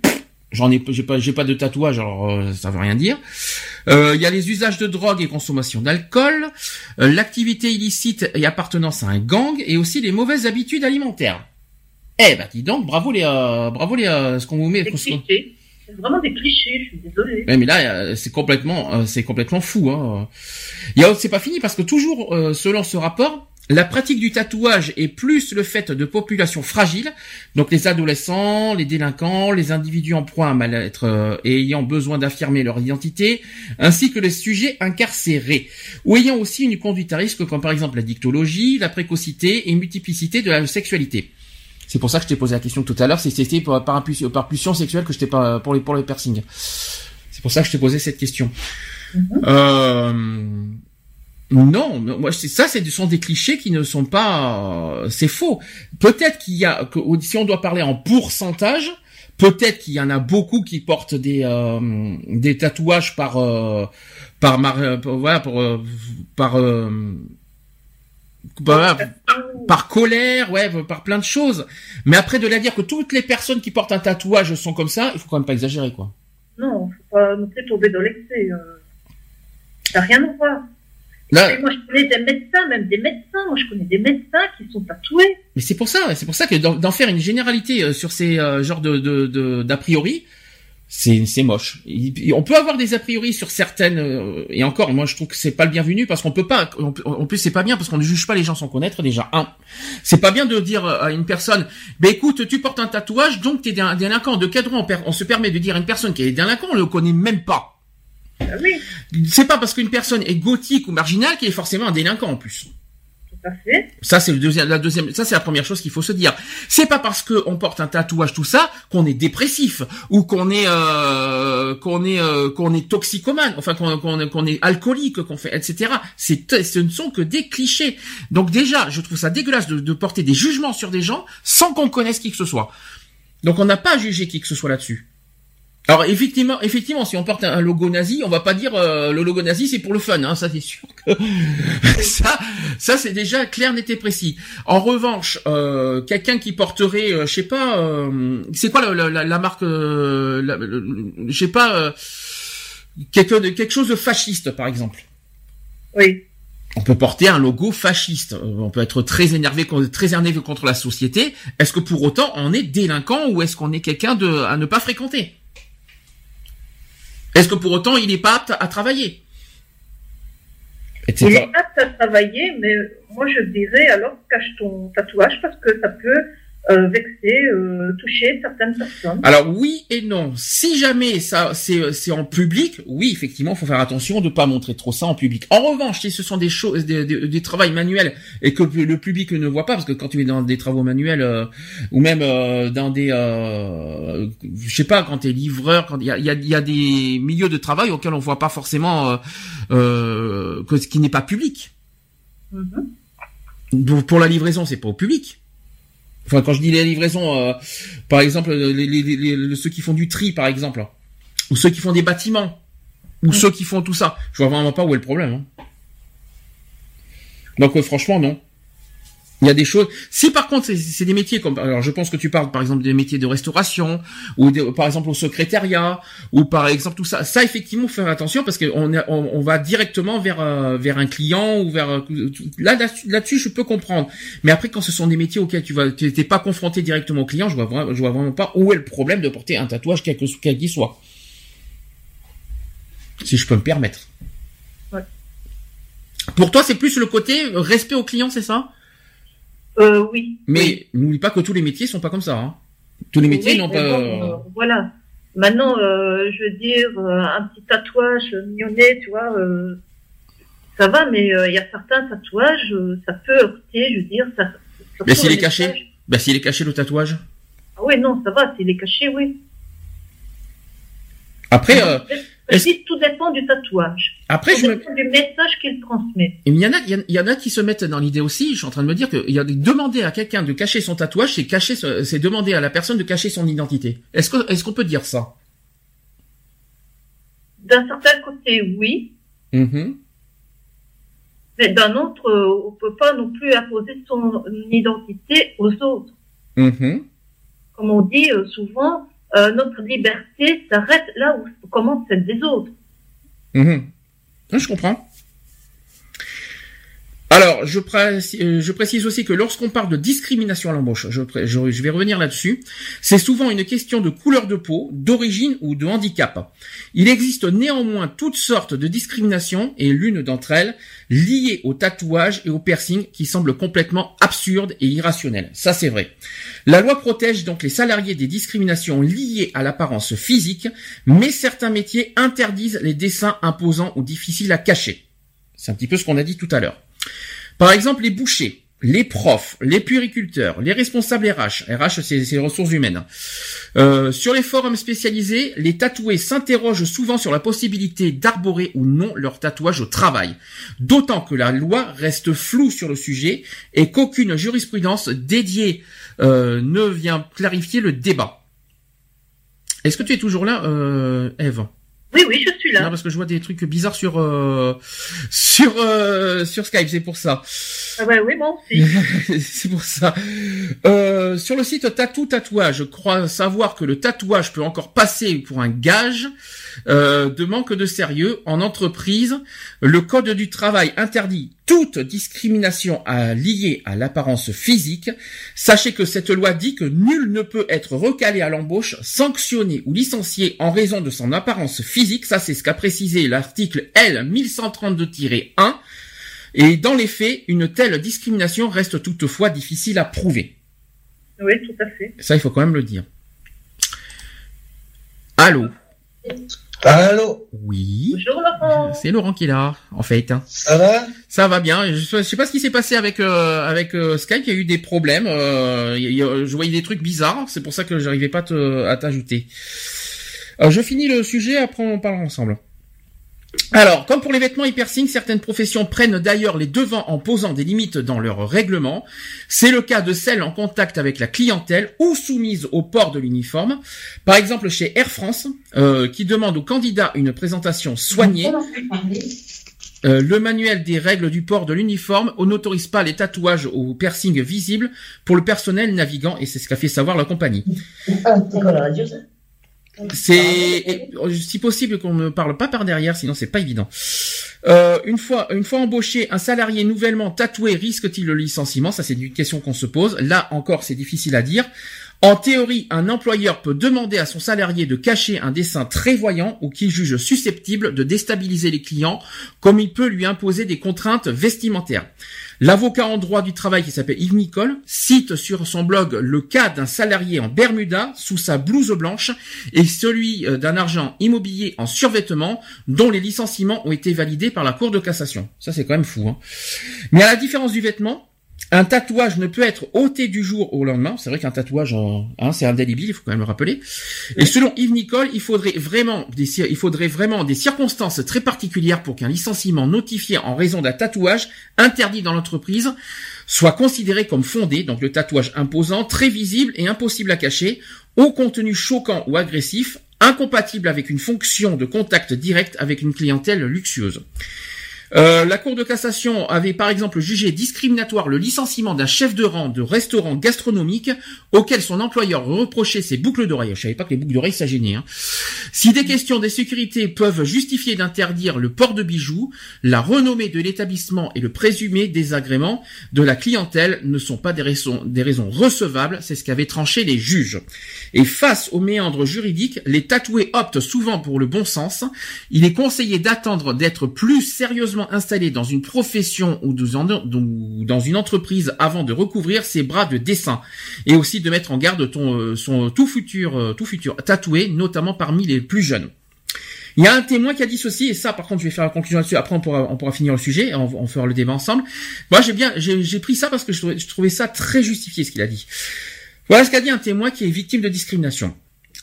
J'en ai, j'ai pas, j'ai pas de tatouage, alors euh, ça veut rien dire. Euh, il y a les usages de drogue et consommation d'alcool, euh, l'activité illicite et appartenance à un gang, et aussi les mauvaises habitudes alimentaires. Eh ben dis donc, bravo les, euh, bravo les, euh, ce qu'on vous met. C'est vraiment des clichés. Je suis désolé. mais là, euh, c'est complètement, c'est complètement fou. Hein. Il y a, c'est pas fini parce que toujours, selon ce rapport, la pratique du tatouage est plus le fait de populations fragiles, donc les adolescents, les délinquants, les individus en proie à mal-être et ayant besoin d'affirmer leur identité, ainsi que les sujets incarcérés, ou ayant aussi une conduite à risque comme par exemple la dictologie, la précocité et multiplicité de la sexualité. C'est pour ça que je t'ai posé la question tout à l'heure, c'était par, par, par pulsion sexuelle que je t'ai pas pour les pour les piercings. C'est pour ça que je t'ai posé cette question. Mm-hmm. euh, non, moi ça, c'est sont des clichés qui ne sont pas, c'est faux. Peut-être qu'il y a, que, si on doit parler en pourcentage, peut-être qu'il y en a beaucoup qui portent des euh, des tatouages par euh, par, voilà pour par Bah, par colère, ouais, par plein de choses. Mais après de la dire que toutes les personnes qui portent un tatouage sont comme ça, il faut quand même pas exagérer, quoi. Non, faut pas non plus tomber dans l'excès. Euh. Ça rien à voir. Moi, je connais des médecins, même des médecins. Moi, je connais des médecins qui sont tatoués. Mais c'est pour ça, c'est pour ça que d'en faire une généralité euh, sur ces euh, genres de d'a priori, c'est c'est moche. on peut avoir des a priori sur certaines euh, et encore moi je trouve que c'est pas le bienvenu parce qu'on peut pas en plus c'est pas bien parce qu'on ne juge pas les gens sans connaître déjà un. C'est pas bien de dire à une personne "Ben écoute, tu portes un tatouage donc tu es un délinquant." De quel droit on, se permet de dire à une personne qui est délinquant, on le connaît même pas. Ah oui. C'est pas parce qu'une personne est gothique ou marginale qu'elle est forcément un délinquant en plus. Ça c'est le deuxième, la deuxième, ça c'est la première chose qu'il faut se dire. C'est pas parce que on porte un tatouage tout ça qu'on est dépressif ou qu'on est euh, qu'on est euh, qu'on est toxicomane, enfin qu'on qu'on est alcoolique, qu'on fait etc. C'est ce ne sont que des clichés. Donc déjà, je trouve ça dégueulasse de, de porter des jugements sur des gens sans qu'on connaisse qui que ce soit. Donc on n'a pas jugé qui que ce soit là-dessus. Alors effectivement, effectivement, si on porte un logo nazi, on va pas dire euh, le logo nazi c'est pour le fun, hein, ça c'est sûr. Que ça, ça c'est déjà clair, net et précis. En revanche, euh, quelqu'un qui porterait, euh, je sais pas, euh, c'est quoi la, la, la marque, je sais pas, quelque quelque chose de fasciste par exemple. Oui. On peut porter un logo fasciste. On peut être très énervé, très énervé contre la société. Est-ce que pour autant on est délinquant ou est-ce qu'on est quelqu'un de à ne pas fréquenter? Est-ce que pour autant il n'est pas apte à travailler? Il est apte à travailler, mais moi je dirais alors cache ton tatouage parce que ça peut euh, vexer, euh, toucher certaines personnes. Alors oui et non. Si jamais ça c'est c'est en public, oui effectivement, faut faire attention de pas montrer trop ça en public. En revanche, si ce sont des choses, des, des, des travaux manuels et que le public ne voit pas, parce que quand tu es dans des travaux manuels euh, ou même euh, dans des, euh, je sais pas, quand tu es livreur, quand il y a, y, y a des milieux de travail auxquels on voit pas forcément que ce qui n'est pas public. Mm-hmm. Pour la livraison, c'est pas au public. Enfin, quand je dis les livraisons, euh, par exemple, les, ceux qui font du tri, par exemple, ou ceux qui font des bâtiments, ou mm. ceux qui font tout ça, je vois vraiment pas où est le problème. Hein. Donc, euh, franchement, non. Il y a des choses. Si par contre c'est des métiers comme, alors je pense que tu parles par exemple des métiers de restauration ou par exemple au secrétariat ou par exemple tout ça. Ça effectivement faire attention parce qu'on on, on, va directement vers euh, vers un client ou vers euh, là là-dessus je peux comprendre. Mais après quand ce sont des métiers auxquels tu vas t'es pas confronté directement au client, je vois je vois vraiment pas où est le problème de porter un tatouage quel qu'il soit. Si je peux me permettre. Ouais. Pour toi c'est plus le côté respect au client c'est ça? Euh, oui. Mais n'oublie pas que tous les métiers sont pas comme ça. Hein. Tous les métiers n'ont pas. Euh, voilà. Maintenant, euh, je veux dire, euh, un petit tatouage mignonnet, tu vois, euh, ça va, mais il y a certains tatouages, ça peut heurter, je veux dire. Ça, mais s'il est caché Ben s'il est caché le tatouage? Ah oui, non, ça va, s'il est caché, oui. Après, tout dépend du tatouage. Après, je dépend du message qu'il transmet. il y en a, il y en a qui se mettent dans l'idée aussi. Je suis en train de me dire que il y a demander à quelqu'un de cacher son tatouage, c'est cacher, c'est demander à la personne de cacher son identité. Est-ce que, est-ce qu'on peut dire ça? D'un certain côté, oui. Mm-hmm. Mais d'un autre, on peut pas non plus imposer son identité aux autres. Mm-hmm. Comme on dit euh, souvent, euh, notre liberté s'arrête là où commence celle des autres. Mhm. Je comprends. Alors, je, précise, euh, je précise aussi que lorsqu'on parle de discrimination à l'embauche, je, je, vais revenir là-dessus, c'est souvent une question de couleur de peau, d'origine ou de handicap. Il existe néanmoins toutes sortes de discriminations, et l'une d'entre elles, liée au tatouage et au piercing, qui semble complètement absurde et irrationnelle. Ça, c'est vrai. La loi protège donc les salariés des discriminations liées à l'apparence physique, mais certains métiers interdisent les dessins imposants ou difficiles à cacher. C'est un petit peu ce qu'on a dit tout à l'heure. Par exemple, les bouchers, les profs, les puériculteurs, les responsables RH, RH c'est les ressources humaines. Euh, sur les forums spécialisés, les tatoués s'interrogent souvent sur la possibilité d'arborer ou non leur tatouage au travail, d'autant que la loi reste floue sur le sujet et qu'aucune jurisprudence dédiée euh, ne vient clarifier le débat. Est-ce que tu es toujours là, euh, Eve? Oui, oui, je suis là. parce que je vois des trucs bizarres sur euh, sur euh, sur Skype, c'est pour ça. Ah bah oui, aussi. c'est pour ça. Euh, sur le site Tatou Tatouage, je crois savoir que le tatouage peut encore passer pour un gage euh, de manque de sérieux en entreprise. Le Code du travail interdit toute discrimination liée à l'apparence physique. Sachez que cette loi dit que nul ne peut être recalé à l'embauche, sanctionné ou licencié en raison de son apparence physique. Ça, c'est ce qu'a précisé l'article L 1132-1 et dans les faits, une telle discrimination reste toutefois difficile à prouver. Oui, tout à fait. Ça, il faut quand même le dire. Allô Allô Oui. Bonjour Laurent. C'est Laurent qui est là, en fait. Hein. Ça va? Ça va bien. Je sais pas ce qui s'est passé avec euh, avec euh, Skype. Il y a eu des problèmes. Euh, je voyais des trucs bizarres. C'est pour ça que j'arrivais pas à t'ajouter. je finis le sujet. Après, on parlera ensemble. Alors, comme pour les vêtements et certaines professions prennent d'ailleurs les devants en posant des limites dans leur règlement. C'est le cas de celles en contact avec la clientèle ou soumises au port de l'uniforme. Par exemple, chez Air France, euh, qui demande aux candidats une présentation soignée. Euh, le manuel des règles du port de l'uniforme n'autorise pas les tatouages ou piercings visibles pour le personnel navigant et c'est ce qu'a fait savoir la compagnie. Ah, c'est si possible qu'on ne parle pas par derrière, sinon c'est pas évident. Euh, une fois une fois embauché, un salarié nouvellement tatoué risque-t-il le licenciement? Ça c'est une question qu'on se pose. Là encore, c'est difficile à dire. En théorie, un employeur peut demander à son salarié de cacher un dessin très voyant ou qu'il juge susceptible de déstabiliser les clients, comme il peut lui imposer des contraintes vestimentaires. L'avocat en droit du travail qui s'appelle Yves Nicole cite sur son blog le cas d'un salarié en Bermuda sous sa blouse blanche et celui euh, d'un argent immobilier en survêtement dont les licenciements ont été validés par la Cour de cassation. Ça c'est quand même fou. Hein. Mais à la différence du vêtement, un tatouage ne peut être ôté du jour au lendemain. C'est vrai qu'un tatouage, hein, c'est indélébile, il faut quand même le rappeler. Et selon Yves Nicole, il faudrait vraiment des, il faudrait vraiment des circonstances très particulières pour qu'un licenciement notifié en raison d'un tatouage interdit dans l'entreprise soit considéré comme fondé. Donc le tatouage imposant, très visible et impossible à cacher, au contenu choquant ou agressif, incompatible avec une fonction de contact direct avec une clientèle luxueuse. Euh, la Cour de cassation avait par exemple jugé discriminatoire le licenciement d'un chef de rang de restaurant gastronomique auquel son employeur reprochait ses boucles d'oreilles. Je savais pas que les boucles d'oreilles ça gênait. Hein. Si des questions de sécurité peuvent justifier d'interdire le port de bijoux, la renommée de l'établissement et le présumé désagrément de la clientèle ne sont pas des raisons, des raisons recevables. C'est ce qu'avaient tranché les juges. Et face aux méandres juridiques, les tatoués optent souvent pour le bon sens. Il est conseillé d'attendre d'être plus sérieusement installé dans une profession ou dans une entreprise avant de recouvrir ses bras de dessin et aussi de mettre en garde euh, son tout futur euh, tout futur tatoué, notamment parmi les plus jeunes. Il y a un témoin qui a dit ceci, et ça, par contre, je vais faire la conclusion là-dessus. Après, on pourra, on pourra finir le sujet, on, fera le débat ensemble. Moi, j'ai bien, j'ai pris ça parce que je je trouvais ça très justifié ce qu'il a dit. Voilà ce qu'a dit un témoin qui est victime de discrimination.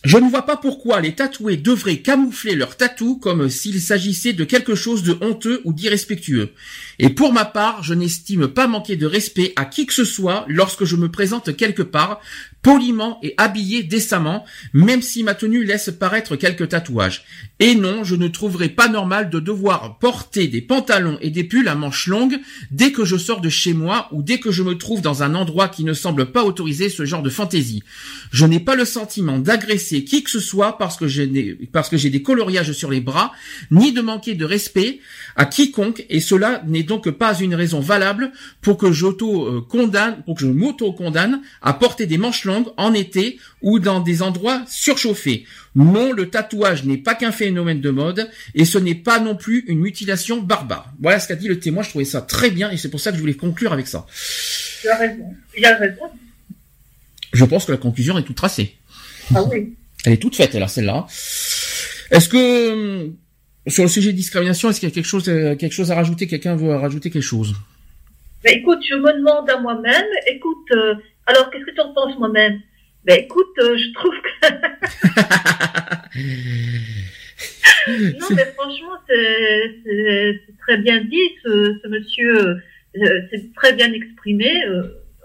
Je ne vois pas pourquoi les tatoués devraient camoufler leur tatou comme s'il s'agissait de quelque chose de honteux ou d'irrespectueux. Et pour ma part, je n'estime pas manquer de respect à qui que ce soit lorsque je me présente quelque part, poliment et habillé décemment, même si ma tenue laisse paraître quelques tatouages. Et non, je ne trouverai pas normal de devoir porter des pantalons et des pulls à manches longues dès que je sors de chez moi ou dès que je me trouve dans un endroit qui ne semble pas autoriser ce genre de fantaisie. Je n'ai pas le sentiment d'agresser qui que ce soit parce que j'ai des coloriages sur les bras, ni de manquer de respect à quiconque, et cela n'est donc pas une raison valable pour que j'auto condamne, pour que je m'auto condamne à porter des manches longues en été ou dans des endroits surchauffés. Non, le tatouage n'est pas qu'un phénomène de mode et ce n'est pas non plus une mutilation barbare. Voilà ce qu'a dit le témoin. Je trouvais ça très bien et c'est pour ça que je voulais conclure avec ça. Raison. Il a raison. Je pense que la conclusion est toute tracée. Ah oui. Elle est toute faite, là, celle-là. Est-ce que hum, sur le sujet de discrimination, est-ce qu'il y a quelque chose, euh, quelque chose à rajouter? Quelqu'un veut rajouter quelque chose? Ben, Écoute, je me demande à moi-même. Écoute, euh, alors, qu'est-ce que tu en penses moi-même? Ben écoute, euh, je trouve que... non, mais franchement, c'est très bien dit, ce, monsieur, euh, c'est très bien exprimé. Euh,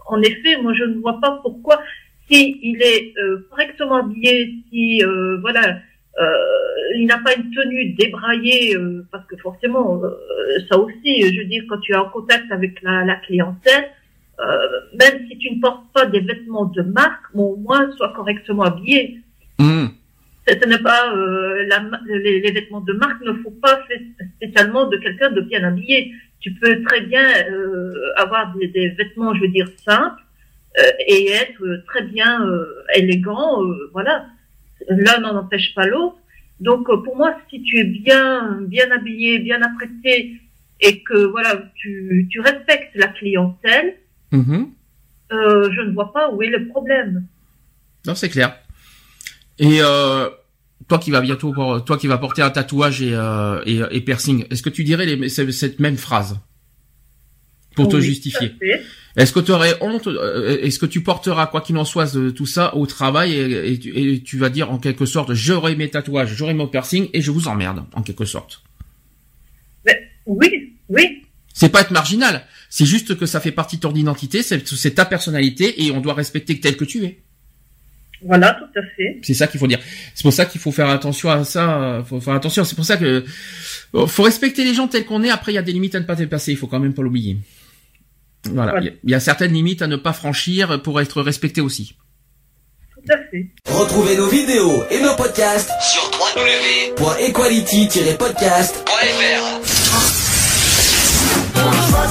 en effet, moi, je ne vois pas pourquoi, si il est correctement habillé, si, voilà, il n'a pas une tenue débraillée, parce que forcément, ça aussi, je veux dire, quand tu es en contact avec la, la clientèle, même si tu ne portes pas des vêtements de marque, au moins sois correctement habillé. Mmh ce n'est pas euh, la, les, les, vêtements de marque ne faut pas spécialement de quelqu'un de bien habillé. Tu peux très bien euh, avoir des, des, vêtements, je veux dire simples, euh, et être très bien euh, élégant. Euh, voilà, l'un n'en empêche pas l'autre. Donc pour moi, si tu es bien bien habillé, bien apprêté, et que voilà, tu, tu respectes la clientèle, mm-hmm. je ne vois pas où est le problème. Non, c'est clair. Et euh, toi qui vas bientôt, toi qui vas porter un tatouage et, euh, et, et piercing, est-ce que tu dirais les, cette même phrase? Pour te justifier Est-ce que tu aurais honte euh, Est-ce que tu porteras quoi qu'il en soit de tout ça au travail et, et, tu vas dire en quelque sorte j'aurai mes tatouages, j'aurai mon piercing et je vous emmerde en quelque sorte? Mais, Oui, oui. C'est pas être marginal, c'est juste que ça fait partie de ton identité, c'est ta personnalité et on doit respecter tel que tu es. Voilà, tout à fait. C'est ça qu'il faut dire. C'est pour ça qu'il faut faire attention à ça. Faut faire attention. C'est pour ça que faut respecter les gens tels qu'on est. Après, il y a des limites à ne pas dépasser. Il faut quand même pas l'oublier. Voilà. Il y a certaines limites à ne pas franchir pour être respecté aussi. Tout à fait. Retrouvez nos vidéos et nos podcasts sur www.equality-podcast.fr.